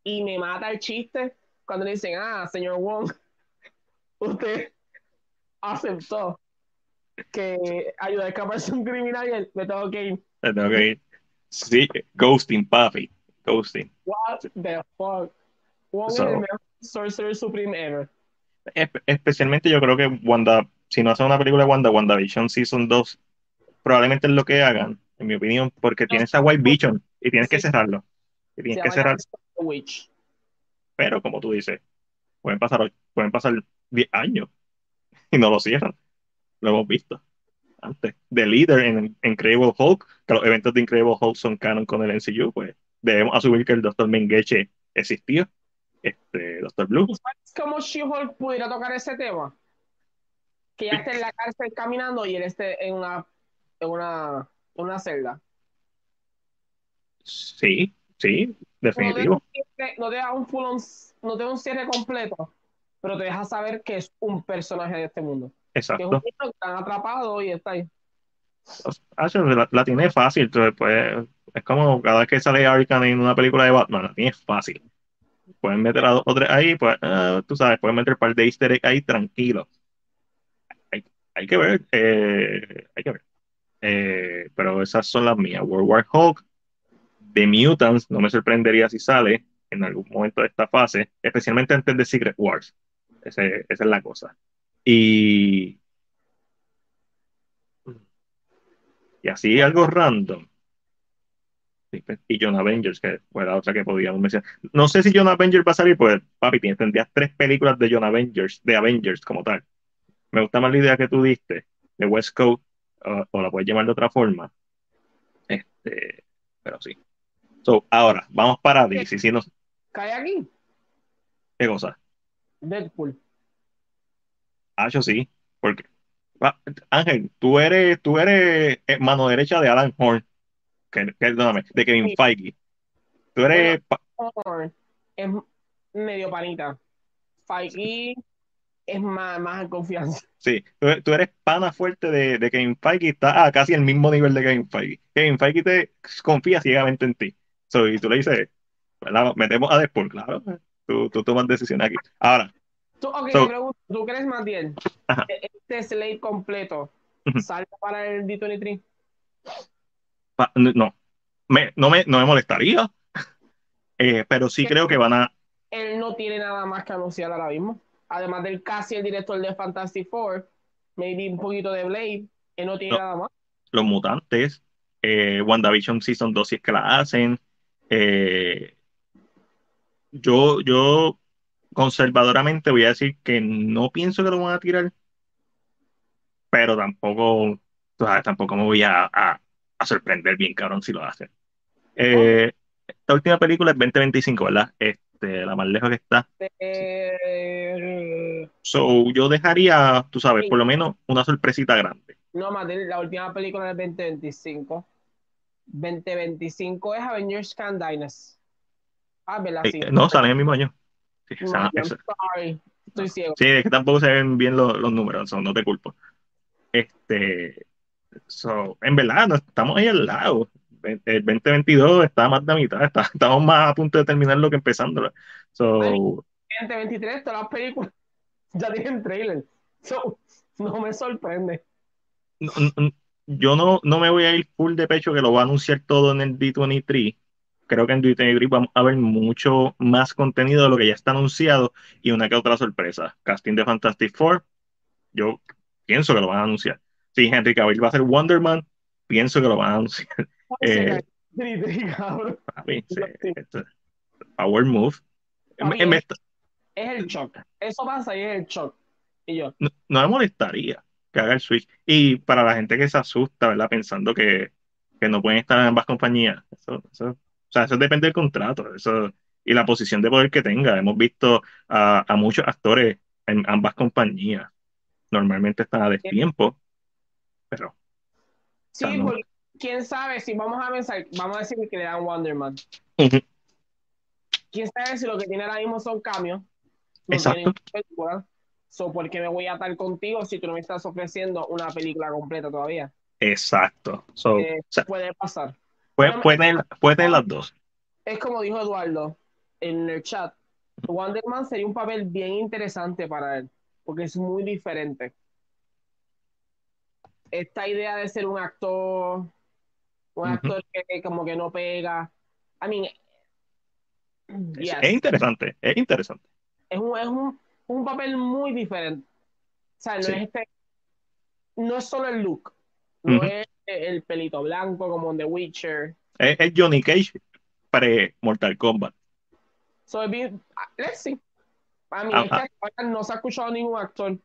Y me mata el chiste cuando le dicen, ah, señor Wong, usted aceptó que ayuda a escaparse un criminal y él, me tengo que ir. Me tengo que ir. Sí, Ghosting, papi. Ghosting. What the fuck? Wong So- es el mejor Sorcerer Supreme ever. Espe- especialmente yo creo que Wanda, si no hace una película de Wanda, WandaVision Season 2, probablemente es lo que hagan, en mi opinión, porque tienes a White Vision y tienes que cerrarlo. Y tienes que cerrar, Witch. pero como tú dices, pueden pasar, pueden pasar 10 años y no lo cierran. Lo hemos visto antes. The Leader en Incredible Hulk, que los eventos de Incredible Hulk son canon con el MCU, pues debemos asumir que el Dr. Mengeche existió, este Dr. Blue. ¿Tú sabes cómo She-Hulk pudiera tocar ese tema? Que ella esté en la cárcel caminando y él esté en una, en una, una celda. Sí, sí, definitivo. no te da un full on- no te da un cierre completo, pero te deja saber que es un personaje de este mundo. Que es un Exacto. niño que están atrapado y está ahí. Ah, la, la tiene fácil, pues, es como cada vez que sale Arkham en una película de Batman, la tiene fácil. Pueden meter a dos o tres ahí, pues, ah, tú sabes, pueden meter un par de easter eggs ahí tranquilo. Hay, hay que ver, eh, hay que ver. Eh, pero esas son las mías. World War Hulk, The Mutants, no me sorprendería si sale en algún momento de esta fase, especialmente antes de Secret Wars. Esa es la cosa. Y así algo random. Pues, Y John Avengers, que fue la otra que podíamos mencionar. No sé si John Avengers va a salir, pues, papi, tendrías tres películas de John Avengers, de Avengers como tal. Me gusta más la idea que tú diste, de West Coast, o, o la puedes llamar de otra forma. Este, pero sí. So, ahora, vamos para DC. Si nos, Cae aquí, ¿Qué cosa? Deadpool. Ah, yo sí. Porque, ah, Ángel, tú eres, tú eres eh, mano derecha de Alan Horn, que, perdóname, de Kevin Sí. Feige. Tú eres Horn es medio panita. Feige es más, más en confianza. Sí, tú, tú eres pana fuerte de, de Kevin Feige y está a casi el mismo nivel de Kevin Feige. Kevin Feige te confía ciegamente en ti. So, y tú le dices, metemos a Deadpool, claro. Tú, tú tomas decisiones aquí. Ahora, Tú, ok, So- te pregunto, ¿tú crees más bien Ajá. que este slate completo sale para el D23? pa- no, me, no, me, no me molestaría, Eh, pero sí creo que van a, Él no tiene nada más que anunciar ahora mismo. Además del casi el director de Fantastic Four, maybe un poquito de Blade, él no tiene No. nada más. los mutantes, eh, WandaVision Season 2 si es que la hacen. eh, yo, yo conservadoramente voy a decir que no pienso que lo van a tirar, pero tampoco, sabes, tampoco me voy a, a- a sorprender bien, cabrón, si lo hacen. Eh, esta última película es 2025, ¿verdad? Este, la más lejos que está. Eh, So, yo dejaría, tú sabes, por lo menos una sorpresita grande. no, más la última película es 2025. 2025 es Avengers Can Dynasty. Ah, ¿verdad? Eh, no, salen el mismo año. Sí, No, I'm sorry. Estoy ciego. Sí, es que tampoco se ven bien los, los números, so, no te culpo. Este, so, en verdad, no estamos ahí al lado. El 2022 está más de la mitad, está- estamos más a punto de terminar lo que empezando. So, 2023, todas las películas ya tienen trailer. So, no me sorprende. no- no- yo no, no me voy a ir full de pecho que lo va a anunciar todo en el D23. Creo que en D23 vamos a ver mucho más contenido de lo que ya está anunciado y una que otra sorpresa. Casting de Fantastic Four, yo pienso que lo van a anunciar. Si Henry Cavill va a ser Wonder Man, pienso que lo van a anunciar. Eh, sí, Power move. Es- Es el shock. Eso pasa y es el shock. Y yo, no, no me molestaría que haga el switch. Y para la gente que se asusta, ¿verdad? Pensando que, que no pueden estar en ambas compañías. Eso, eso- o sea, eso depende del contrato. Eso, y la posición de poder que tenga. Hemos visto a, a muchos actores en ambas compañías. Normalmente están a destiempo, pero sí, porque quién sabe si vamos a pensar, vamos a decir que le dan Wonder Man. Ujú. Quién sabe si lo que tiene ahora mismo son cambios. No Exacto. película. So, ¿por qué me voy a atar contigo si tú no me estás ofreciendo una película completa todavía? exacto. So, Eh, o sea, puede pasar. puede, puede las dos. Es como dijo Eduardo en el chat. Wonder Man sería un papel bien interesante para él, porque es muy diferente. Esta idea de ser un actor Un actor que como que no pega. I mean, Es, yes. es interesante, es interesante. es un, es un, un papel muy diferente. O sea, no Sí. es este, no es solo el look, no es el pelito blanco como en The Witcher. Es, es Johnny Cage pre-Mortal Kombat. So, it'd be- let's see. A mí Ah, es que ahora no se ha escuchado ningún actor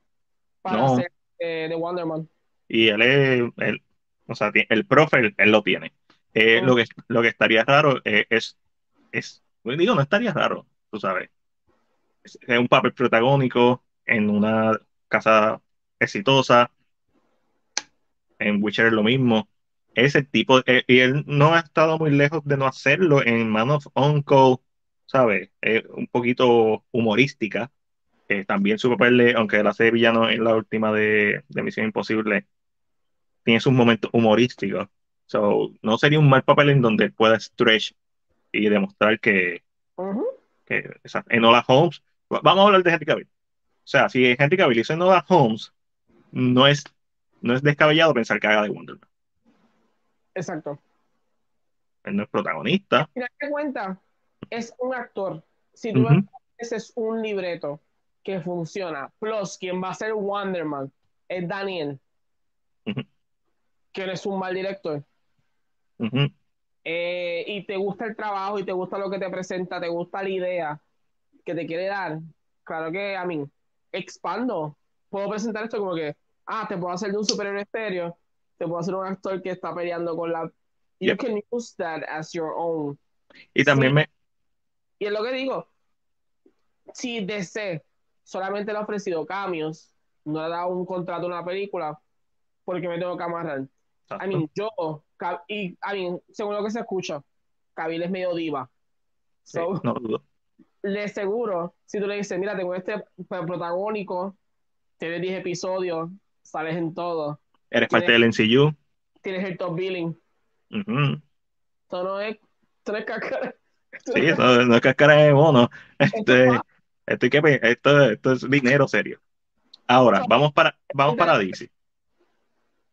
para No. hacer eh, de Wonder Man. Y él es, él- o sea, el profe, él, él lo tiene. Eh, Oh. lo, que, lo que estaría raro eh, es, es, digo, no estaría raro, tú sabes. Es, es un papel protagónico en una casa exitosa. En Witcher es lo mismo. Ese tipo, eh, y él no ha estado muy lejos de no hacerlo en Man of Uncle, ¿sabes? Es un poquito humorística. También su papel, de- aunque él hace villano en la última de, de Misión Imposible, tiene sus momentos humorísticos. So, no sería un mal papel en donde pueda stretch y demostrar que, Ujú. que esa- Enola Holmes, va- vamos a hablar de Henry Cavill. O sea, si Henry Cavill hizo Enola Holmes, no es, no es descabellado pensar que haga de Wonder Man. Exacto. Él no es protagonista. Y date cuenta, es un actor. Si tú ves, ese es un libreto que funciona. Plus, quien va a ser Wonder Man es Daniel, Ujú. Que él es un mal director. Eh, y te gusta el trabajo y te gusta lo que te presenta, te gusta la idea que te quiere dar, claro que a mí expando. Puedo presentar esto como que, ah, te puedo hacer de un superhéroe estéreo, te puedo hacer un actor que está peleando con la. You Yep. can use that as your own. Y también Sí. me, Y es lo que digo. Si DC solamente le ha ofrecido cambios, no le ha dado un contrato a una película, porque me tengo que amarrar. I mean, yo, y I mean, según lo que se escucha, Cabil es medio diva. Sí, So, no dudo. le seguro, si tú le dices, mira, tengo este protagónico, tienes 10 episodios, sales en todo, Eres parte del NCU. tienes el top billing. Ujú. Esto no es, esto no es esto Sí, no no es cáscara de mono. Este, Esto que esto, esto es dinero serio. Ahora, vamos para, vamos para DC.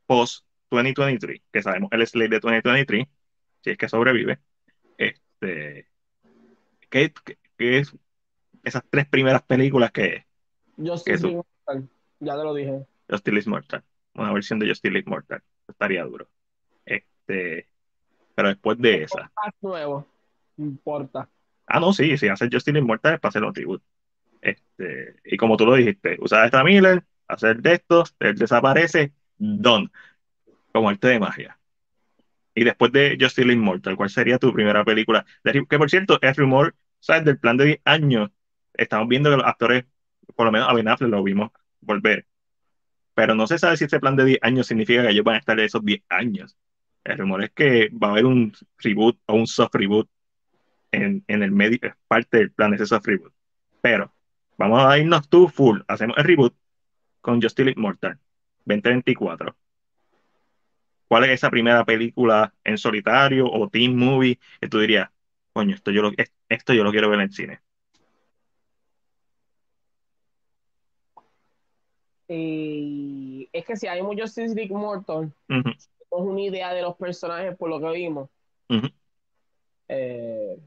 Post 2023, que sabemos el slate de 2023, si es que sobrevive. Este, ¿qué, qué- qué es esas tres primeras películas que Yo ¿Qué sí, tú? ya te lo dije. Justice League Mortal? Una versión de Justice League Mortal. Estaría duro. Este, pero después de esa. Nuevo, no importa. Ah, no, sí, si hacer Justice League Mortal es para hacer un reboot. Este, y como tú lo dijiste, usar a Ezra Miller, hacer de esto, él desaparece, done. Como arte de magia. Y después de Justice League Mortal, ¿cuál sería tu primera película? Que por cierto, es rumor, ¿sabes? Del plan de 10 años. Estamos viendo que los actores, por lo menos a Ben Affleck lo vimos volver. Pero no se sabe si ese plan de 10 años significa que ellos van a estar esos 10 años. El rumor es que va a haber un reboot o un soft reboot en, en el medio, es parte del plan ese soft reboot. Pero vamos a irnos tú full. Hacemos el reboot con Justice League Mortal 2024. ¿Cuál es esa primera película en solitario o teen movie que tú dirías, coño, esto yo lo, esto yo lo quiero ver en el cine? Y es que si hay muchos League Mortal, Ujú, tenemos una idea de los personajes por lo que vimos. Eh,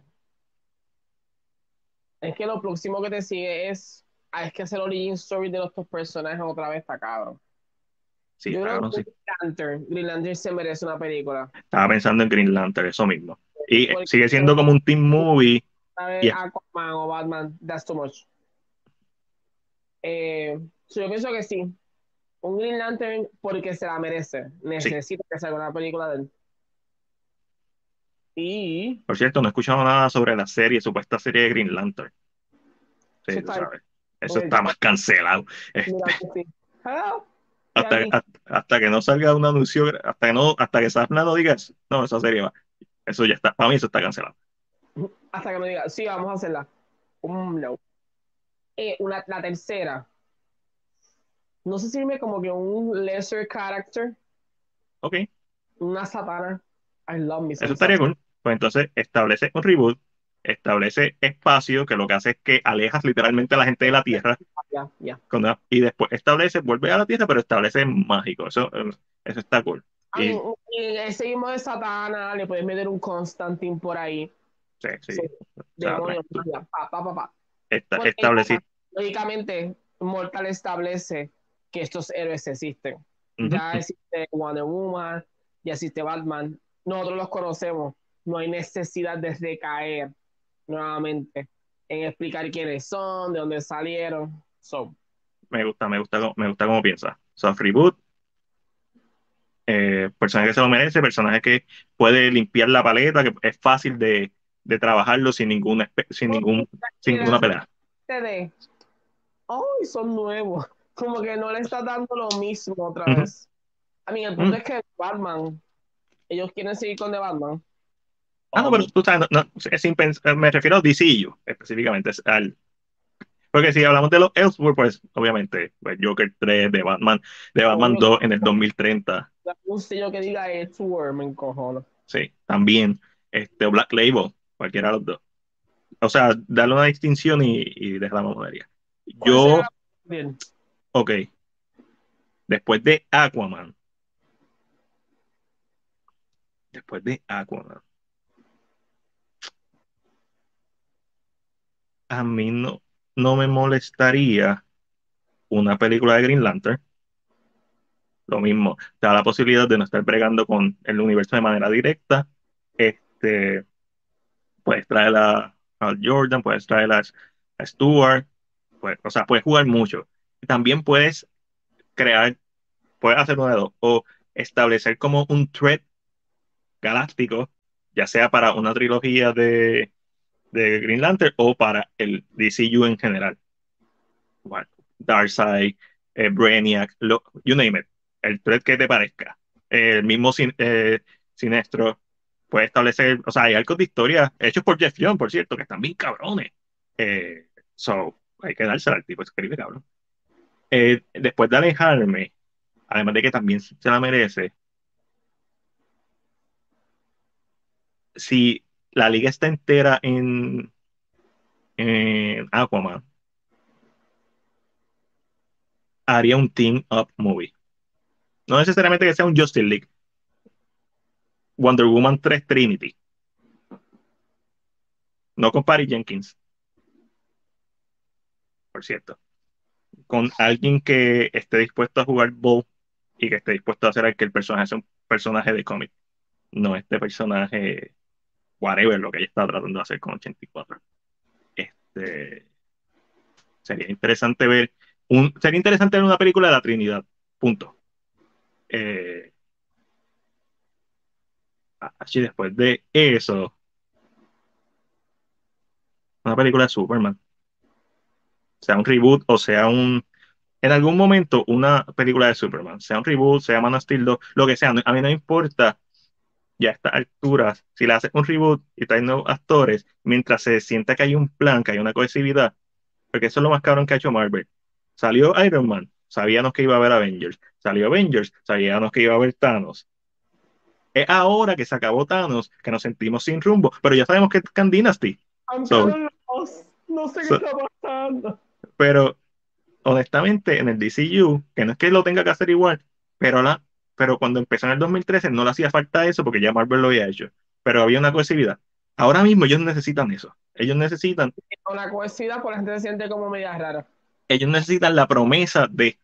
es que lo próximo que te sigue es, ah, es que hacer origin story de los dos personajes otra vez está cabrón. Sí, Yo creo que sí. Green Lantern, Green Lantern se merece una película. Estaba pensando en Green Lantern, eso mismo. Y eh, Porque- sigue siendo como un teen movie. Yeah. Aquaman o Batman, that's too much. Eh, so yo pienso que sí. Un Green Lantern porque se la merece. Necesita que salga una película de él. Y Por cierto, no he escuchado nada sobre la serie, supuesta serie de Green Lantern. Sí, Eso tú está- sabes. Eso está más cancelado. Este, mira sí. Hello. Hasta, hasta, hasta que no salga un anuncio, hasta que no, hasta que Safna no diga, no, esa serie va. Eso ya está, para mí eso está cancelado. Hasta que me diga, sí, vamos a hacerla. Um, no. Eh, una, la tercera. No sé si irme como que un lesser character, Ok, una satana. I love me eso estaría cool. Pues entonces establece un reboot, establece espacio, que lo que hace es que alejas literalmente a la gente de la Tierra, con una- y después establece, vuelve a la Tierra, pero establece mágico. Eso, eh, eso está cool. Y- y ese mismo de Satana le puedes meter un Constantine por ahí. Sí, sí. Sí. O sea, Demonios, tú- magia, pa, pa, pa, pa. esta- Porque, establecer- Lógicamente, Mortal establece que estos héroes existen. Ya existe Wonder Woman, ya existe Batman. Nosotros los conocemos. No hay necesidad de recaer nuevamente en explicar quiénes son, de dónde salieron. So, me gusta, me gusta, me gusta cómo piensa. Soft reboot. Eh, personaje que se lo merece, personaje que puede limpiar la paleta, que es fácil de, de trabajarlo sin ninguna sin ningún sin ninguna pelea. de, ¡ay, son nuevos! Como que no le está dando lo mismo otra vez. A mí, el punto es que Batman, ellos quieren seguir con The Batman. Ah, no, pero tú sabes, no, no, es sin pens- me refiero a DCU específicamente, es al porque si hablamos de los Elseworlds, pues obviamente, pues, Joker 3, de Batman, de Batman Obvio. 2 en el 2030, Un sello que diga War, me encojono. sí, también, este, Black Label, cualquiera de los dos. O sea, darle una distinción y, y dejar la mamonería. ¿Cuál Yo? Bien. ok, después de Aquaman, después de Aquaman, a mí no, no me molestaría una película de Green Lantern. Lo mismo, te da la posibilidad de no estar bregando con el universo de manera directa. Este, puedes traer a, Jordan, puedes traer a, a Stewart, pues, o sea, puedes jugar mucho. También puedes crear, puedes hacer una de dos, o establecer como un thread galáctico, ya sea para una trilogía de, de Green Lantern o para el DCU en general. Bueno, Darkseid, eh, Brainiac, you name it, el thread que te parezca. El mismo sin, eh, Sinestro puede establecer, o sea, hay arcos de historia hechos por Jeff Young, por cierto, que están bien cabrones. Eh, so, hay que dársela al tipo, escribe cabrón. Eh, después de alejarme, además de que también se la merece, si la liga está entera en, Aquaman, haría un team up movie. No necesariamente que sea un Justice League. Wonder Woman 3 Trinity. No con Patty Jenkins. Por cierto. Con alguien que esté dispuesto a jugar ball y que esté dispuesto a hacer que el personaje sea un personaje de cómic. No este personaje, whatever, lo que ella está tratando de hacer con 84. Este, sería interesante ver un, sería interesante ver una película de la Trinidad. Punto. Eh, así después de eso, una película de Superman. Sea un reboot o sea un. En algún momento, una película de Superman. Sea un reboot, sea Man of Steel 2, lo que sea. A mí no importa ya a estas alturas. Si le haces un reboot y traes nuevos actores, mientras se sienta que hay un plan, que hay una cohesividad. Porque eso es lo más cabrón que ha hecho Marvel. Salió Iron Man, sabíamos que iba a haber Avengers. Salió Avengers, sabíamos que iba a haber Thanos. Es ahora que se acabó Thanos que nos sentimos sin rumbo, pero ya sabemos que es Khan Dynasty. So-. No sé qué está pasando. Pero honestamente, en el DCU, que no es que lo tenga que hacer igual, pero, la, pero cuando empezó en el 2013 no le hacía falta eso porque ya Marvel lo había hecho. Pero había una cohesividad. Ahora mismo ellos necesitan eso. Ellos necesitan, la cohesividad, pues la gente se siente como media rara. ellos necesitan la promesa de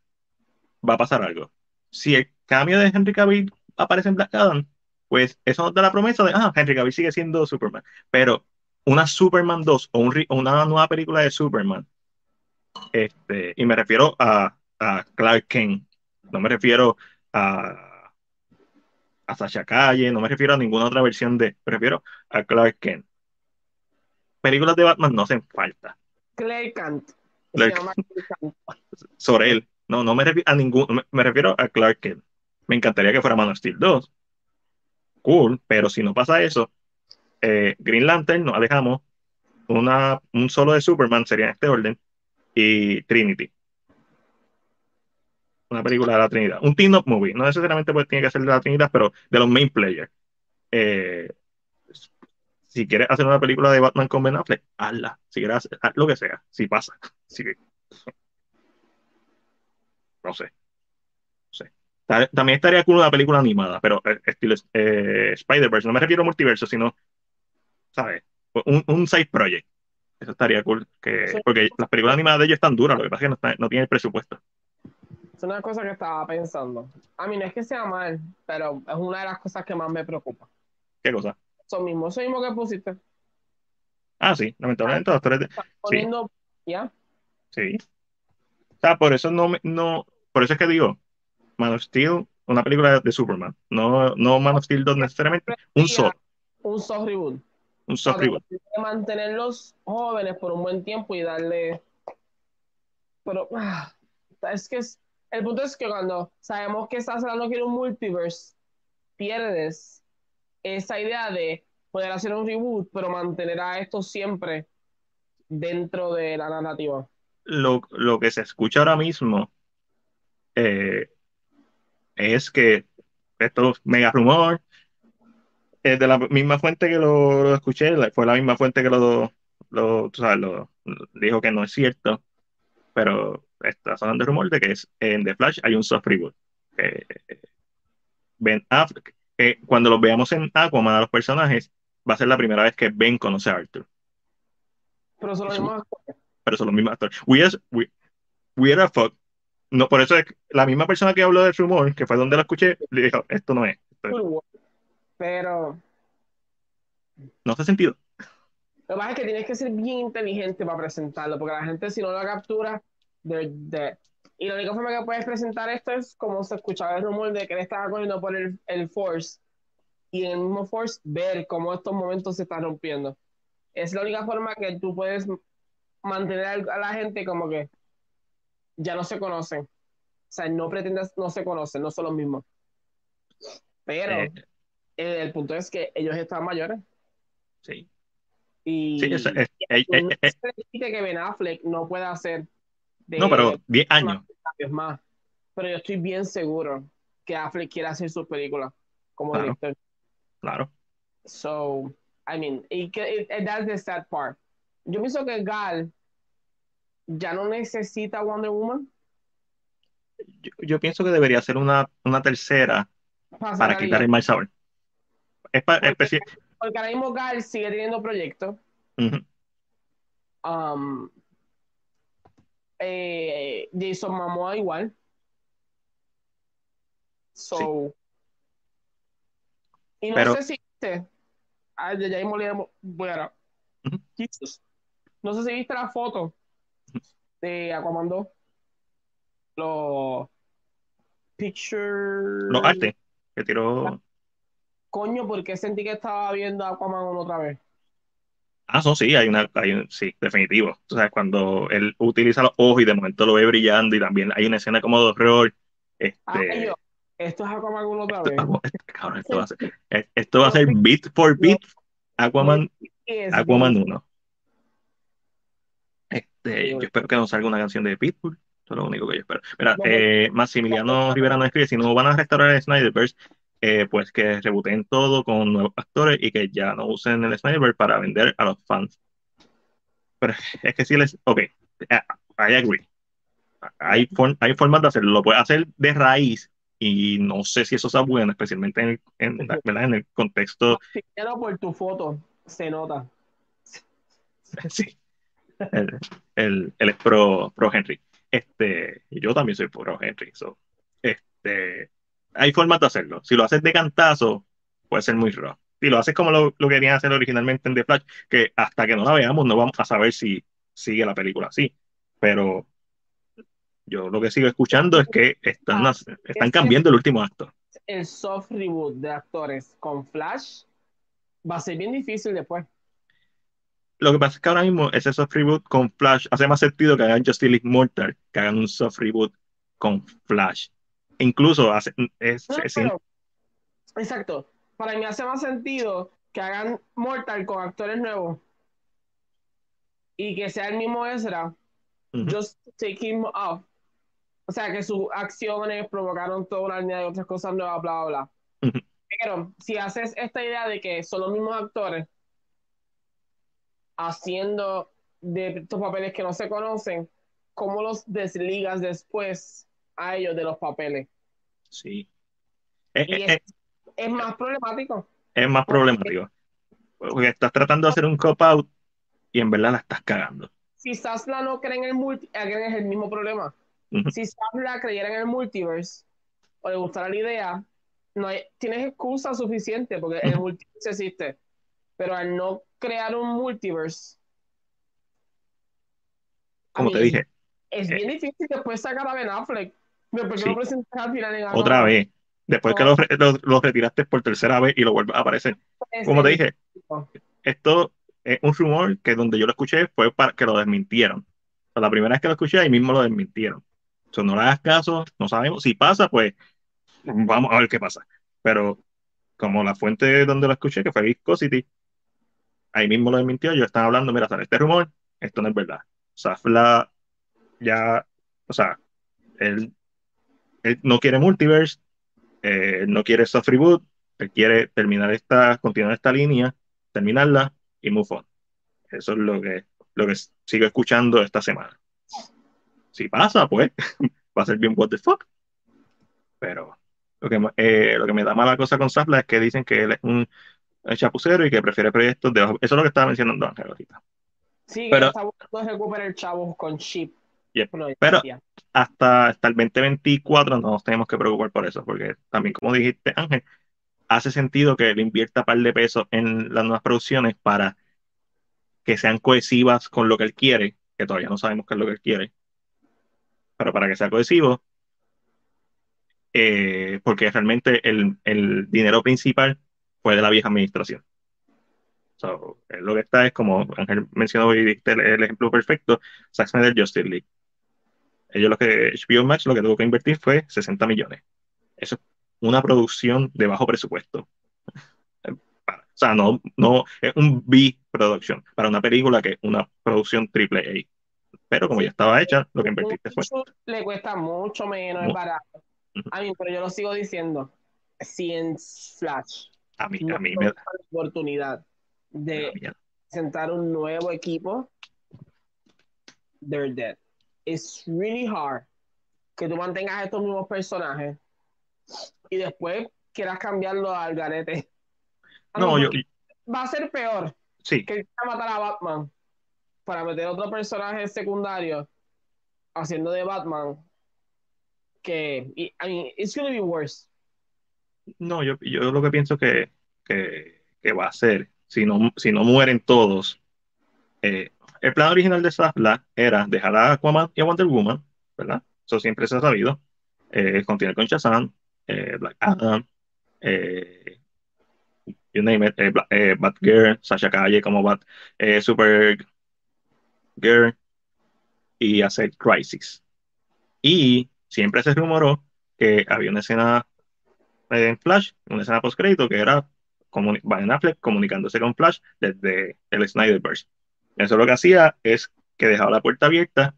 va a pasar algo. Si el cambio de Henry Cavill aparece en Black Adam, pues eso nos da la promesa de, ah, Henry Cavill sigue siendo Superman. Pero una Superman 2 o, un o una nueva película de Superman, este, y me refiero a, a Clark Kent, no me refiero a, a Sasha Calle, no me refiero a ninguna otra versión de, me refiero a Clark Kent. Películas de Batman no hacen falta. Clark- Kant. sobre él. No, no me refiero a ningún, me, me refiero a Clark Kent. Me encantaría que fuera Man of Steel 2. Cool, pero si no pasa eso, eh, Green Lantern nos alejamos. Una, un solo de Superman sería en este orden. Y Trinity. Una película de la Trinidad. Un team-up movie. No necesariamente pues, tiene que ser de la Trinidad, pero de los main players. Eh, si quieres hacer una película de Batman con Ben Affleck, hazla. Si quieres hacer, haz lo que sea. Si pasa. Si, no sé. No sé. También estaría cool una película animada, pero eh, estilo eh, Spider-Verse. No me refiero a multiverso, sino, ¿sabes? Un, un side project. Eso estaría cool. Que, porque las películas animadas de ellos están duras, lo que pasa es que no, no tienen el presupuesto. Es una cosa que estaba pensando. A mí no es que sea mal, pero es una de las cosas que más me preocupa. ¿Qué cosa? Eso mismo, eso mismo que pusiste. Ah, sí, lamentablemente los actores. Poniendo, ¿ya? Sí. O sea, por eso no, no, por eso es que digo, Man of Steel, una película de Superman, no, no Man of Steel 2 necesariamente, un soft. Un soft reboot. Un soft reboot. Mantenerlos jóvenes por un buen tiempo y darle. Pero ah, es que es, el punto es que cuando sabemos que estás hablando que un multiverse, pierdes esa idea de poder hacer un reboot, pero mantener a esto siempre dentro de la narrativa. Lo, lo que se escucha ahora mismo eh, es que esto mega rumor es de la misma fuente que lo, escuché, fue la misma fuente que lo, lo, sabes, lo, dijo que no es cierto, pero está sonando el rumor de que es en The Flash hay un soft reboot. ben Affleck, cuando los veamos en Aquaman a los personajes, va a ser la primera vez que Ben conoce a Arthur. Pero son los mismos actores. Pero son los mismos actores. We are, we, are a fuck. No, por eso es la misma persona que habló del rumor, que fue donde lo escuché, le dijo, esto no es. Pero... No hace sentido. Lo que pasa es que tienes que ser bien inteligente para presentarlo, porque la gente si no lo captura, y la única forma que puedes presentar esto es como se escuchaba el rumor de que él estaba corriendo por el, el Force y en el mismo Force ver cómo estos momentos se están rompiendo. Es la única forma que tú puedes mantener a la gente como que ya no se conocen. O sea, no pretendas, no se conocen, no son los mismos. Pero eh. el punto es que ellos están mayores. Sí. Y sí, es, es, que Ben Affleck no pueda hacer no, pero 10 años. Más. Pero yo estoy bien seguro que Affleck quiere hacer su película como director. Claro. So, I mean, it, that's the sad part. Yo pienso que Gal ya no necesita Wonder Woman. Yo, pienso que debería ser una, una tercera para quitar el mal sabor. Es para, porque, porque, ahora mismo Gal sigue teniendo proyectos. um, eh, Jason Momoa igual. So. Y no sé si viste. Ay, ya le bueno, No sé si viste la foto de Aquaman 2. Los pictures. Los artes que tiró. Coño, porque sentí que estaba viendo Aquaman otra vez. Ah, no, sí, hay una, hay un, sí, definitivo. O sea, cuando él utiliza los ojos y de momento lo ve brillando y también hay una escena como de horror. Este, esto es Aquaman 1 otra vez. esto, va a ser, esto va a ser beat for beat Aquaman, Aquaman 1. Este, yo espero que no salga una canción de Pitbull. Eso es lo único que yo espero. Mira, eh, Maximiliano Rivera nos escribe, si no van a restaurar el Snyderverse, eh, pues que rebooten todo con nuevos actores y que ya no usen el Snyder para vender a los fans. Pero es que si les. Ok, eh, I agree. Hay, hay formas de hacerlo. Lo puede hacer de raíz y no sé si eso sea bueno, especialmente en el, en, en el contexto. Pero por tu foto se nota. Sí. Él, él, es pro, pro Henry. Este, yo también soy pro Henry. So, este, hay formas de hacerlo. Si lo haces de cantazo, puede ser muy raro. Si lo haces como lo, lo querían hacer originalmente en The Flash, que hasta que no la veamos no vamos a saber si sigue la película así. Pero yo lo que sigo escuchando es que están, ah, están cambiando el último acto. El soft reboot de actores con Flash va a ser bien difícil después. Lo que pasa es que ahora mismo ese soft reboot con Flash hace más sentido que hagan Justice League Mortal, que hagan un soft reboot con Flash incluso hace, es, exacto. Para mí hace más sentido que hagan Mortal con actores nuevos y que sea el mismo Ezra, just take him off. O sea, que sus acciones provocaron toda una línea de otras cosas nuevas, bla, bla, bla. Pero si haces esta idea de que son los mismos actores haciendo de estos papeles que no se conocen, ¿cómo los desligas después a ellos de los papeles? Sí. Es, Y es- es, es más problemático. es más problemático. Porque estás tratando de hacer un cop-out y en verdad la estás cagando. Si Sasla no cree en el multi, again, es el mismo problema. Si Sasla creyera en el multiverse o le gustara la idea, no hay- tienes excusa suficiente porque el Ujú. multiverse existe. Pero al no crear un multiverse, Como te dije, es Eh. bien difícil después sacar a Ben Affleck. ¿Por qué Sí. no presentas al final en otra vez, después que lo, re- lo- lo retiraste por tercera vez y lo vuelves a aparecer. Es Como te dije, esto es un rumor que donde yo lo escuché fue para que lo desmintieron. O sea, la primera vez que lo escuché, ahí mismo lo desmintieron. O sea, no le hagas caso, no sabemos. Si pasa, pues vamos a ver qué pasa. Pero como la fuente donde lo escuché, que fue Viscosity, ahí mismo lo desmintió. Yo estaba hablando, mira, sale este rumor, esto no es verdad. Safla ya, o sea, él, él no quiere multiverse, eh, no quiere soft reboot, él quiere terminar esta, continuar esta línea, terminarla y move on. Eso es lo que, lo que sigo escuchando esta semana. Si pasa, pues va a ser bien what the fuck. Pero lo que, eh, lo que me da mala cosa con Safla es que dicen que él es un chapucero y que prefiere proyectos de bajo. Eso es lo que estaba mencionando Ángel ahorita. Sí, Pero- está buscando recuperar chavos con chip. Yep. Pero. Hasta, hasta el 2024 no nos tenemos que preocupar por eso, porque también, como dijiste, Ángel, hace sentido que él invierta par de pesos en las nuevas producciones para que sean cohesivas con lo que él quiere, que todavía no sabemos qué es lo que él quiere, pero para que sea cohesivo, eh, porque realmente el, el dinero principal fue de la vieja administración. So, lo que está es como Ángel mencionó el, el ejemplo perfecto, Zack Snyder Justice League. Ellos lo que HBO Max lo que tuvo que invertir fue 60 millones. Eso es una producción de bajo presupuesto. O sea, no, no es un B production para una película que es una producción triple A. Pero como ya estaba hecha, lo que invertiste fue. Le cuesta mucho menos, es barato. A mí, pero yo lo sigo diciendo. Si en Flash A mí, no a mí me da la oportunidad de miedo. sentar un nuevo equipo, they're dead. It's really hard que tú mantengas estos mismos personajes y después quieras cambiarlo al garete. A No, yo, va a ser peor sí, que matar a Batman para meter otro personaje secundario haciendo de Batman que I mean, it's gonna be worse. no, yo, yo lo que pienso que, que, que va a ser, si no, si no mueren todos, eh, el plan original de Safla era dejar a Aquaman y a Wonder Woman, ¿verdad? Eso siempre se ha sabido. Eh, continuar con Shazam, eh, Black Adam, eh, you name it, Bla- eh, Batgirl, Sasha Calle como Bat, Supergirl y hacer Crisis. Y siempre se rumoró que había una escena en Flash, una escena post crédito que era Ben Affleck comunicándose con Flash desde el Snyderverse. Eso lo que hacía es que dejaba la puerta abierta,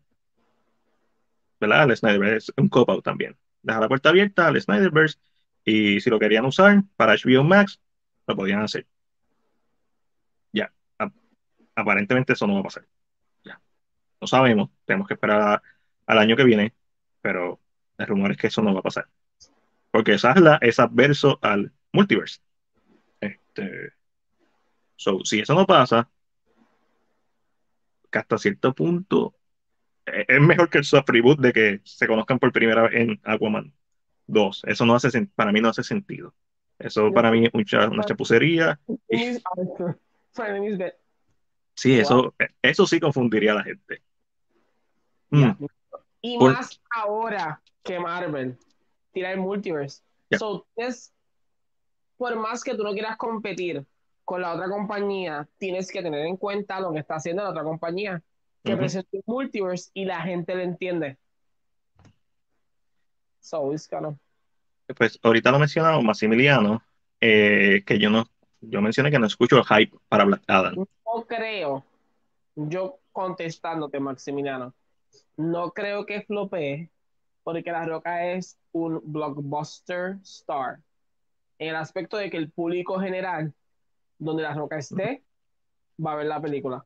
¿verdad? El Snyderverse es un cop-out también. Dejaba la puerta abierta al Snyderverse y si lo querían usar para HBO Max, lo podían hacer. Ya, ap- aparentemente eso no va a pasar. Ya, no sabemos, tenemos que esperar a- al año que viene, pero el rumor es que eso no va a pasar. Porque Sahla es adverso al multiverse. Este, so, si eso no pasa, que hasta cierto punto eh, es mejor que el soft reboot de que se conozcan por primera vez en Aquaman 2. Eso no hace para mí no hace sentido. Eso para mí es una chapucería. Y, sí, eso, eso sí confundiría a la gente. Mm. Y Por- más ahora que Marvel tira el multiverse. So, es, por más que tú no quieras competir con la otra compañía, tienes que tener en cuenta lo que está haciendo la otra compañía, que Ujú. presenta un multiverse y la gente lo entiende. So, it's gonna... Pues ahorita lo mencionaba Maximiliano, eh, que yo no, yo mencioné que no escucho hype para Black Adam. No creo, yo contestándote, Maximiliano, no creo que flopee, porque La Roca es un blockbuster star. En el aspecto de que el público general, donde La Roca esté, va a ver la película.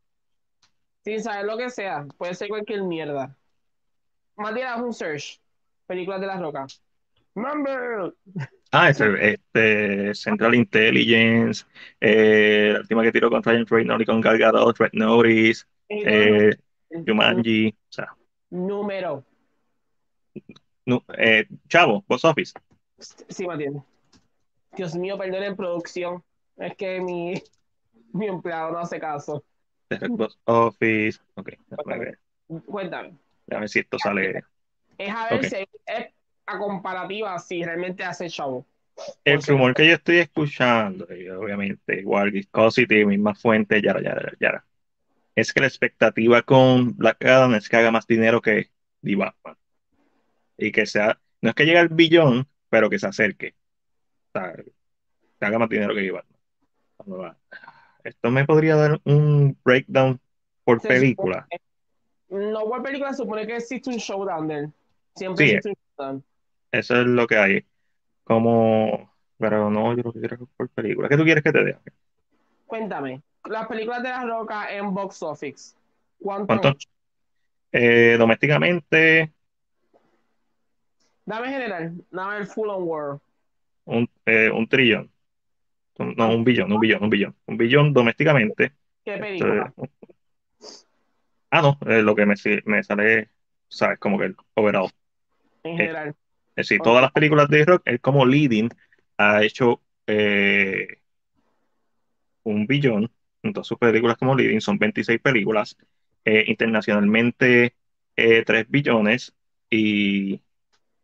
Sin saber lo que sea, puede ser cualquier mierda. Haz un search, películas de La Roca. Number. Ah, ese, este, Central Intelligence, eh, la última que tiró con Ryan Reynolds y con Gal Gadot, Red Notice, eh, Jumanji, o sea, Número. no, eh, Chavo, Box Office. Sí, entiendes. Dios mío, perdón en producción. Es que mi, mi empleado no hace caso. Box Office, ok, ver, Cuéntame. déjame ver si esto sale. Es a ver si es a comparativa si realmente hace chavo. El rumor que yo estoy escuchando, y obviamente, igual Viscosity, misma fuente, yara, yara, yara, es que la expectativa con Black Adam es que haga más dinero que The Batman. Y que sea, no es que llegue al billón, pero que se acerque. O sea, que haga más dinero que The Batman. Esto me podría dar un breakdown por Se película. No, por película supone que existe un showdown de él. Siempre Sí, existe un showdown. Eso es lo que hay. Como, pero no, yo lo que quiero es por película. ¿Qué tú quieres que te dé? Cuéntame, las películas de la roca en box office. ¿Cuánto? ¿Cuánto? Eh, domésticamente, Dame general, dame el full on world. un, eh, un trillón. No, un billón, un billón, un billón. Un billón domésticamente. ¿Qué película? es- ah, no, eh, lo que me, me sale, ¿sabes? Como que el overall. En Eh, general. Es decir, todas las películas de rock, él como leading ha hecho eh, un billón en todas sus películas como leading, son 26 películas. Eh, internacionalmente, eh, 3 billones y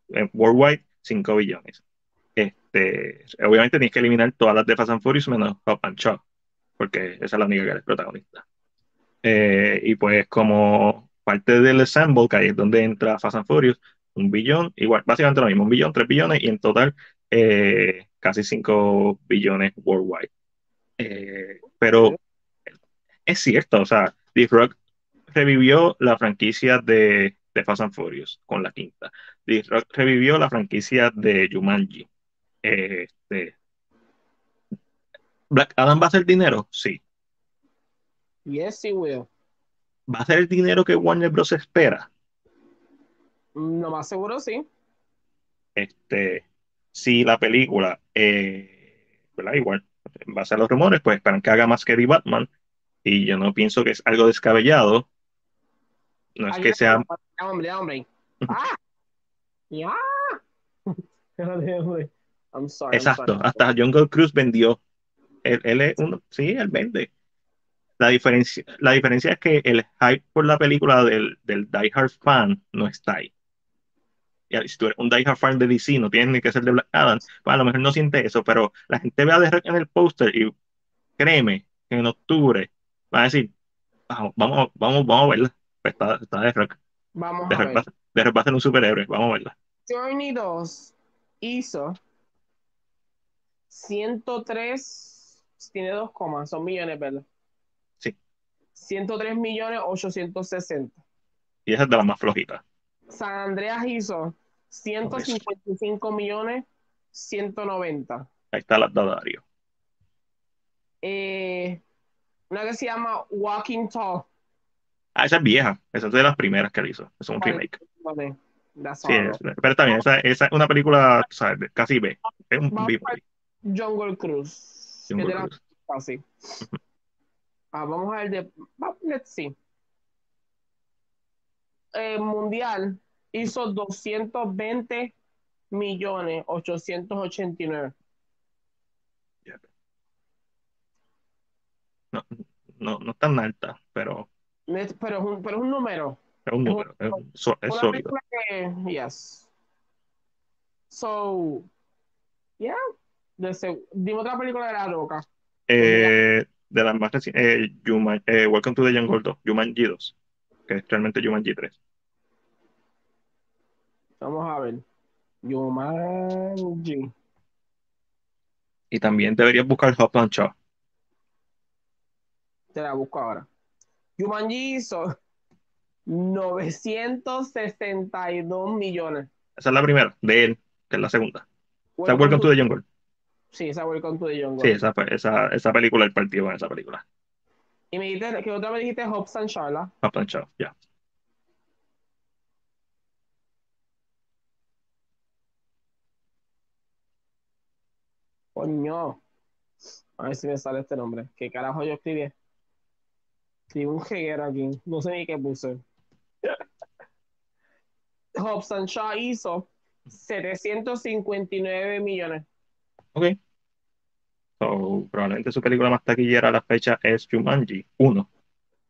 eh, worldwide, 5 billones. Este, obviamente tienes que eliminar todas las de Fast and Furious menos Hop and Shaw, porque esa es la única que es protagonista. Eh, y pues como parte del ensemble, que ahí es donde entra Fast and Furious, un billón, igual, básicamente lo mismo, un billón, tres billones y en total eh, casi cinco billones worldwide. Eh, pero es cierto, o sea, The Rock revivió la franquicia de, de Fast and Furious con la quinta. The Rock revivió la franquicia de Jumanji. Eh, Este, Black Adam va a hacer dinero, sí. Yes, sí, will. ¿Va a ser el dinero que Warner Bros. espera? Lo más seguro sí. Este, si la película, eh, ¿verdad? Igual, en base a los rumores, pues esperan que haga más que The Batman. Y yo no pienso que es algo descabellado. No es Ay, que sea. hombre, hombre. ¡Ah! ¡Ya! I'm sorry. I'm Exacto, sorry. hasta Jungle Cruise vendió. Él, él es uno, sí, él vende. La diferencia, la diferencia es que el hype por la película del, del Die Hard fan no está ahí. Y si tú eres un Die Hard fan de DC, no tienes ni que ser de Black Adam, pues a lo mejor no siente eso, pero la gente ve a The Rock en el póster y créeme que en octubre van a decir, vamos, vamos, vamos, vamos a verla. Pues está, está The Rock. Vamos The a Rock ver. va, The Rock va a ser un superhéroe, vamos a verla. Journey 2 hizo 103, tiene dos comas, son millones, ¿verdad? Sí. 103 millones 860. Y esa es de las más flojitas. San Andreas hizo 155 millones 190. Ahí está la de Dario. Eh, una que se llama Walking Tall. Ah, esa es vieja. Esa es de las primeras que él hizo. Es un remake. Vale, Sí, es- pero también, esa, esa es una película, ¿sabes? de- Casi B. Es un Vamos Jungle Cruise. que Jungle la- Cruise. Así. Ah, vamos a ver de. Let's see. El mundial hizo 220 millones 889. No, no, no es tan alta, pero Pero es un, pero es un número. es un número. Es, un- es Una sólido. que. Yes. So. Yeah. De dime otra película de la roca. Eh, de las más recientes, eh, eh, Welcome to the Jungle 2, Jumanji 2, que es realmente Jumanji 3. Vamos a ver. Yumanji. Y también deberías buscar Hop and Shaw. Te la busco ahora. Yumanji hizo 962 millones. Esa es la primera, de él, que es la segunda. O sea, Welcome to the Jungle. Sí, esa Welcome to the Jungle. Sí, esa, esa, esa película, el partido en esa película. Y me dijiste que otra vez dijiste Hobbs and Charlotte. Hop and Shaw, ya. Coño. A ver si me sale este nombre. ¿Qué carajo yo escribí? Escribí un jeguero aquí. No sé ni qué puse. Hobson Shaw hizo 759 millones. Ok. So, probablemente su película más taquillera a la fecha es Jumanji 1.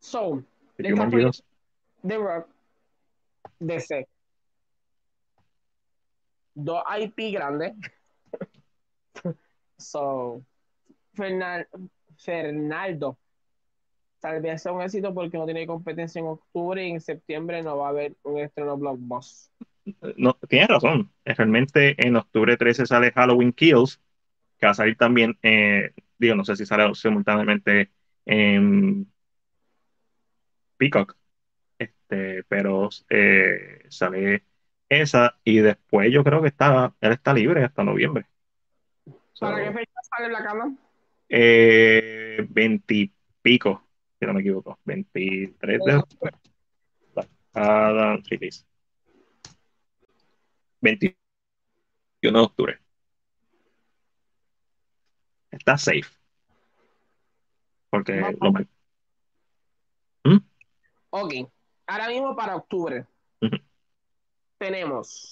So, Y Esta Jumanji fue- 2. The Rock, DC. Dos IP grandes. so, Fernaldo. Tal vez sea un éxito porque no tiene competencia en octubre y en septiembre no va a haber un estreno blockbuster. No, tienes razón. Realmente en octubre 13 sale Halloween Kills, que va a salir también, eh, digo, no sé si sale simultáneamente en Peacock, este, pero eh, sale esa y después yo creo que está, él está libre hasta noviembre. So, ¿Para qué fecha sale la cama? eh, 20 y pico, si no me equivoco, 23 de octubre. Adam release. 21 de octubre. Está safe. Porque lo mal- Ok. Ahora mismo para octubre tenemos.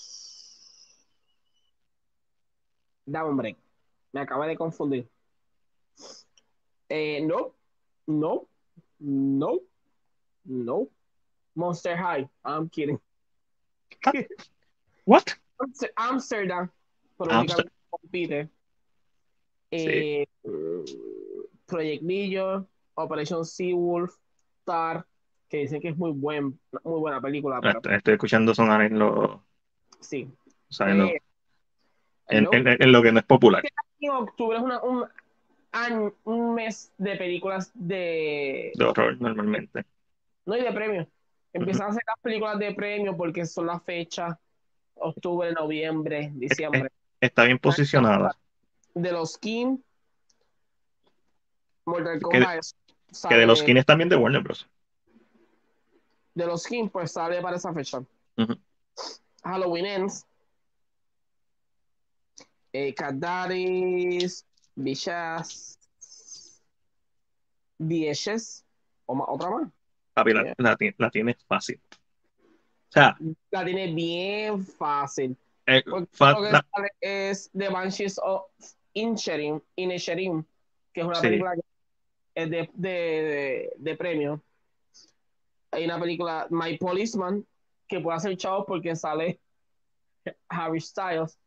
Un break. Me acabo de confundir. Eh, no, no, no, no. Monster High. I'm kidding. What? Amster- Amsterdam. Por Amster- únicamente compite. Eh, Project Legion, Operation Seawolf, Tar, que dicen que es muy buen, muy buena película, pero Estoy, estoy escuchando sonar en lo, o sí. sea, en, lo, Eh, en- no. en- en lo que no es popular. en octubre es una- un, año- un mes de películas de De horror normalmente. no y de premios. Empiezan a hacer las películas de premios porque son las fechas octubre, noviembre, diciembre. Está bien posicionada. De los King, Mortal Que- Kombat es- Que de los sale- skins también de Warner Bros. de los King, pues sale para esa fecha. Halloween Ends, eh, Vieches, o ma- otra más. Papi, la, Yeah. la la tienes fácil. O sea, La tiene bien fácil. eh, fa- lo que la- sale es The Banshees of Inisherin, Inisherin, que es una Sí. película que es de, de, de, de premio. Hay una película, My Policeman, que puede hacer chavos porque sale Harry Styles.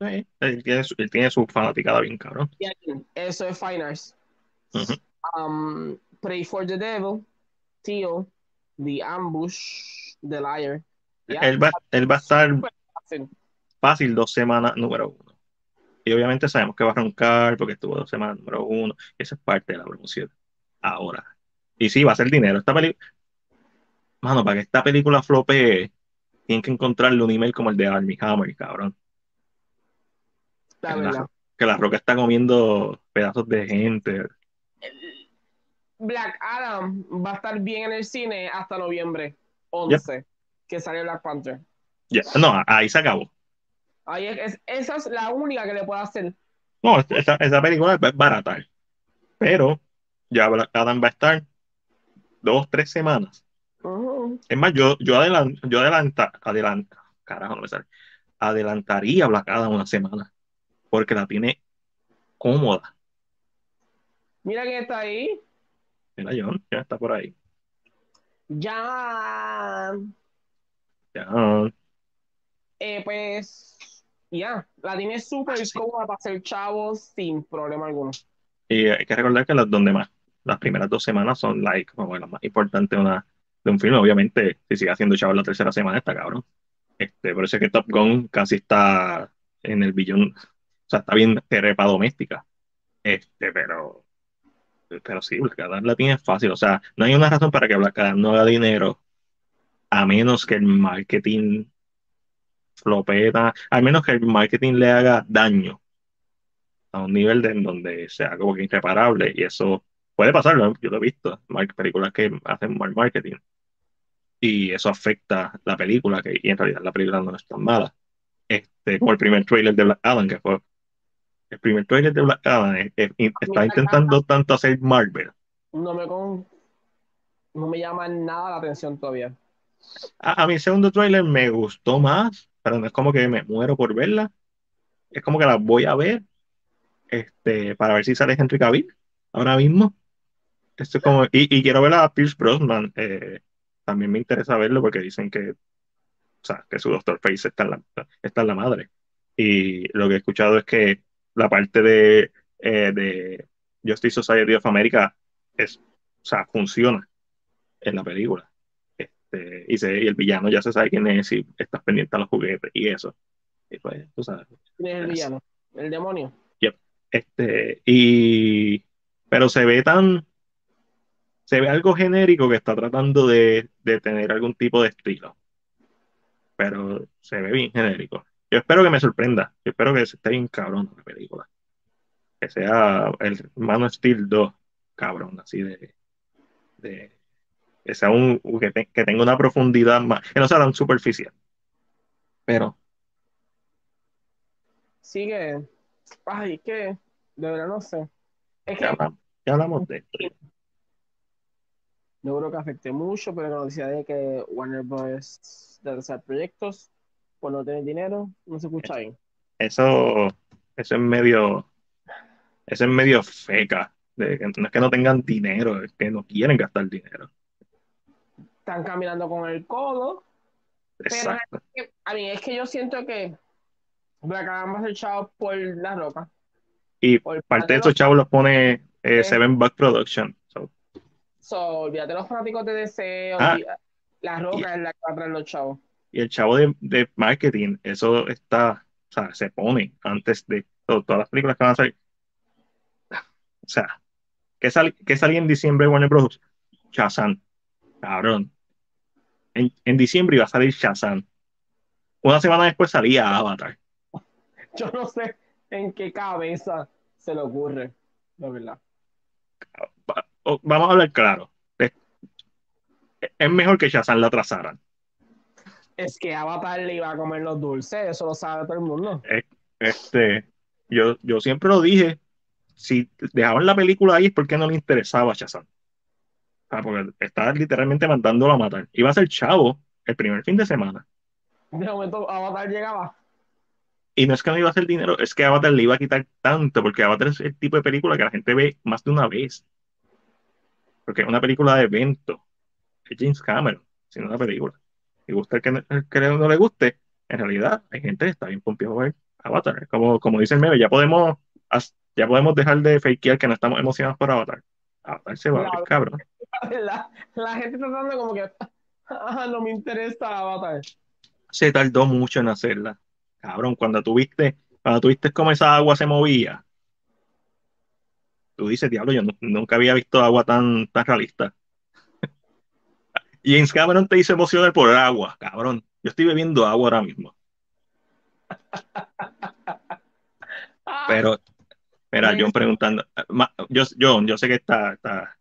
eh, él, tiene su, él tiene su fanaticada bien cabrón. Y aquí, eso es Fine Arts. Um, Pray for the Devil, Theo, The Ambush, The Liar. Él va, él va a estar fácil dos semanas número uno. Y obviamente sabemos que va a roncar porque estuvo dos semanas número uno. Esa es parte de la promoción. Ahora. Y sí, va a ser dinero. Esta película. Mano, para que esta película flopee, tienen que encontrarle un email como el de Armie Hammer, cabrón. La Que la, que la roca está comiendo pedazos de gente. Black Adam va a estar bien en el cine hasta noviembre 11, que sale Black Panther. Ya, No, ahí se acabó. Ahí es, es- esa es la única que le puedo hacer. No, esa, esa película es barata. Pero ya Adam va a estar dos, tres semanas. Es más, yo, yo, adelan- yo adelanta, adelanta, carajo, no me sale. Adelantaría Black Adam una semana. Porque la tiene cómoda. Mira quién está ahí. Mira, John, ya está por ahí. Ya. Ya. Eh, pues. Ya. La tiene súper Ah, cómoda para hacer chavos sin problema alguno. Y hay que recordar que las donde más, las primeras dos semanas son like, como las más importantes de, una, de un filme. Obviamente, si sigue haciendo chavos la tercera semana, está cabrón. Este, por eso es que Top Gun casi está en el billón. O sea, está bien trepa doméstica. Este, pero. Pero sí, Black Adam la tiene fácil. O sea, no hay una razón para que Black Adam no haga dinero a menos que el marketing flopeta, al menos que el marketing le haga daño a un nivel de en donde sea como que irreparable y eso puede pasar, yo lo he visto, películas que hacen mal marketing y eso afecta la película que, y en realidad la película no es tan mala. Este, como el primer trailer de Black Adam que fue el primer trailer de Black Adam eh, eh, está intentando tanto hacer Marvel. No me con... no me llama nada la atención todavía. A, a mi segundo trailer me gustó más, pero no es como que me muero por verla. Es como que la voy a ver este, para ver si sale Henry Cavill ahora mismo. Esto como, y, y, quiero ver a Pierce Brosnan. Eh, también me interesa verlo porque dicen que, o sea, que su Doctor Face está en, la, está en la madre. Y lo que he escuchado es que la parte de, eh, de Justice Society of America es, o sea, funciona en la película. Este, y, se, y el villano ya se sabe quién es y estás pendiente a los juguetes y eso. Y pues, tú sabes. ¿Quién es el villano? ¿El demonio? Yep. Este, y, pero se ve tan, se ve algo genérico que está tratando de, de tener algún tipo de estilo. Pero se ve bien genérico. Yo espero que me sorprenda. Yo espero que esté bien cabrón la película. Que sea el Man Steel 2, cabrón, así de. de que sea un. Que, te, que, tenga una profundidad más. Que no sea tan superficial. Pero. Sigue. Ay, que. De verdad no sé. Es ya, que. hablamos, ya hablamos de esto. No creo que afecte mucho, pero la noticia de que Warner Bros. de hacer proyectos por no tener dinero, no se escucha bien. Eso, eso es medio, eso es medio feca. De que, no es que no tengan dinero, es que no quieren gastar dinero. Están caminando con el codo. Exacto. Pero a mí es que yo siento que Black Adam va a ser chavo por la ropa. Y por parte de esos chavos los pone eh, Seven Buck Production. So. so, olvídate los fanáticos de DC, Ah, la roca es la que va a traer los chavos. Y el chavo de, de marketing, eso está, o sea, se pone antes de to- todas las películas que van a salir. O sea, ¿qué, sal, qué salía en diciembre de Warner Bros? Shazam. Cabrón. En, en diciembre iba a salir Shazam. Una semana después salía Avatar. Yo no sé en qué cabeza se le ocurre, la verdad. Vamos a hablar claro. Es, es mejor que Shazam la atrasaran. Es que Avatar le iba a comer los dulces, eso lo sabe todo el mundo. Este, yo, yo siempre lo dije, si dejaban la película ahí es porque no le interesaba a Shazam. Sea, porque estaba literalmente mandándolo a matar. Iba a ser chavo el primer fin de semana. De momento Avatar llegaba. Y no es que no iba a hacer dinero, es que Avatar le iba a quitar tanto, porque Avatar es el tipo de película que la gente ve más de una vez. Porque es una película de evento. Es James Cameron, sino una película. Y gusta el que, el que no le guste, en realidad hay gente que está bien pompeada ver Avatar. Como, como dice el meme, ya podemos, ya podemos dejar de fakear que no estamos emocionados por Avatar. Avatar se va a ver, cabrón. La, la gente tratando como que "Ah, no me interesa Avatar. Se tardó mucho en hacerla. Cabrón, cuando tuviste, cuando tuviste cómo esa agua se movía, tú dices, diablo, yo nu- nunca había visto agua tan, tan realista. Y James Cameron te hizo emocionar por el agua, cabrón. Yo estoy bebiendo agua ahora mismo. Pero, mira, John preguntando, John, yo sé que está, está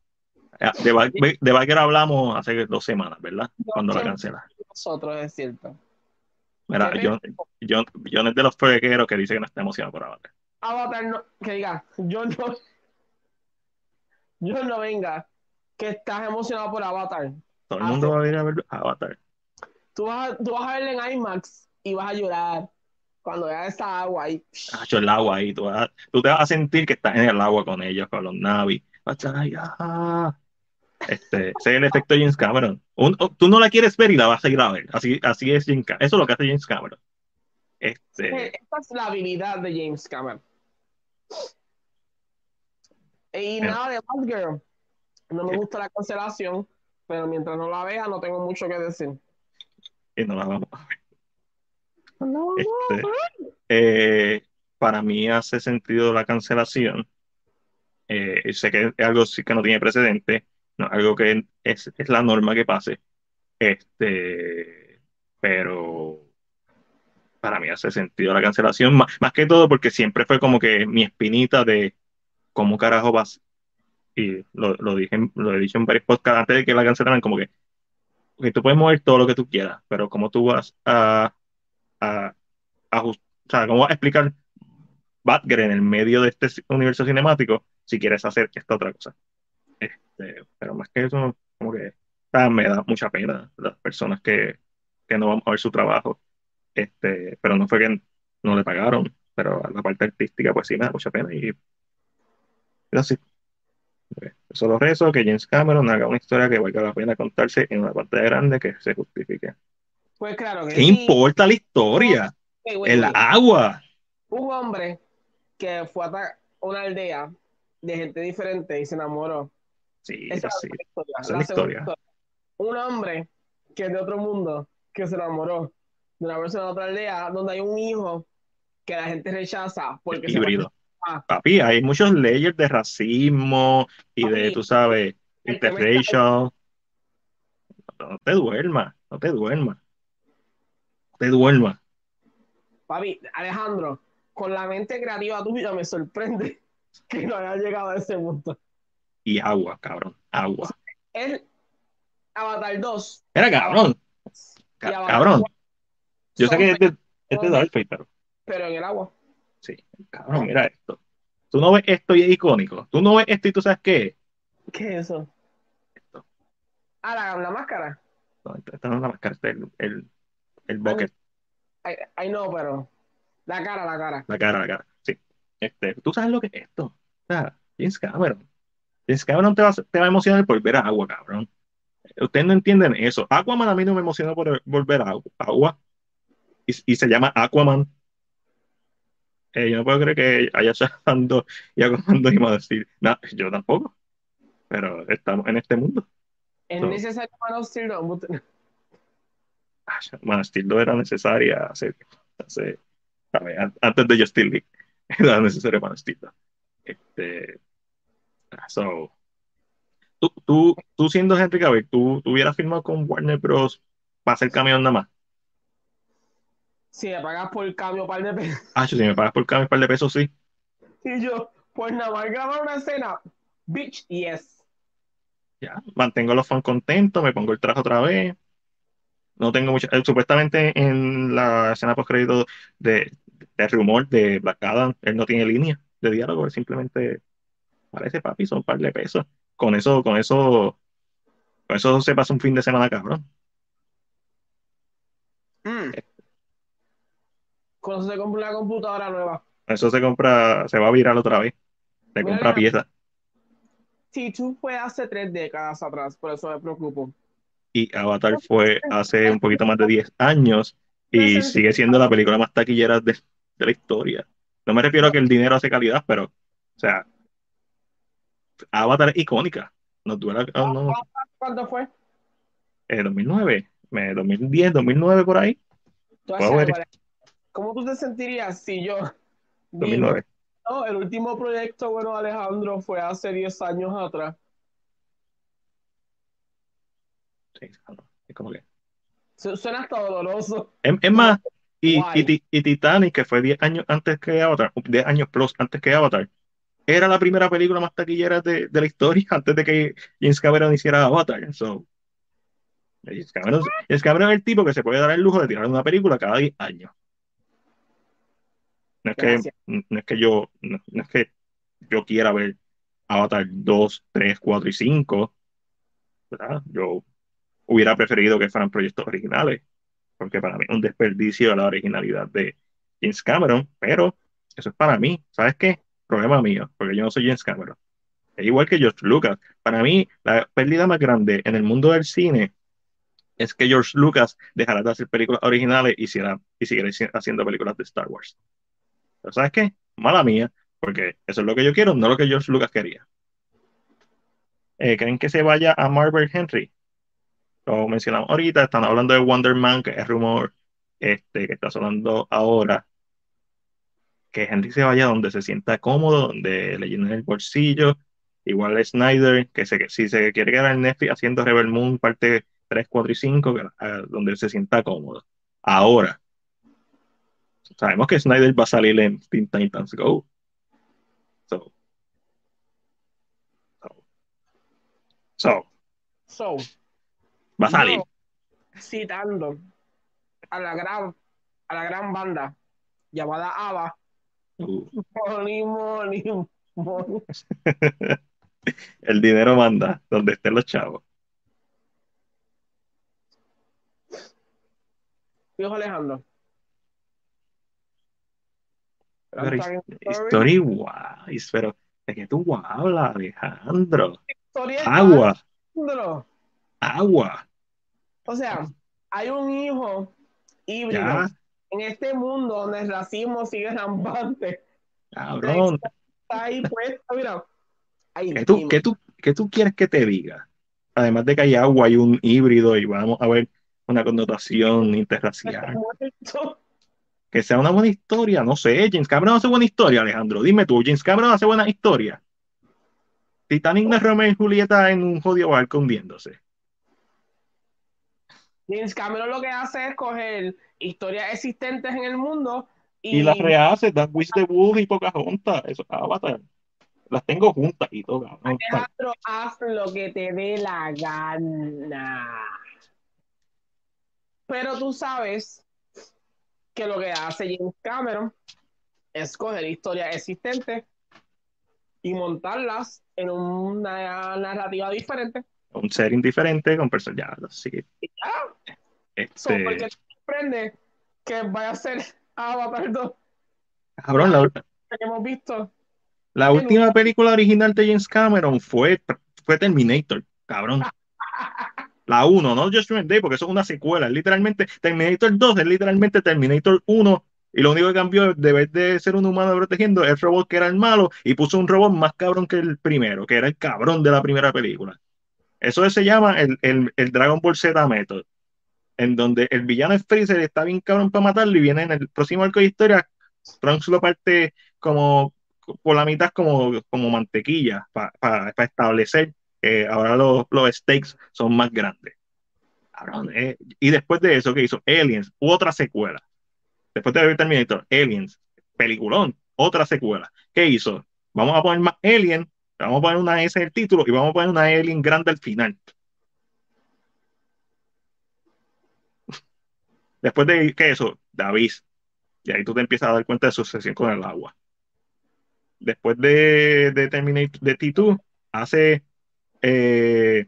de, Bag- de hablamos hace dos semanas, ¿verdad? Cuando la cancela. nosotros es cierto. Mira, ¿Qué John, John, John es de los fregueros que dice que no está emocionado por Avatar. Avatar no, que diga, yo no, yo no venga, que estás emocionado por Avatar. Todo el Ah, mundo va a ir a ver Avatar. Tú vas, a- tú vas a en IMAX y vas a llorar cuando veas esa agua ahí. Hacho, el agua ahí, tú, vas- tú te vas a sentir que estás en el agua con ellos, con los Navi. Vas a estar ahí, ah. Este, ese es el efecto James Cameron. Un- o- tú no la quieres ver y la vas a ir a ver. Así, así es James Cameron. Eso es lo que hace James Cameron. Este, Esta es la habilidad de James Cameron. Y nada de más, girl. No me gusta la cancelación, pero mientras no la vea, no tengo mucho que decir. y no la vamos a ver. No, Este, eh, para mí hace sentido la cancelación. Eh, sé que es algo sí que no tiene precedente, no, algo que es, es la norma que pase. Este, pero para mí hace sentido la cancelación, más, más que todo porque siempre fue como que mi espinita de cómo carajo vas. Y lo, lo dije, lo he dicho en varios podcasts antes de que la cancelaran, como que, ok, tú puedes mover todo lo que tú quieras, pero cómo tú vas a, a, ajust- o sea, cómo vas a explicar Batgirl en el medio de este universo cinemático si quieres hacer esta otra cosa. Este, pero más que eso, como que me da mucha pena las personas que, que no vamos a ver su trabajo. Este, pero no fue que no le pagaron, pero la parte artística, pues sí me da mucha pena. Y así. Solo rezo que James Cameron haga una historia que valga la pena contarse en una pantalla grande que se justifique. Pues claro que ¿Qué importa la historia? el agua. Un hombre que fue a una aldea de gente diferente y se enamoró. Sí, esa, es la historia. Un hombre que es de otro mundo, que se enamoró de una persona de otra aldea, donde hay un hijo que la gente rechaza porque híbrido. Papi, hay muchos layers de racismo y de, tú sabes, interracial. No te duermas, no te duermas. No te duermas. Papi, Alejandro, con la mente creativa tuya me sorprende que no haya llegado a ese punto. Y agua, cabrón, agua. El Avatar 2. Era cabrón. cabrón. Yo sé que es de, es de pero. Pero en el agua. Sí, cabrón, mira esto. Tú no ves esto y es icónico. Tú no ves esto y tú sabes qué. ¿Qué es eso? Esto. Ah, la, la máscara. No, esta no es la máscara, este es el, el, el bucket. Ay, no, pero. La cara, la cara. La cara, la cara. Sí. Este, tú sabes lo que es esto. O sea, James Cameron. James Cameron te va, te va a emocionar por ver a agua, cabrón. Ustedes no entienden eso. Aquaman a mí no me emocionó por volver a agua. Y, y se llama Aquaman eh, yo no puedo creer que haya Shazam y Aquaman y decir, no, yo tampoco. Pero estamos en este mundo. ¿Es necesario Man of Steel ah, Man of Steel era necesaria hace, hace antes de League. Era necesario Man of Steel. Este, so, tú, tú, tú siendo Henry Cavill, ¿tú, ¿tú hubieras firmado con Warner Bros. para hacer camión nada más? Si me pagas por el cambio par de pesos. Ah, si me pagas por el cambio par de pesos, sí. Y yo, pues nada más grabar una escena. Bitch, yes. Ya, mantengo a los fans contentos, me pongo el traje otra vez. No tengo mucho. Eh, supuestamente en la escena post crédito de, de, rumor de Black Adam, él no tiene línea de diálogo, él simplemente parece papi, son un par de pesos. Con eso, con eso, con eso se pasa un fin de semana, cabrón. Mm. Cuando se compra una computadora nueva. Eso se compra, se va a virar otra vez. Se compra pieza. Sí, tú fue hace tres décadas atrás, por eso me preocupo. Y Avatar fue hace un poquito más de 10 años y sigue siendo la película más taquillera de, la historia. No me refiero a que el dinero hace calidad, pero, o sea, Avatar es icónica. No ¿Cuánto fue? Eh, 2009, 2010, 2009 por ahí. ¿Cómo tú te sentirías si yo... 2009. No, el último proyecto, bueno, Alejandro, fue hace 10 años atrás. Sí, es como que... Suena hasta doloroso. Es, más, y, y, Titanic, que fue 10 años antes que Avatar, 10 años plus antes que Avatar, era la primera película más taquillera de, de la historia antes de que James Cameron hiciera Avatar. So, James, Cameron, James Cameron es el tipo que se puede dar el lujo de tirar una película cada 10 años. No es, que, no es que yo no, es que yo quiera ver Avatar 2, 3, 4 y 5. Yo hubiera preferido que fueran proyectos originales, porque para mí es un desperdicio de la originalidad de James Cameron, pero eso es para mí. ¿Sabes qué? Problema mío, porque yo no soy James Cameron. Es igual que George Lucas. Para mí, la pérdida más grande en el mundo del cine es que George Lucas dejará de hacer películas originales y, y seguirá haciendo películas de Star Wars. ¿sabes qué? Mala mía, porque eso es lo que yo quiero, no lo que George Lucas quería. Eh, ¿Creen que se vaya a Marvel Henry? Lo mencionamos ahorita, están hablando de Wonder Man, que es rumor este, que está sonando ahora. Que Henry se vaya donde se sienta cómodo, donde le llenen el bolsillo. Igual Snyder, que si se quiere quedar en Netflix haciendo Rebel Moon parte 3, 4 y 5, ah, donde se sienta cómodo. Ahora, sabemos que Snyder va a salir en Teen Titans Go. So, so, so, va a salir. citando a la gran, a la gran banda llamada ABBA. Money, money, money. El dinero manda, donde estén los chavos. Dijo Alejandro. Pero Story. Wise, pero ¿de qué tú hablas, Alejandro? Agua, Alejandro. agua. O sea, hay un hijo híbrido Ya, en este mundo donde el racismo sigue rampante. cabrón. Está ahí puesto, mira. ¿Qué tú, qué tú, qué tú quieres que te diga? Además de que hay agua, hay un híbrido y vamos a ver una connotación interracial. Que sea una buena historia, no sé. James Cameron hace buena historia, Alejandro. Dime tú, James Cameron hace buena historia. Titanic no es Romeo y Julieta en un jodido barco hundiéndose. James Cameron lo que hace es coger historias existentes en el mundo y, Y las rehace, Dan Wish the Wood y Pocahontas. Eso es Avatar. Las tengo juntas y todo. Alejandro, haz lo que te dé la gana. Pero tú sabes que lo que hace James Cameron es coger historias existentes y montarlas en una narrativa diferente. Un setting diferente con personas. Ya, lo sé. Y ya. Este, porque te sorprende que vaya a ser Avatar 2 cabrón, la, que hemos visto. la última película original de James Cameron fue, fue Terminator, cabrón. La 1, no Judgment Day, porque eso es una secuela. Literalmente Terminator 2 es literalmente Terminator 1. Y lo único que cambió de vez de ser un humano protegiendo el robot que era el malo y puso un robot más cabrón que el primero, que era el cabrón de la primera película. Eso se llama el, el, el Dragon Ball Z Method, en donde el villano es Freezer, está bien cabrón para matarlo y viene en el próximo arco de historia, Trunks lo parte como por la mitad como, como mantequilla para pa, pa establecer que ahora los, los stakes son más grandes. Cabrón, eh. Y después de eso, ¿qué hizo? Aliens, otra secuela. Después de ver Terminator, Aliens, peliculón, otra secuela. ¿Qué hizo? Vamos a poner más Alien, vamos a poner una S en el título y vamos a poner una Alien grande al final. Después de ¿qué eso? David. Y ahí tú te empiezas a dar cuenta de su obsesión con el agua. Después de, de Terminator, de T2, hace eh,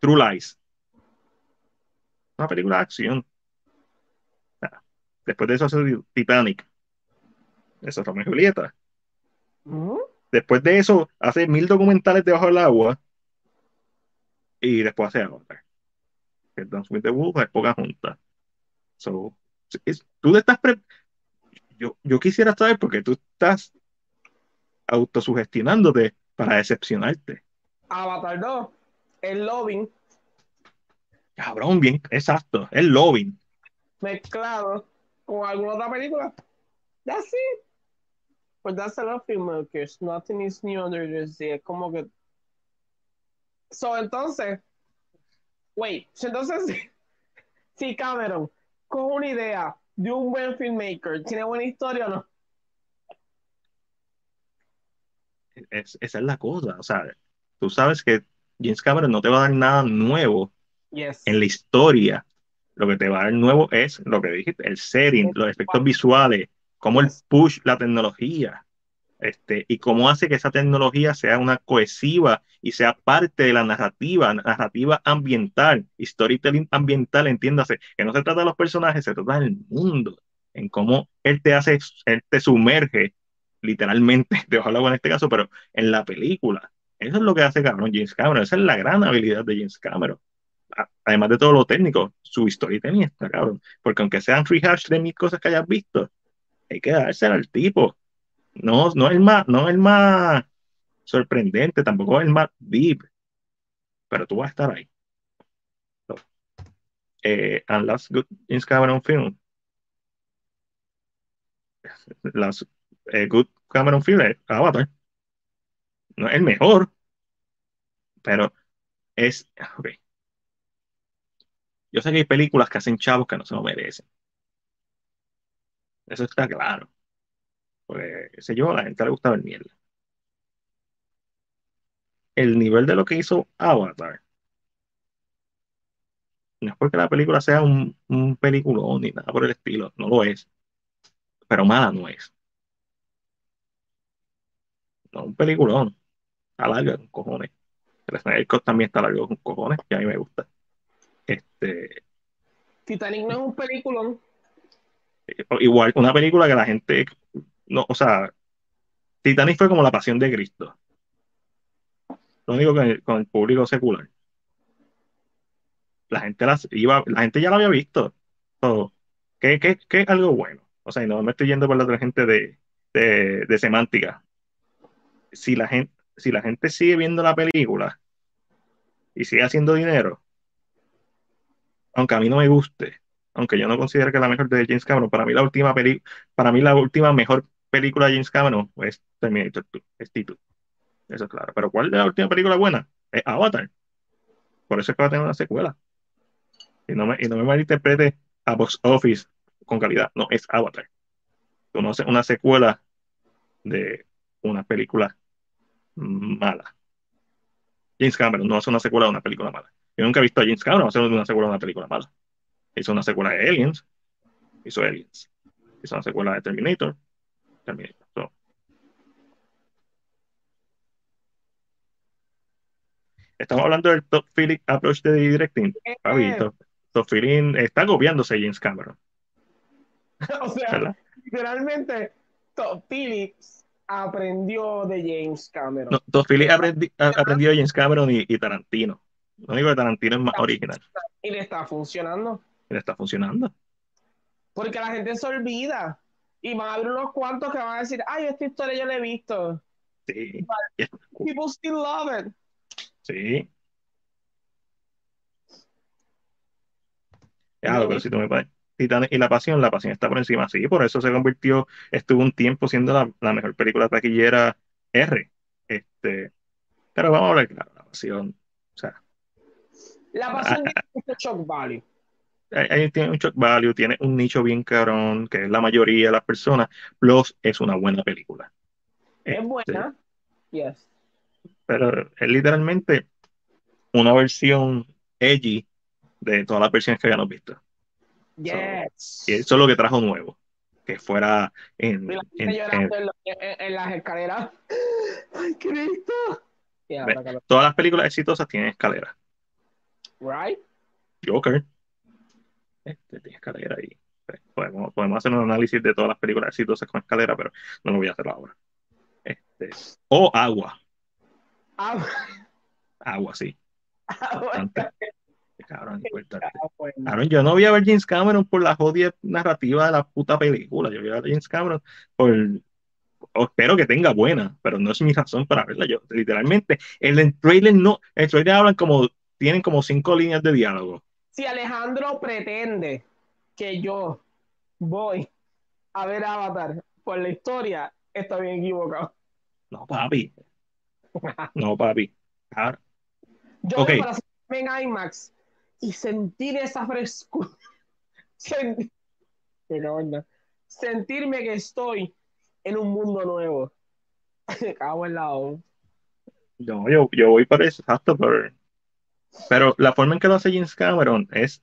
True Lies. Una película de acción. Después de eso hace Titanic. Eso es Romeo y Julieta. ¿Mm? Después de eso hace mil documentales debajo del agua. Y después hace Avatar. Que Dance with the Wolves es poca junta. So, es, tú te estás pre yo, yo quisiera saber por qué tú estás autosugestionándote para decepcionarte. Avatar 2, el Loving Cabrón, bien, exacto. El lobbying. mezclado con alguna otra película. That's it. But that's a lot of filmmakers. Nothing is new under the sea. Como que. So, entonces. Wait. so, Entonces, si Cameron coge una idea de un buen filmmaker, ¿tiene buena historia o no? Es, esa es la cosa. O sea, tú sabes que James Cameron no te va a dar nada nuevo Yes. en la historia. Lo que te va a dar nuevo es lo que dijiste, el setting, los efectos visuales, cómo el push la tecnología, este, y cómo hace que esa tecnología sea una cohesiva y sea parte de la narrativa, narrativa ambiental, storytelling ambiental, entiéndase, que no se trata de los personajes, se trata del mundo, en cómo él te hace, él te sumerge literalmente, del agua en este caso, pero en la película. Eso es lo que hace cabrón James Cameron, esa es la gran habilidad de James Cameron además de todo lo técnico, su storytelling está cabrón. Porque aunque sean rehash de mil cosas que hayas visto, hay que dársela al tipo. No, no es más, no es más sorprendente, tampoco es el más deep, pero tú vas a estar ahí. So, eh, and last good James Cameron film. Last eh, good Cameron film es Avatar. No es el mejor, pero es. Yo sé que hay películas que hacen chavos que no se lo merecen. Eso está claro. Pues, sé yo, a la gente le gusta ver mierda. El nivel de lo que hizo Avatar no es porque la película sea un, peliculón ni nada por el estilo, no lo es. Pero mala no es. No, un peliculón. Está larga con cojones. El Snyder también está largo con cojones, y a mí me gusta. Este, Titanic no es un peliculón. Igual, una película que la gente, no, o sea, Titanic fue como la pasión de Cristo. Lo único que con el público secular. La gente, las iba, la gente ya lo había visto. So, ¿qué, qué, qué es algo bueno? O sea, no me estoy yendo por la otra gente de, de, de semántica. Si la gente, si la gente sigue viendo la película y sigue haciendo dinero, aunque a mí no me guste, aunque yo no considero que la mejor de James Cameron, para mí la última peli para mí la última mejor película de James Cameron es Terminator 2, es Tito. Eso es claro. Pero ¿cuál es la última película buena? Es Avatar. Por eso es que va a tener una secuela. Y no me, y no me malinterprete a Box Office con calidad. No, es Avatar. Tú no haces una secuela de una película mala. James Cameron no hace una secuela de una película mala. Yo nunca he visto a James Cameron hacer una secuela de una película mala. Hizo una secuela de Aliens, hizo Aliens. Hizo una secuela de Terminator, Terminator. So. Estamos hablando del top feeling approach de directing. Papi, top, top feeling está copiándose James Cameron. o sea, ¿verdad? literalmente, Todd Phillips aprendió de James Cameron. No, Todd Phillips aprendi- ha aprendido de James Cameron y, y Tarantino. Lo único que Tarantino es más original. Y le está funcionando. Le está funcionando. Porque la gente se olvida. Y van a haber unos cuantos que van a decir, ay, esta historia yo la he visto. Sí. People still love it. Sí. Ya, pero si tú me pones Titanic y La Pasión, La Pasión está por encima. Sí, por eso se convirtió, estuvo un tiempo siendo la, la mejor película taquillera R. Este, pero vamos a hablar claro, La Pasión. O sea, La pasión tiene mucho shock value. Ahí- tiene un shock value, tiene un nicho bien cabrón, que es la mayoría de las personas, plus es una buena película. Es Este, buena. Yes. pero es literalmente una versión edgy de todas las versiones que habíamos visto. Yes. Y eso es lo que trajo nuevo, que fuera en, la en- en- en, las escaleras. ¡Ay, Cristo! Yeah, Ve. todas las películas exitosas tienen escalera. Right? Joker, este, tiene escalera ahí. Podemos, podemos hacer un análisis de todas las películas exitosas con escalera, pero no lo voy a hacer ahora. Este, o agua, Ah, agua, sí. Importante. Cabrón, importante. Cabrón, yo no voy a ver James Cameron por la jodida narrativa de la puta película. Yo voy a ver James Cameron por. o espero que tenga buena, pero no es mi razón para verla. Yo, literalmente, en el trailer no. El trailer hablan como. Tienen como cinco líneas de diálogo. Si Alejandro pretende que yo voy a ver Avatar por la historia, está bien equivocado. No, papi. No, papi. Yo Ok. voy para en IMAX y sentir esa frescura. Sen- Qué onda. Sentirme que estoy en un mundo nuevo. Me cago en la O. No, yo, yo voy para eso, exacto, pero, pero la forma en que lo hace James Cameron es,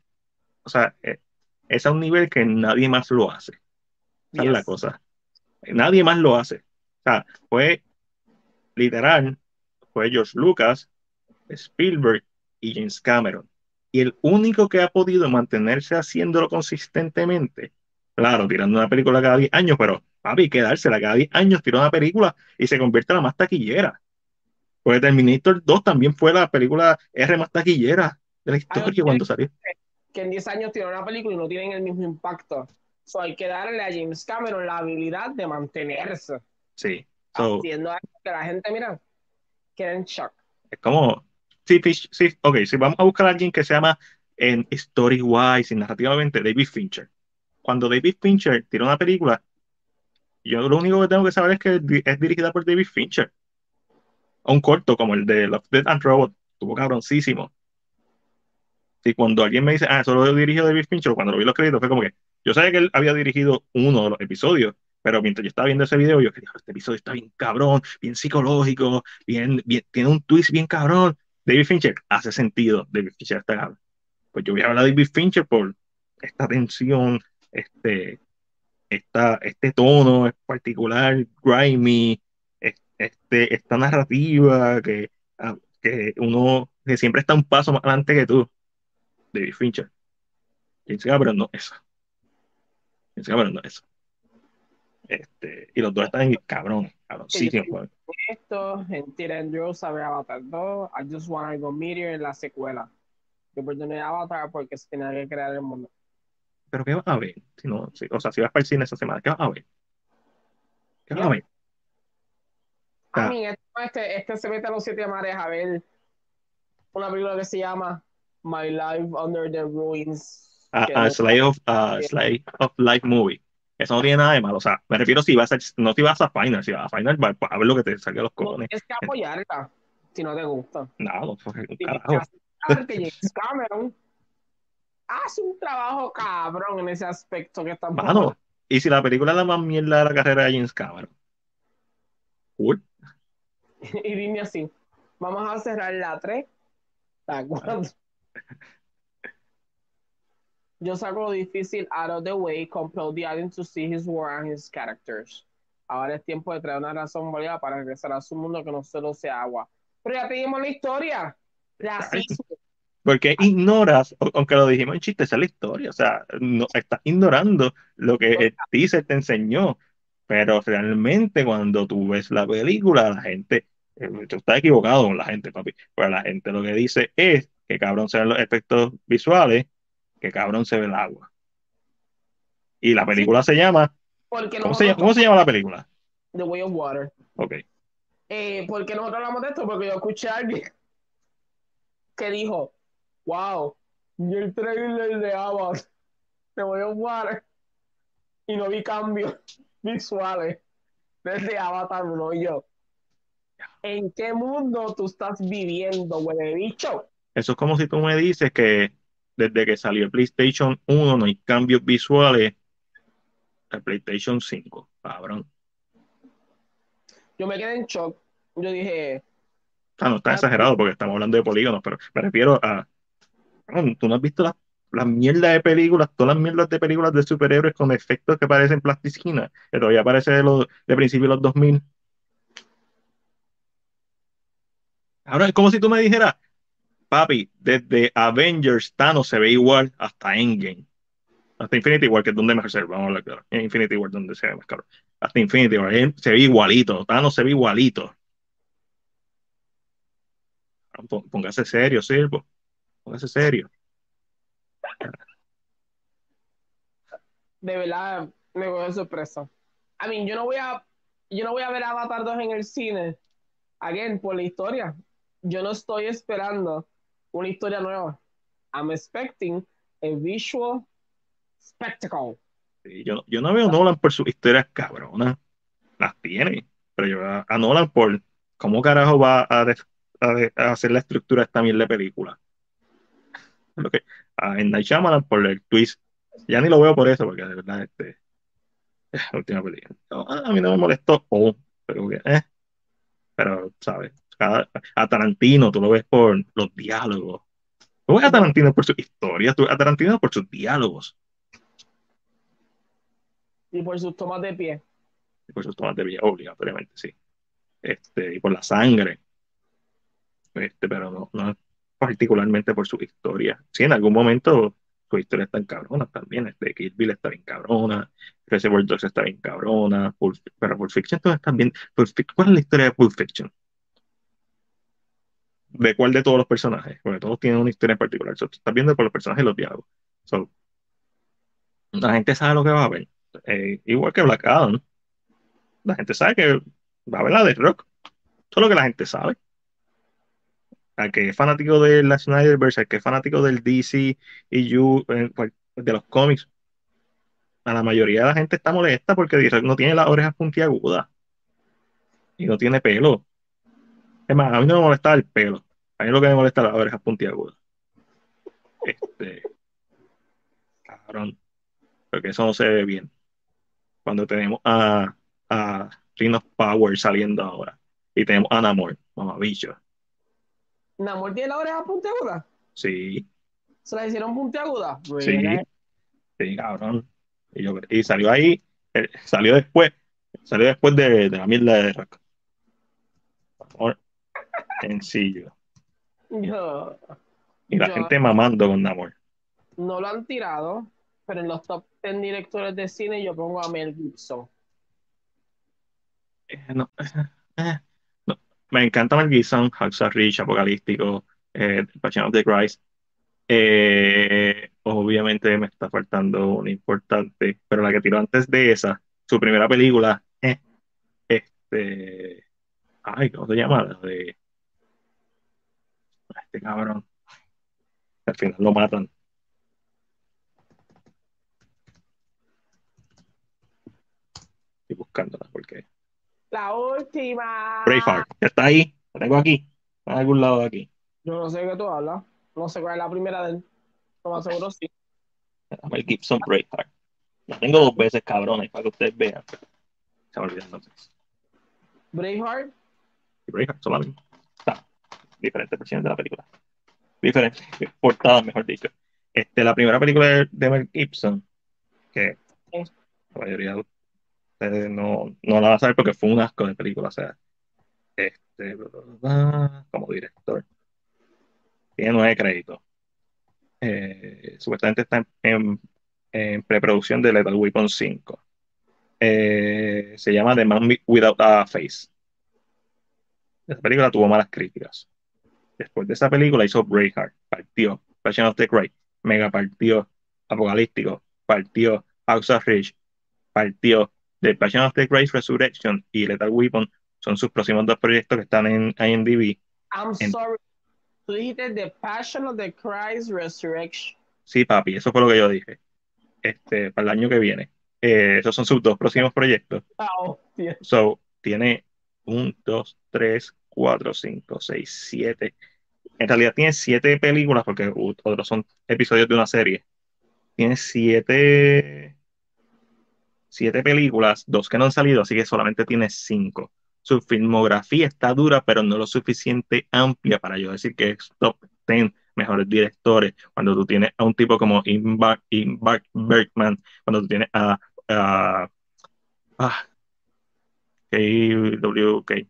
o sea, eh, es a un nivel que nadie más lo hace. Esa es la Yes. cosa. Nadie más lo hace. O sea, fue literal, fue George Lucas, Spielberg y James Cameron. Y el único que ha podido mantenerse haciéndolo consistentemente, claro, tirando una película cada 10 años, pero papi, quedársela cada 10 años, tira una película y se convierte en la más taquillera. Porque Terminator 2 también fue la película R más taquillera de la historia ok. cuando salió. Que en 10 años tienen una película y no tienen el mismo impacto. So, hay que darle a James Cameron la habilidad de mantenerse Sí. So, haciendo algo que la gente, mira, queda en shock. Es como, sí, sí, ok, si vamos a buscar a alguien que se llama en story-wise y narrativamente David Fincher. Cuando David Fincher tira una película, yo lo único que tengo que saber es que es dirigida por David Fincher. O un corto como el de Love, Death and Robot, estuvo cabroncísimo. Y cuando alguien me dice, ah, eso lo dirigió David Fincher, cuando lo vi los créditos, fue como que yo sabía que él había dirigido uno de los episodios, pero mientras yo estaba viendo ese video, yo que "Diablo, este episodio está bien cabrón, bien psicológico, bien, bien, tiene un twist bien cabrón. David Fincher hace sentido, David Fincher está cabrón. Pues yo voy a hablar de David Fincher por esta tensión, este, esta, este tono particular, grimy, este, esta narrativa que, ah, que uno que siempre está un paso más adelante que tú. David Fincher. James Cameron no eso. James Cameron no eso. Este, y los dos están cabrones, cabroncísimos. Que yo- Esto, en Teen Andrew sabe Avatar 2, I Just Wanna Go Meteor en la secuela. Yo perdoné Avatar porque se tenía que crear el mundo. Pero ¿qué vas a ver? Si no, si- o sea, si vas para el cine esa semana, ¿qué vas a ver? ¿Qué vas a Ya. Ver? A Ah. mí, este, este, este se mete a los siete mares a ver una película que se llama My Life Under the Ruins. A, que a no- Slay of, a Slay of Life Movie. Eso no tiene nada de malo. O sea, me refiero si vas a, no si vas a Final, si vas a Final, va- a ver lo que te salga a los no cojones. tienes que apoyarla si no te gusta. No, no, pues, carajo. James Cameron hace un trabajo cabrón en ese aspecto que estamos Mano, y si la película es la más mierda de la carrera de James Cameron. Cool. Y dime así, vamos a cerrar la 3, la 4. Yo saco lo difícil out of the way, compel the audience to see his work and his characters. Ahora es tiempo de traer una razón válida para regresar a su mundo que no solo sea agua. Pero ya te dimos la historia. Racismo. Porque ignoras, aunque lo dijimos en chiste, esa es la historia. O sea, no, estás ignorando lo que el teaser te enseñó. Pero realmente cuando tú ves la película, la gente, tú estás equivocado con la gente, papi. Pero la gente lo que dice es que cabrón se ven los efectos visuales, que cabrón se ve el agua. Y la película se llama, ¿cómo se, llama- cómo se llama la película? The Way of Water. Ok. Eh, ¿Por qué nosotros hablamos de esto? Porque yo escuché a alguien que dijo, wow, vi el trailer de Avatar, The Way of Water, y no vi cambios visuales desde Avatar 1 y yo. ¿En qué mundo tú estás viviendo, huele bicho? Eso es como si tú me dices que desde que salió el PlayStation 1 no hay cambios visuales al PlayStation 5, cabrón. Yo me quedé en shock. Yo dije, sea, no está exagerado porque estamos hablando de polígonos, pero me refiero a. Tú no has visto las las mierdas de películas, todas las mierdas de películas de superhéroes con efectos que parecen plasticina, que todavía parece de, los, de principios de los 2000. Ahora es como si tú me dijeras, papi, desde Avengers Thanos se ve igual hasta Endgame. Hasta Infinity War, que es donde mejor se vamos a hablar claro. En Infinity War donde se ve más caro. Hasta Infinity War, se ve igualito. Thanos se ve igualito. Pó- Póngase serio, sirvo. Póngase serio. de verdad, me cogió de sorpresa. I mean, yo no voy a, yo no voy a ver Avatar 2 en el cine, again, por la historia. Yo no estoy esperando una historia nueva. I'm expecting a visual spectacle. Yo, yo no veo a Nolan por sus historias cabronas. Las tiene. Pero yo veo a Nolan por cómo carajo va a, a a hacer la estructura de esta mierda de película. Que, a Night Shyamalan por el twist. Ya ni lo veo por eso, porque de verdad, este, la última película. A a mí no me molestó. Oh, pero, eh. Pero, ¿sabes? Cada- a Tarantino tú lo ves por los diálogos. Tú ves a Tarantino por sus historias, tú ves a Tarantino por sus diálogos. Y por sus tomas de pie. y por sus tomas de villa, obligatoriamente, sí. Este, y por la sangre. Este, pero no, no particularmente por su historia. Sí, en algún momento su historia está en cabrona también. Este, Kill Bill está bien cabrona, Reservoir Dogs está bien cabrona, Pulp- pero Pulp Fiction todo está bien. Pulp ¿Cuál es la historia de Pulp Fiction? ¿De cuál de todos los personajes? Porque todos tienen una historia en particular. Estás viendo por los personajes y los diálogos. So, la gente sabe lo que va a ver. Eh, igual que Black Adam. La gente sabe que va a ver la de Rock. Eso es lo que la gente sabe. Al que es fanático de la Snyderverse, al que es fanático del DC y you, eh, de los cómics, a la mayoría de la gente está molesta porque no tiene las orejas puntiagudas y no tiene pelo. Es más, a mí no me molesta el pelo. A mí lo que me molesta es las orejas puntiagudas. Este, cabrón. Porque eso no se ve bien. Cuando tenemos a, a Ring of Power saliendo ahora y tenemos a Namor, mamabicho. Namor tiene la oreja puntiaguda. Sí, Se la hicieron puntiaguda. sí, sí, cabrón. Y, yo- y salió ahí, eh, salió después, salió después de, de la mierda de Rock. Sencillo. Yo, Y la yo- gente mamando con Namor. no lo han tirado, pero en los top 10 directores de cine yo pongo a Mel Gibson. Eh, no, eh, no. Me encanta Mel Gibson, Hacksaw Ridge, Apocalíptico, eh, Passion of the Christ. Eh, obviamente me está faltando una importante, pero la que tiró antes de esa, su primera película, eh, este, ay, ¿cómo se llama? La de este cabrón. Al final lo matan. Estoy buscándola porque La última. Braveheart, está ahí, la tengo aquí, está en algún lado de aquí. Yo no sé de qué tú hablas. No sé cuál es la primera de él. No más seguro sí. Mel Gibson Braveheart. La tengo dos veces, cabrones, para que ustedes vean. Se me olvidó entonces. Braveheart. Y Braveheart solamente. Diferentes versiones de la película. Diferentes portadas, mejor dicho. Este, la primera película de, de Mel Gibson, que la mayoría de ustedes no, no la van a saber porque fue un asco de película. O sea, este, como director. Tiene nueve créditos. Eh, supuestamente está en, preproducción de Lethal Weapon 5. Eh, se llama The Man Without a Face. Esa película tuvo malas críticas. Después de esa película hizo Braveheart, partió Passion of the Christ, mega partió Apocalíptico, partió House of Rich, partió The Passion of the Christ Resurrection y Lethal Weapon. Son sus próximos dos proyectos que están en IMDb. I'm En- sorry. Tú dijiste The Passion of the Christ Resurrection. Sí, papi, eso fue lo que yo dije. Este, para el año que viene. Eh, esos son sus dos próximos proyectos. Hostia. So, tiene un, dos, tres, cuatro, cinco, seis, siete. En realidad tiene siete películas porque otros son episodios de una serie. Tiene siete, siete películas, dos que no han salido, así que solamente tiene cinco. Su filmografía está dura, pero no lo suficiente amplia para yo decir que es top 10 mejores directores. Cuando tú tienes a un tipo como Ingmar Bergman, cuando tú tienes a, a, a KWK,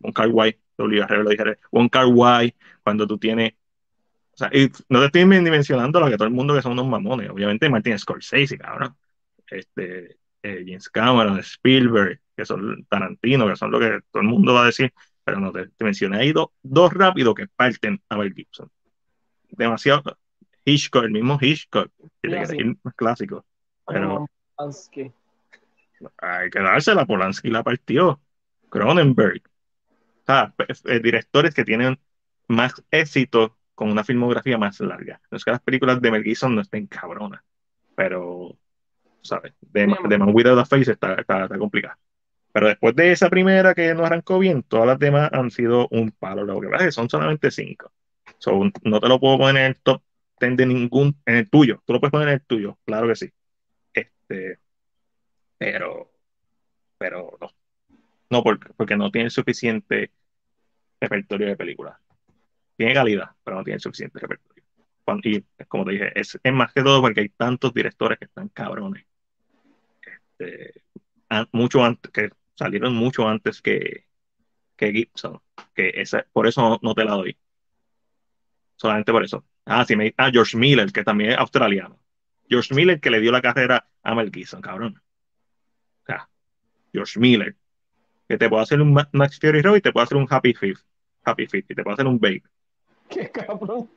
Wong Kar Wai, W lo dije, Wong Kar Wai, cuando tú tienes, o sea, y no te estoy mencionando lo que todo el mundo que son unos mamones, obviamente Martin Scorsese, cabrón, este, eh, James Cameron, Spielberg, que son Tarantino, que son lo que todo el mundo va a decir, pero no te, te mencioné ahí do- dos rápidos que parten a Mel Gibson. Demasiado Hitchcock, el mismo Hitchcock, que te sí. más clásico, pero Polanski. hay que dársela, Polanski la partió. Cronenberg. Pe- eh, directores que tienen más éxito con una filmografía más larga. No es que las películas de Mel Gibson no estén cabronas, pero, ¿sabes? De, de Man Without a Face está, está, está. Pero después de esa primera que no arrancó bien, todas las demás han sido un palo. Lo que pasa es que son solamente cinco. So, no te lo puedo poner en el top 10 de ningún, en el tuyo. Tú lo puedes poner en el tuyo, claro que sí. Este, pero, pero no. No, porque, porque no tiene suficiente repertorio de películas. Tiene calidad, pero no tiene suficiente repertorio. Y como te dije, es, más que todo porque hay tantos directores que están cabrones. Este, mucho antes, que salieron mucho antes que, que Gibson. Que esa, por eso no, te la doy. Solamente por eso. Ah, sí, me, ah, George Miller, que también es australiano. George Miller que le dio la carrera a Mel Gibson, cabrón. O sea, George Miller, que te puede hacer un Ma- Max Fury Road y te puede hacer un Happy Fifth, Happy Fifth, y te puede hacer un Babe. Qué cabrón.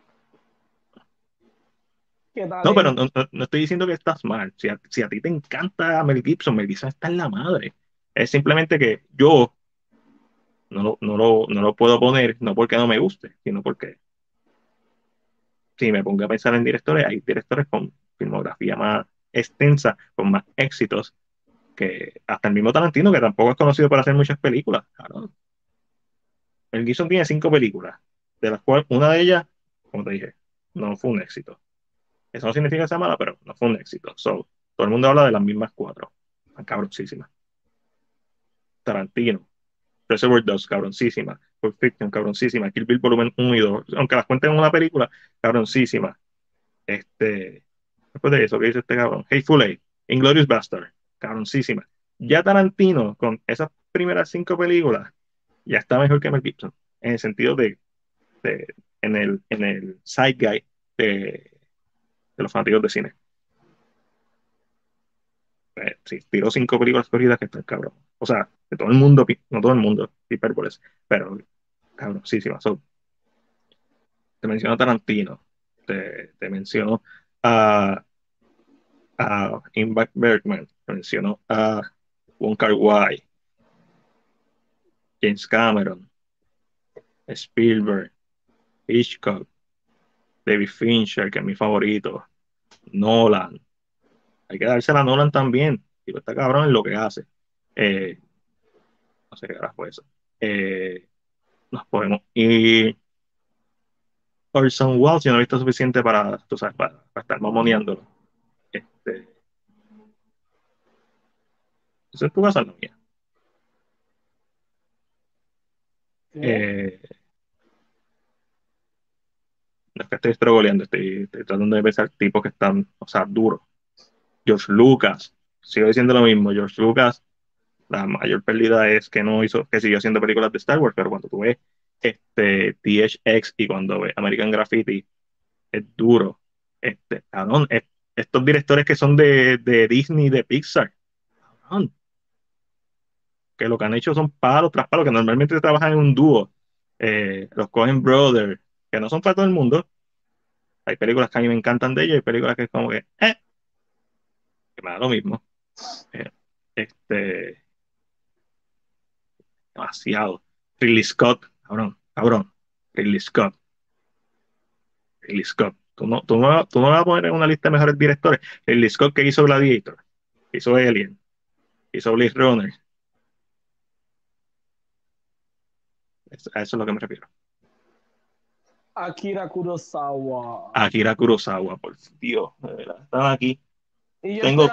¿Qué tal? No, pero no, no- no estoy diciendo que estás mal. Si a, si a ti te encanta Mel Gibson, Mel Gibson está en la madre. Es simplemente que yo no lo, no lo, no lo puedo poner, no porque no me guste, sino porque si me pongo a pensar en directores, hay directores con filmografía más extensa, con más éxitos, que hasta el mismo Tarantino, que tampoco es conocido por hacer muchas películas. Claro. Mel Gibson tiene cinco películas, de las cuales una de ellas, como te dije, no fue un éxito. Eso no significa que sea mala, pero no fue un éxito. So, todo el mundo habla de las mismas cuatro. Cabroncísimas. Tarantino. Reservoir Dogs, cabroncísima. Pulp Fiction, cabroncísima. Kill Bill volumen 1 y 2. Aunque las cuenten en una película, cabroncísima. Este, después de eso, ¿qué dice este cabrón? Hateful Eight, Inglorious Bastard, cabroncísima. Ya Tarantino, con esas primeras cinco películas, ya está mejor que Mel Gibson, en el sentido de, en el, en el side guy de, de los fanáticos de cine. Eh, sí, tiró cinco películas corridas que están cabrón. O sea, de todo el mundo, no todo el mundo, hipérboles, pero cabrón, sí, sí, pasó. Te menciono a Tarantino, te, te menciono a, a Ingmar Bergman, te menciono a Wong Kar James Cameron, Spielberg, Hitchcock, David Fincher, que es mi favorito, Nolan. Hay que dársela a Nolan también. Tipo, está cabrón en lo que hace. Eh, no sé qué era fue eso. Eh, nos podemos ir. Orson Welles, yo no he visto suficiente para, tú sabes, para, estar mamoneándolo. Este, eso es tu casa, no mía. Eh, no es que estoy estrogoleando, estoy, estoy, tratando de pensar tipos que están, o sea, duros. George Lucas, sigo diciendo lo mismo, George Lucas, la mayor pérdida es que no hizo, que siguió haciendo películas de Star Wars, pero cuando tú ves este THX y cuando ves American Graffiti, es duro. Este, cabrón, es, estos directores que son de, de Disney, de Pixar, cabrón, que lo que han hecho son palos tras palos, que normalmente trabajan en un dúo. Eh, los Cohen Brothers, que no son para todo el mundo. Hay películas que a mí me encantan de ellos, hay películas que es como que, eh, que me da lo mismo. Eh, este, demasiado. Ridley Scott, cabrón, cabrón. Ridley Scott. Ridley Scott. Tú no, tú, no, tú no vas a poner en una lista de mejores directores. Ridley Scott que hizo Gladiator, hizo Alien, hizo Blade Runner, A eso es lo que me refiero. Akira Kurosawa. Akira Kurosawa, por Dios, de verdad. Estaba aquí. Y yo Tengo.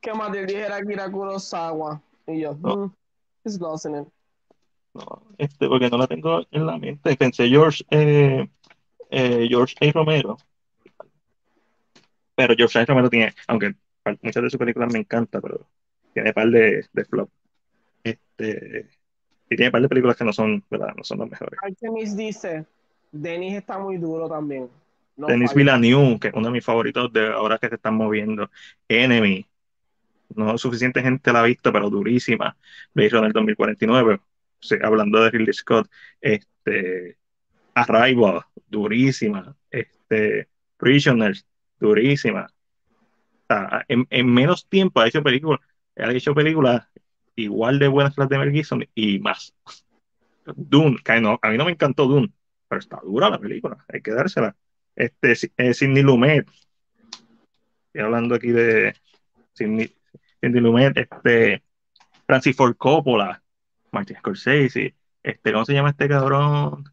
que te dijera Akira Kurosawa. Y yo, No. mm, it's lost in it. No, este, porque no la tengo en la mente. Pensé George, eh, eh, George A. Romero. Pero George A. Romero tiene, aunque muchas de sus películas me encantan, pero tiene par de, de flop. Este, y tiene un par de películas que no son, ¿verdad? No son las mejores. Artemis dice, Denis está muy duro también. No Denis. Villeneuve, que es uno de mis favoritos de ahora que se están moviendo. Enemy. No suficiente gente la ha visto, pero durísima. Blade Runner 2049. Sí, hablando de Ridley Scott. Este, Arrival, durísima. Este, Prisoners, durísima. O sea, en, en menos tiempo ha hecho películas. Ha hecho películas igual de buenas que las de Mel Gibson y más. Dune, a mí no me encantó Dune, pero está dura la película, hay que dársela. Este, eh, Sidney Lumet, estoy hablando aquí de Sidney, Sidney Lumet, este, Francis Ford Coppola, Martin Scorsese, este, ¿cómo se llama este cabrón?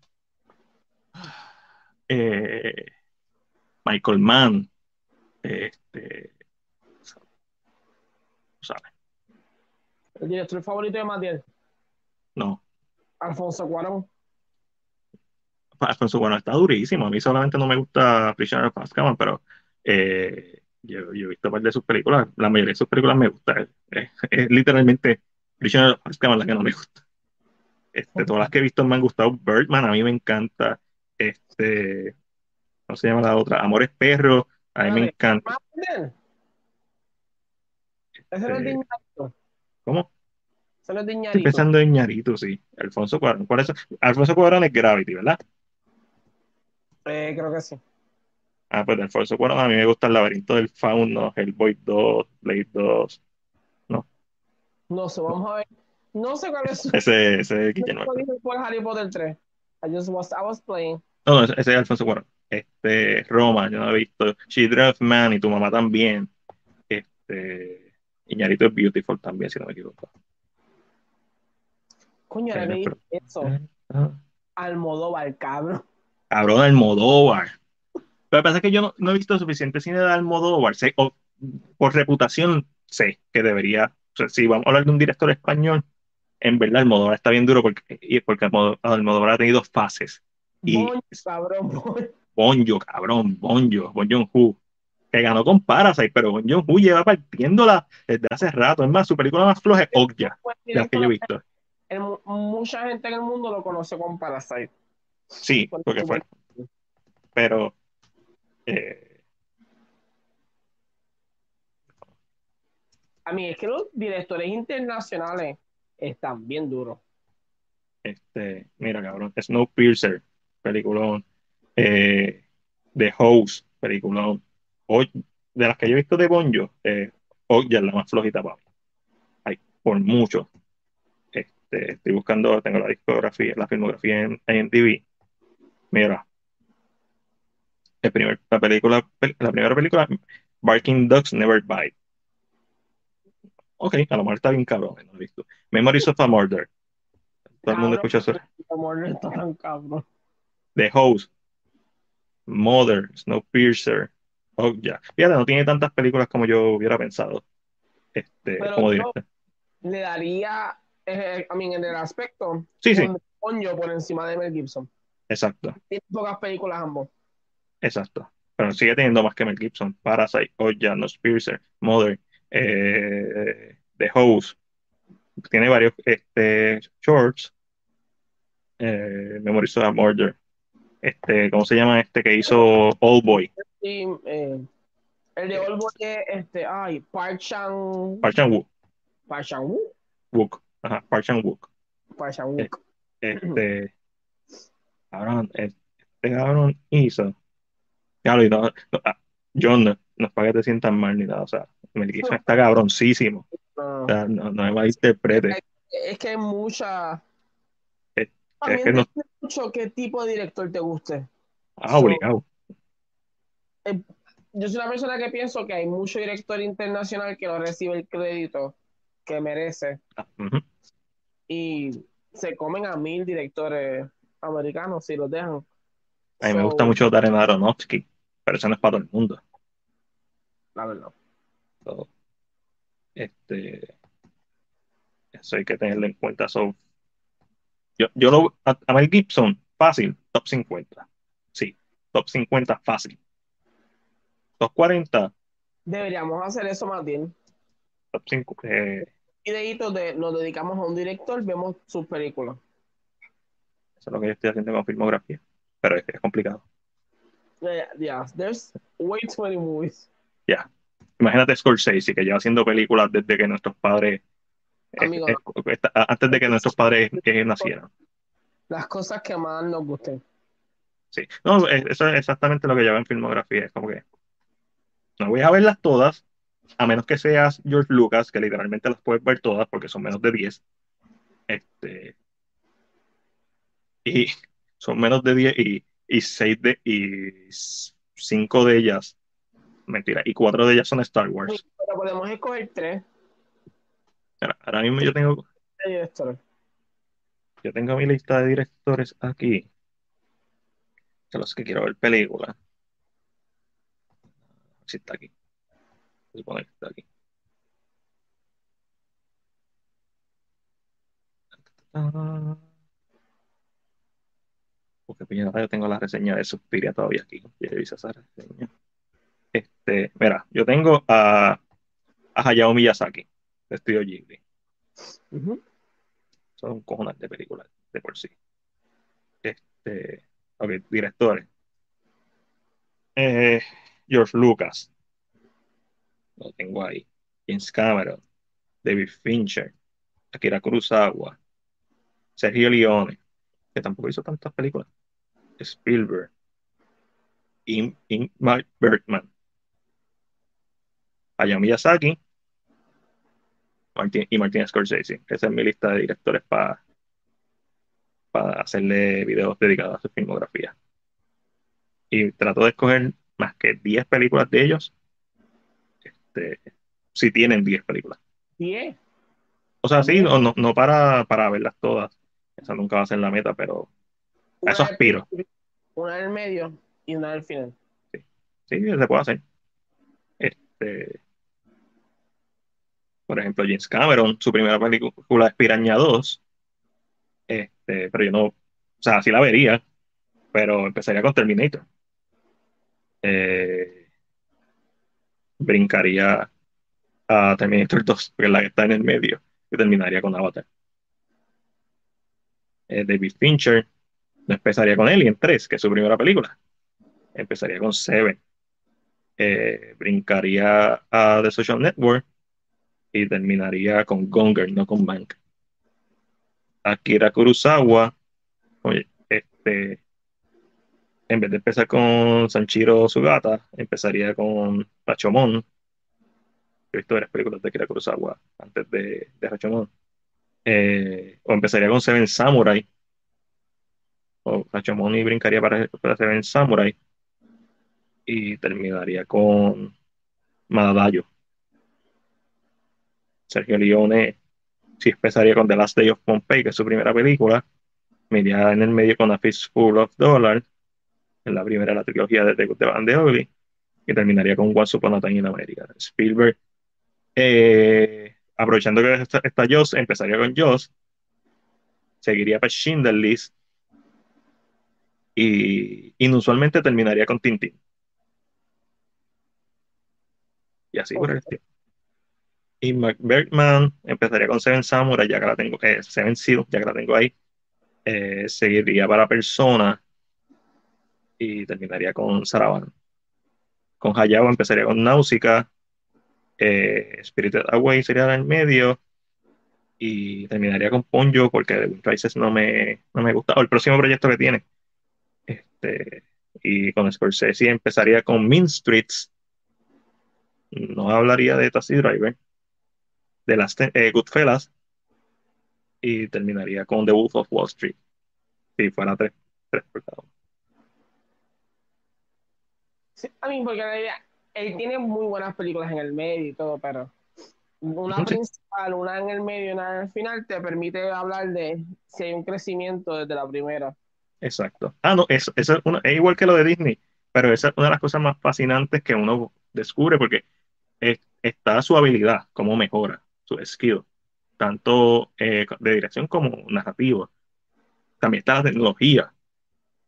Eh, Michael Mann, este, ¿sabes? El director favorito de Matiel, No, Alfonso Cuarón. Alfonso Cuarón está durísimo. A mí solamente no me gusta Prisoner of Azkaban, pero eh, yo, yo he visto parte de sus películas. La mayoría de sus películas me gusta. Es, es- es literalmente Prisoner of Azkaban la que no me gusta. Este, todas las que he visto me han gustado. Birdman a mí me encanta. Este, ¿cómo se llama la otra? Amores Perros. A mí me encanta. Matiel. De. ¿Cómo? No es de Estoy Iñárritu. pensando en Ñarito, sí. Alfonso Cuarón. ¿Cuál es? Alfonso Cuarón es Gravity, ¿verdad? Eh, creo que sí. Ah, pues de Alfonso Cuarón a mí me gusta El laberinto del fauno, Hellboy 2, Blade 2. No, No sé, vamos a ver. No sé cuál es. ese, ese es Guillermo. por Harry Potter 3. I just was, I was playing. No, no, ese, es Alfonso Cuarón. Este, Roma, yo no he visto. She Drove Man y tu mamá también. Este, Iñarito es Beautiful también, si no me equivoco. Coño, Eh, dije pero- eso. Ah, Almodóvar, cabrón. Cabrón, Almodóvar. Lo que pasa es que yo no, no he visto suficiente cine de Almodóvar. Sé, o, por reputación, sé que debería. O sea, si vamos a hablar de un director español, en verdad Almodóvar está bien duro porque, porque Almodó- Almodóvar ha tenido fases. Y Boño, cabrón. Bonjo, cabrón, Bonjo, Bon Joon-ho, que ganó con Parasite, pero Bon Joon-ho lleva partiéndola desde hace rato. Es más, su película más floja es Okja, de las que yo he visto. el mucha gente en el mundo lo conoce como Parasite. Sí, Por porque fue. Pero. eh, A mí es que los directores internacionales están bien duros. este, mira, cabrón. Snowpiercer, peliculón. Eh, The Host, peliculón. Hoy, de las que yo he visto de Bonjo, eh, Okja es la más flojita para mí. Por mucho. Este, estoy buscando, tengo la discografía, la filmografía en IMDb. Mira, el primer, la película, la primera película, Barking Dogs Never Bite. Ok, a lo mejor está bien cabrón, no lo he visto. Memories of a Murder. Todo el mundo escucha eso. The Host, Mother, Snowpiercer, Okja. Fíjate, no tiene tantas películas como yo hubiera pensado. Este, Pero como director. Le daría, eh, a mí en el aspecto, Sí, sí, un coño por encima de Mel Gibson. exacto, Tiene pocas películas ambos. exacto. Pero sigue teniendo más que Mel Gibson. Parasite, Okja, Snowpiercer, Mother, eh, The Host. Tiene varios este, shorts. Eh, Memories of a Murder. Este, ¿cómo se llama este que hizo Old Boy? Eh, el de Old Boy es este, ay, Park Chan, Park Chan Wook. Park Chan Wook, Wook. Ajá, Park Chan Wook. Park Chan Wook. Este, cabrón, este cabrón hizo. Claro, y no, no, ah, John, no, no es para que te sientas mal ni nada, o sea, Mel Gibson está cabroncísimo. No. O sea, no, no es malinterprete. Es que hay mucha. Es- También es que no- mucho qué tipo de director te guste. Ah, obligado. Yo soy una persona que pienso que hay mucho director internacional que no recibe el crédito que merece Ah, y se comen a mil directores americanos si los dejan. A mí me gusta mucho Darren Aronofsky, pero eso no es para todo el mundo. La verdad. So, este, eso hay que tenerlo en cuenta. So, yo, yo lo, a, a Mel Gibson, fácil, top 50. Sí, top 50 fácil. Top 40, Deberíamos hacer eso más bien. top 5. eh, Videitos de nos dedicamos a un director, vemos sus películas. eso es lo que yo estoy haciendo con filmografía. Pero es, es complicado. Yeah, yeah, there's way too many movies. Ya. Imagínate Scorsese, que lleva haciendo películas desde que nuestros padres. eh, Amigo. eh, antes de que nuestros padres nacieran. Las cosas que más nos gusten. Sí. No, es- eso es exactamente lo que lleva en filmografía. Es como que no voy a verlas todas, a menos que seas George Lucas, que literalmente las puedes ver todas porque son menos de 10. Este, y son menos de 10 y, y, seis de, y 5 de ellas, mentira, y 4 de ellas son Star Wars. Pero podemos escoger tres Mira, ahora mismo yo tengo, yo tengo mi lista de directores aquí, de los que quiero ver películas. Si está aquí. Se supone que está aquí. Porque yo tengo la reseña de Suspiria todavía aquí. Yo hice esa reseña. Este, mira, yo tengo a, a Hayao Miyazaki, de Estudio Ghibli. Son un cojonal de películas de por sí. Este, ok, directores. Eh, George Lucas. Lo tengo ahí. James Cameron. David Fincher. Akira Kurosawa. Sergio Leone. Que tampoco hizo tantas películas. Spielberg. In- Ingmar Bergman. Hayao Miyazaki. Martin, y Martin Scorsese. Esa es mi lista de directores para para hacerle videos dedicados a su filmografía. Y trato de escoger más que 10 películas de ellos. Este, si tienen 10 películas. Diez. O sea, sí, no, no, no para, para verlas todas. Esa nunca va a ser la meta, pero a eso aspiro. Una del medio y una del final. Sí, se puede hacer. Este, por ejemplo, James Cameron, su primera película es Piraña 2. Este, pero yo no, o sea, sí la vería, pero empezaría con Terminator. Eh, brincaría a Terminator 2, porque es la que está en el medio, y terminaría con Avatar. Eh, David Fincher no empezaría con Alien 3, que es su primera película. Empezaría con Seven. Eh, brincaría a The Social Network y terminaría con Gonger, no con Bank. Akira Kurosawa, oye, este, en vez de empezar con Sanchiro Sugata, empezaría con Rachomon. He visto varias películas de Akira Kurosawa antes de, de Rachomon. Eh, o empezaría con Seven Samurai. O Rachomon y brincaría para, Seven Samurai. Y terminaría con Madadayo. Sergio Leone si empezaría con The Last Day of Pompeii, que es su primera película. Me en el medio con A Fistful of Dollars, en la primera de la trilogía de The Good, the Bad, the Ugly, y terminaría con Once Upon a Time in America. Spielberg, eh, aprovechando que está, está Joss, empezaría con Joss, seguiría para Schindler List, y inusualmente terminaría con Tintin. Y así por el estilo. Y Bergman empezaría con Seven Samurai, ya que la tengo, eh, Seven Seal, ya que la tengo ahí. Eh, seguiría para Persona y terminaría con Saravan. Con Hayao empezaría con Náusica, eh, Spirited Away sería en el medio y terminaría con Ponyo porque The Wind Rises no me, no me gusta, o el próximo proyecto que tiene. Este, y con Scorsese empezaría con Mean Streets. No hablaría de Taxi Driver de las eh, Goodfellas y terminaría con The Wolf of Wall Street. Si fuera tres, tres por cada uno. Sí, a mí, porque él tiene muy buenas películas en el medio y todo, pero una principal, una en el medio y una en el final te permite hablar de si hay un crecimiento desde la primera. Exacto. Ah, no, eso, eso es, una- es igual que lo de Disney, pero esa es una de las cosas más fascinantes que uno descubre porque es- está su habilidad, cómo mejora, su skill, tanto eh, de dirección como narrativo. También está la tecnología.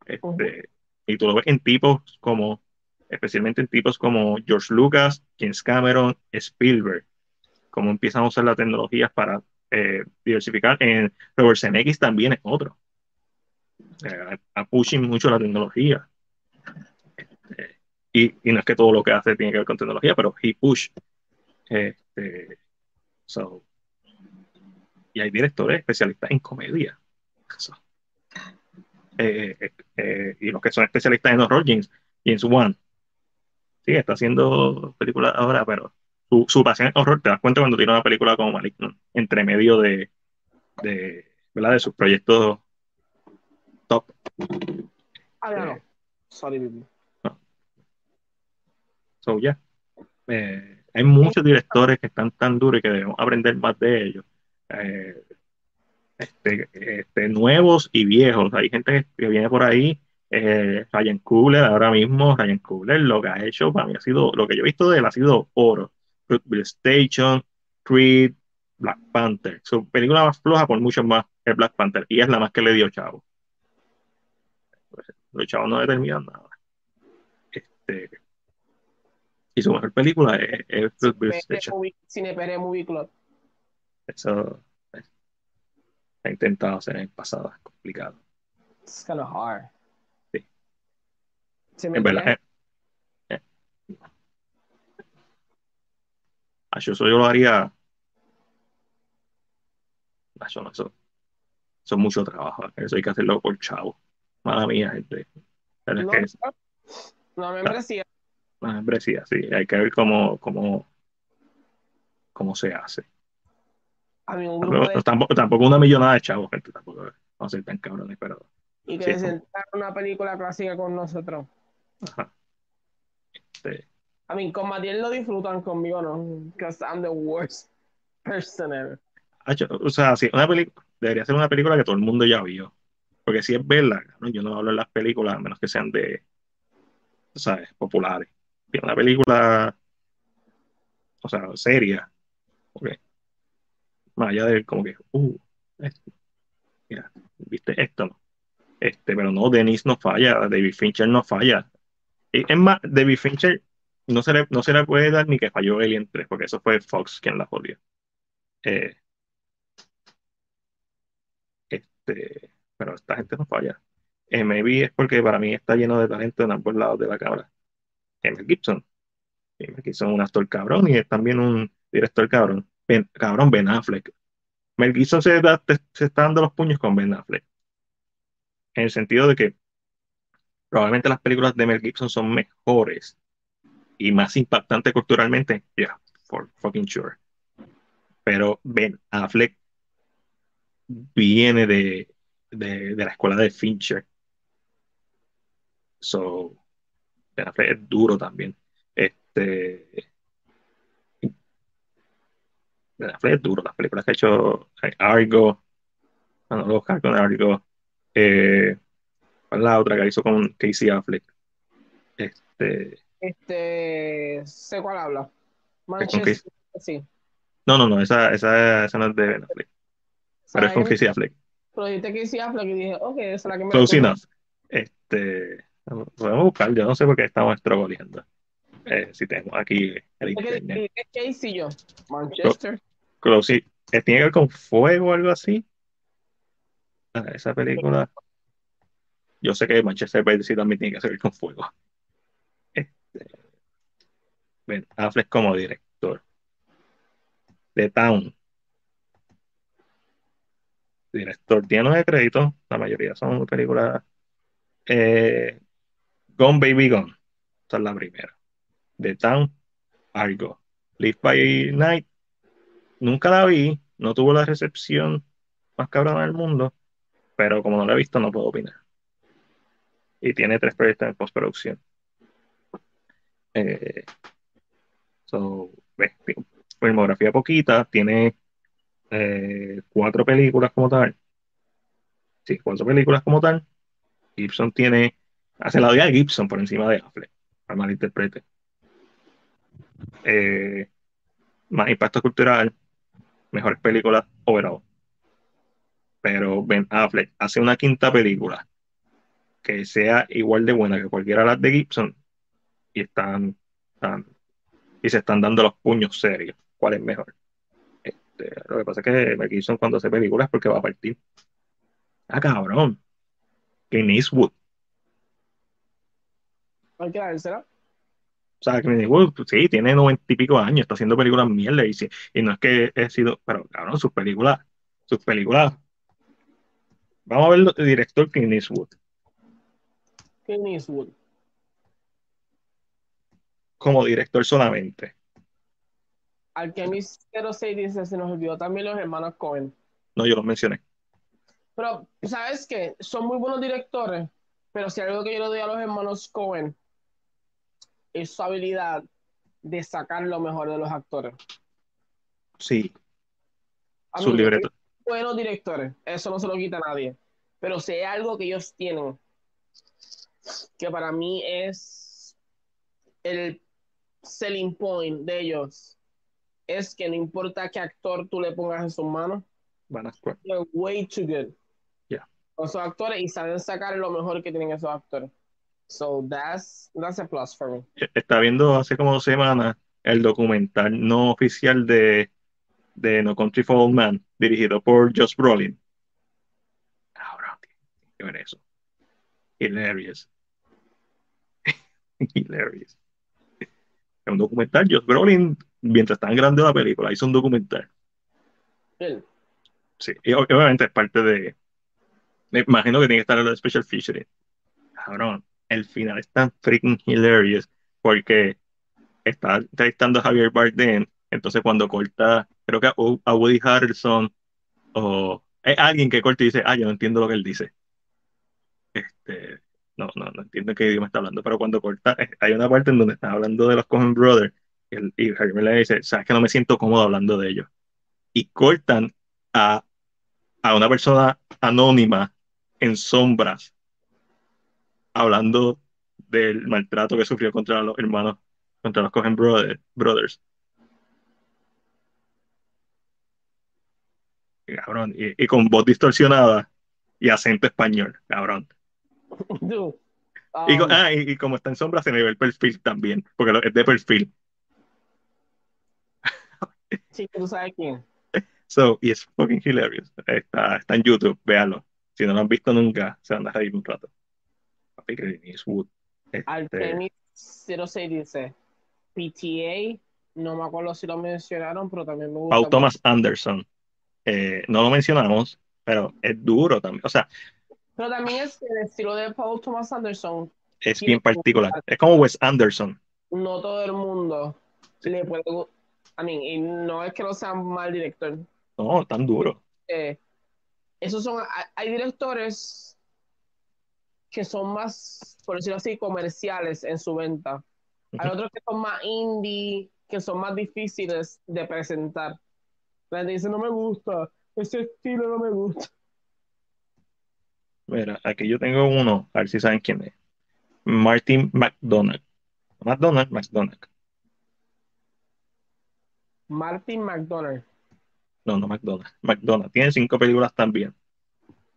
Este, y tú lo ves en tipos como, especialmente en tipos como George Lucas, James Cameron, Spielberg, cómo empiezan a usar las tecnologías para eh, diversificar. En Robert Zemeckis también es otro. Eh, a pushing mucho la tecnología. Eh, y, no es que todo lo que hace tiene que ver con tecnología, pero he push. Este, so, y hay directores especialistas en comedia. So, y los que son especialistas en horror, James, James Wan. Sí, está haciendo películas ahora, pero su, su pasión es horror. Te das cuenta cuando tiene una película como Maligno, entre medio de, de, ¿verdad? de sus proyectos top. Ah, ya no. Eh, Sorry, baby. So, yeah. Eh, hay muchos directores que están tan duros y que debemos aprender más de ellos. Eh, este, este, nuevos y viejos. Hay gente que viene por ahí. Eh, Ryan Coogler, ahora mismo, Ryan Coogler, lo que ha hecho para mí ha sido, lo que yo he visto de él ha sido oro. Fruitvale Station, Creed, Black Panther. Su película más floja por mucho más es Black Panther y es la más que le dio Chavo. Pues, los chavos no determinan nada. Este, y su mejor película es, es Fruitvale Cine Station. Cine PR Movie Club. Eso eh, he intentado hacer en el pasado, es complicado. It's kind of hard. Sí, ¿me En verdad, eh, eh. Ah, yo eso yo lo haría. Ah, yo no, eso, eso es mucho trabajo. Eso hay que hacerlo por chavo. Mala mía, gente. Pero es No, que es no, membresía. una membresía, sí. Hay que ver cómo, cómo, cómo se hace. A mí un grupo Tampoco, de tampoco, tampoco una millonada de chavos, gente. Tampoco a ser tan cabrones, pero. y que Sí, se como- una película clásica con nosotros. Ajá. Este, A mí, con Matiel lo disfrutan conmigo, no. Because I'm the worst person ever. O sea, sí, una película debería ser una película que todo el mundo ya vio. Porque si es verla, ¿no? yo no hablo en las películas a menos que sean de, ¿sabes? populares. Una película, o sea, seria. ok. Más allá de como que, uh, esto, mira, viste esto, ¿no? Este, pero no, Denis no falla, David Fincher no falla. Es más, David Fincher no se le, no se le puede dar ni que falló Alien 3, porque eso fue Fox quien la jodió. Eh, este, pero esta gente no falla. Eh, maybe es porque para mí está lleno de talento en ambos lados de la cámara. Mel Gibson. Mel Gibson es un actor cabrón y es también un director cabrón. Ben, cabrón, Ben Affleck. Mel Gibson se está dando los puños con Ben Affleck. En el sentido de que probablemente las películas de Mel Gibson son mejores y más impactantes culturalmente. Yeah, for fucking sure. Pero Ben Affleck viene de, de, la escuela de Fincher. So, Ben Affleck es duro también. Este. Ben Affleck es duro. Las películas que ha hecho Argo, bueno, los con Argo. Eh, ¿Cuál es la otra que hizo con Casey Affleck? Este. Este. Sé cuál habla. Manchester, sí. No, no, no, esa, esa, esa no es de Ben Affleck. Pero es con Casey Affleck. Pero dijiste Casey Affleck y dije, ok, esa es la que me Close enough. Este. Podemos buscar, yo no sé por qué estamos estrogoleando. Eh, si tenemos aquí el internet. ¿Qué, yo? Manchester. Close, eh, ¿Tiene que ver con fuego o algo así? Ah, esa película. Yo sé que Manchester by the también tiene que ver con fuego. Este, Ben Affleck como director. The Town. Director tiene nueve créditos, la mayoría son películas. Eh, Gone Baby Gone. Esta es la primera. The Town, Argo. Live by Night. Nunca la vi, no tuvo la recepción más cabrona del mundo, pero como no la he visto, no puedo opinar. Y tiene tres proyectos en postproducción. Eh, so, filmografía poquita, tiene eh, cuatro películas como tal. Sí, cuatro películas como tal. Gibson tiene, hace la de Gibson por encima de Affleck, para malinterprete. Eh, más impacto cultural, mejores películas overall. Pero Ben Affleck hace una quinta película que sea igual de buena que cualquiera de las de Gibson y están, y se están dando los puños serios. ¿Cuál es mejor? Este, lo que pasa es que Mel Gibson cuando hace películas porque va a partir. Ah, cabrón. Clint Eastwood. Hay que dársela. O sea, Clint Eastwood, pues, sí, tiene noventa y pico años, está haciendo películas mierda y, y no es que he sido, pero cabrón, sus películas, sus películas. Vamos a ver el director Clint Eastwood. Clint Eastwood. Como director solamente. Al que mi 06 dice, se nos olvidó también los hermanos Cohen. No, yo los mencioné. Pero, ¿sabes qué? Son muy buenos directores, pero si algo que yo le doy a los hermanos Cohen es su habilidad de sacar lo mejor de los actores. Sí. Buenos directores, eso no se lo quita a nadie. Pero si hay algo que ellos tienen, que para mí es el selling point de ellos, es que no importa qué actor tú le pongas en sus manos, van a actuar. way too good. Yeah. Esos actores y saben sacar lo mejor que tienen esos actores. So that's, that's a plus for me. Está viendo hace como dos semanas el documental no oficial de, de No Country for Old Man, dirigido por Josh Brolin. Ahora, que ver eso. Hilarious. Hilarious. Es un documental. Josh Brolin mientras están grande la película, hizo un documental. Sí, y obviamente es parte de. Me imagino que tiene que estar en los special featuring. Cabrón, el final es tan freaking hilarious porque está entrevistando a Javier Bardem, entonces cuando corta, creo que a, Woody Harrelson o es alguien que corta y dice, ah, yo no entiendo lo que él dice. Este, no, no, no entiendo qué idioma está hablando, pero cuando corta, hay una parte en donde está hablando de los Cohen Brothers y Jaime le dice, sabes que no me siento cómodo hablando de ellos. Y cortan a, a una persona anónima en sombras hablando del maltrato que sufrió contra los hermanos, contra los Cohen Brothers. Cabrón, y, con voz distorsionada y acento español, cabrón. y, um, ah, y, como está en sombras se me ve el perfil también, porque es de perfil. Sí, tú sabes quién. So, y es fucking hilarious. Está, está en YouTube, véanlo. Si no lo han visto nunca, se van a reír un rato. Papi, Clint Eastwood. Este, Artemis 06 dice PTA, no me acuerdo si lo mencionaron, pero también me gusta. Paul Thomas Anderson. Eh, no lo mencionamos, pero es duro también. O sea, Pero también es el estilo de Paul Thomas Anderson. es bien particular. Es como Wes Anderson. No todo el mundo le puede gu- I mean, y no es que no sea un mal director. No, tan duro. eh, esos son, hay, directores que son más, por decirlo así, comerciales en su venta. Hay otros que son más indie, que son más difíciles de presentar. La gente dice, no me gusta, ese estilo no me gusta. Mira, aquí yo tengo uno, a ver si saben quién es. Martin McDonagh. McDonagh, McDonagh. Martin McDonald. No, no McDonagh. McDonagh. Tiene cinco películas también.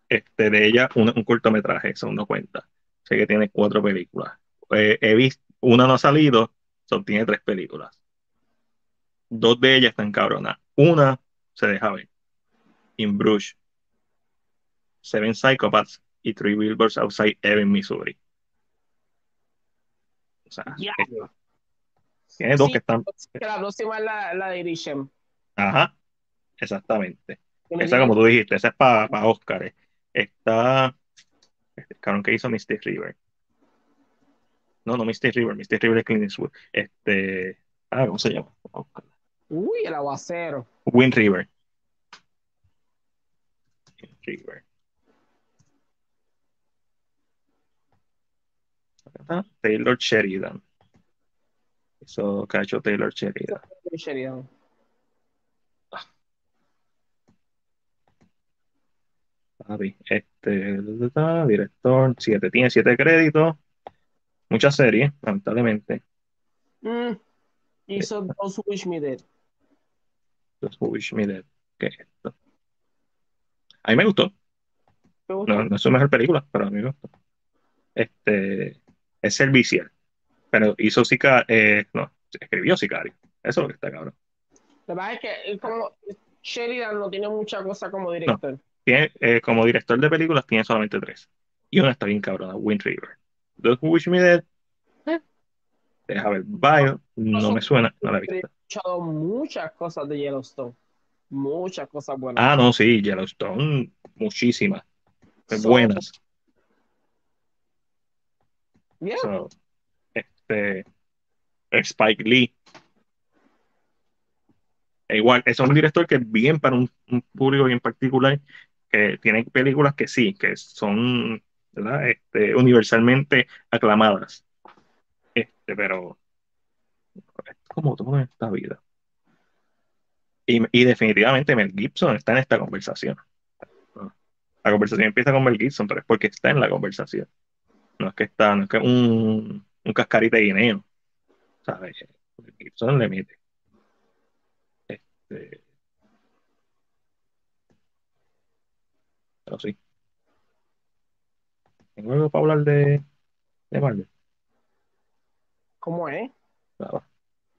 Este, de ella, un, un cortometraje, eso no cuenta. Sé que tiene cuatro películas. Eh, he visto, una no ha salido, so, tiene tres películas. Dos de ellas están cabronas. Una se deja ver. In Bruges. Seven Psychopaths y Three Billboards Outside Ebbing, Missouri. O sea, es- tiene dos Sí, que están. Que la próxima es la, la de Grisham. Ajá, exactamente. Esa, como tú dijiste, esa es para Oscar. Está. Este cabrón que hizo Mystic River. No, no Mystic River. Mystic River es Clint Eastwood. Este. Ah, ¿cómo se llama? Buscarla. Uy, el aguacero. Wind River. Wind River. Acá está Taylor Sheridan. Eso hecho Taylor Sheridan. Sheridan. Papi, Este, director, siete, tiene siete créditos. Muchas series, lamentablemente. Mm, hizo Those Who Wish Me Dead. Los Wish Me Dead. ¿Qué es esto? A mí me gustó. ¿Te gustó? No, no es su mejor película, pero a mí me gustó. Este, es servicial. Pero hizo Sicario. no, escribió Sicario. Eso es lo que está cabrón. La verdad es que eh, como Sheridan no tiene mucha cosa como director. Tiene, eh, como director de películas tiene solamente tres. Y una está bien cabrona, Wind River. Who Wish Me Dead. eh, Deja ver, Bio. No me suena, no la he He visto. escuchado muchas cosas de Yellowstone. Muchas cosas buenas. Ah, no, sí, Yellowstone, muchísimas. Buenas. Yeah. Este, Spike Lee. E igual, es un director que es bien para un, un público bien particular, que tiene películas que sí, que son. Este, universalmente aclamadas. Este, pero es como todo en esta vida. Y, y definitivamente Mel Gibson está en esta conversación. La conversación empieza con Mel Gibson, pero es porque está en la conversación. No es que está, no es que un, un cascarita de guineo. ¿Sabes? Gibson le mete. Este, pero sí. Tengo algo para hablar de, de Marvel. ¿Cómo es? Nada,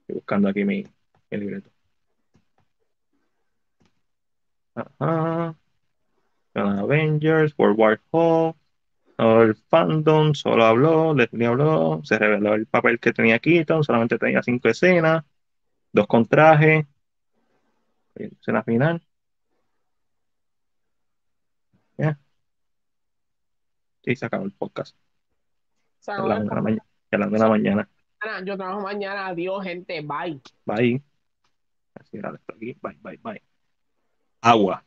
estoy buscando aquí mi, mi libreto. Ajá. Avengers, World War Hulk, el fandom solo habló, Leslie habló, se reveló el papel que tenía Keaton, solamente tenía cinco escenas, dos con traje, escena final. Ya. Y se acabó el podcast. A las una de la mañana. A las una de la mañana. mañana, yo trabajo mañana. Adiós, gente. Bye. Bye. Así era aquí. Bye, bye, bye. Agua.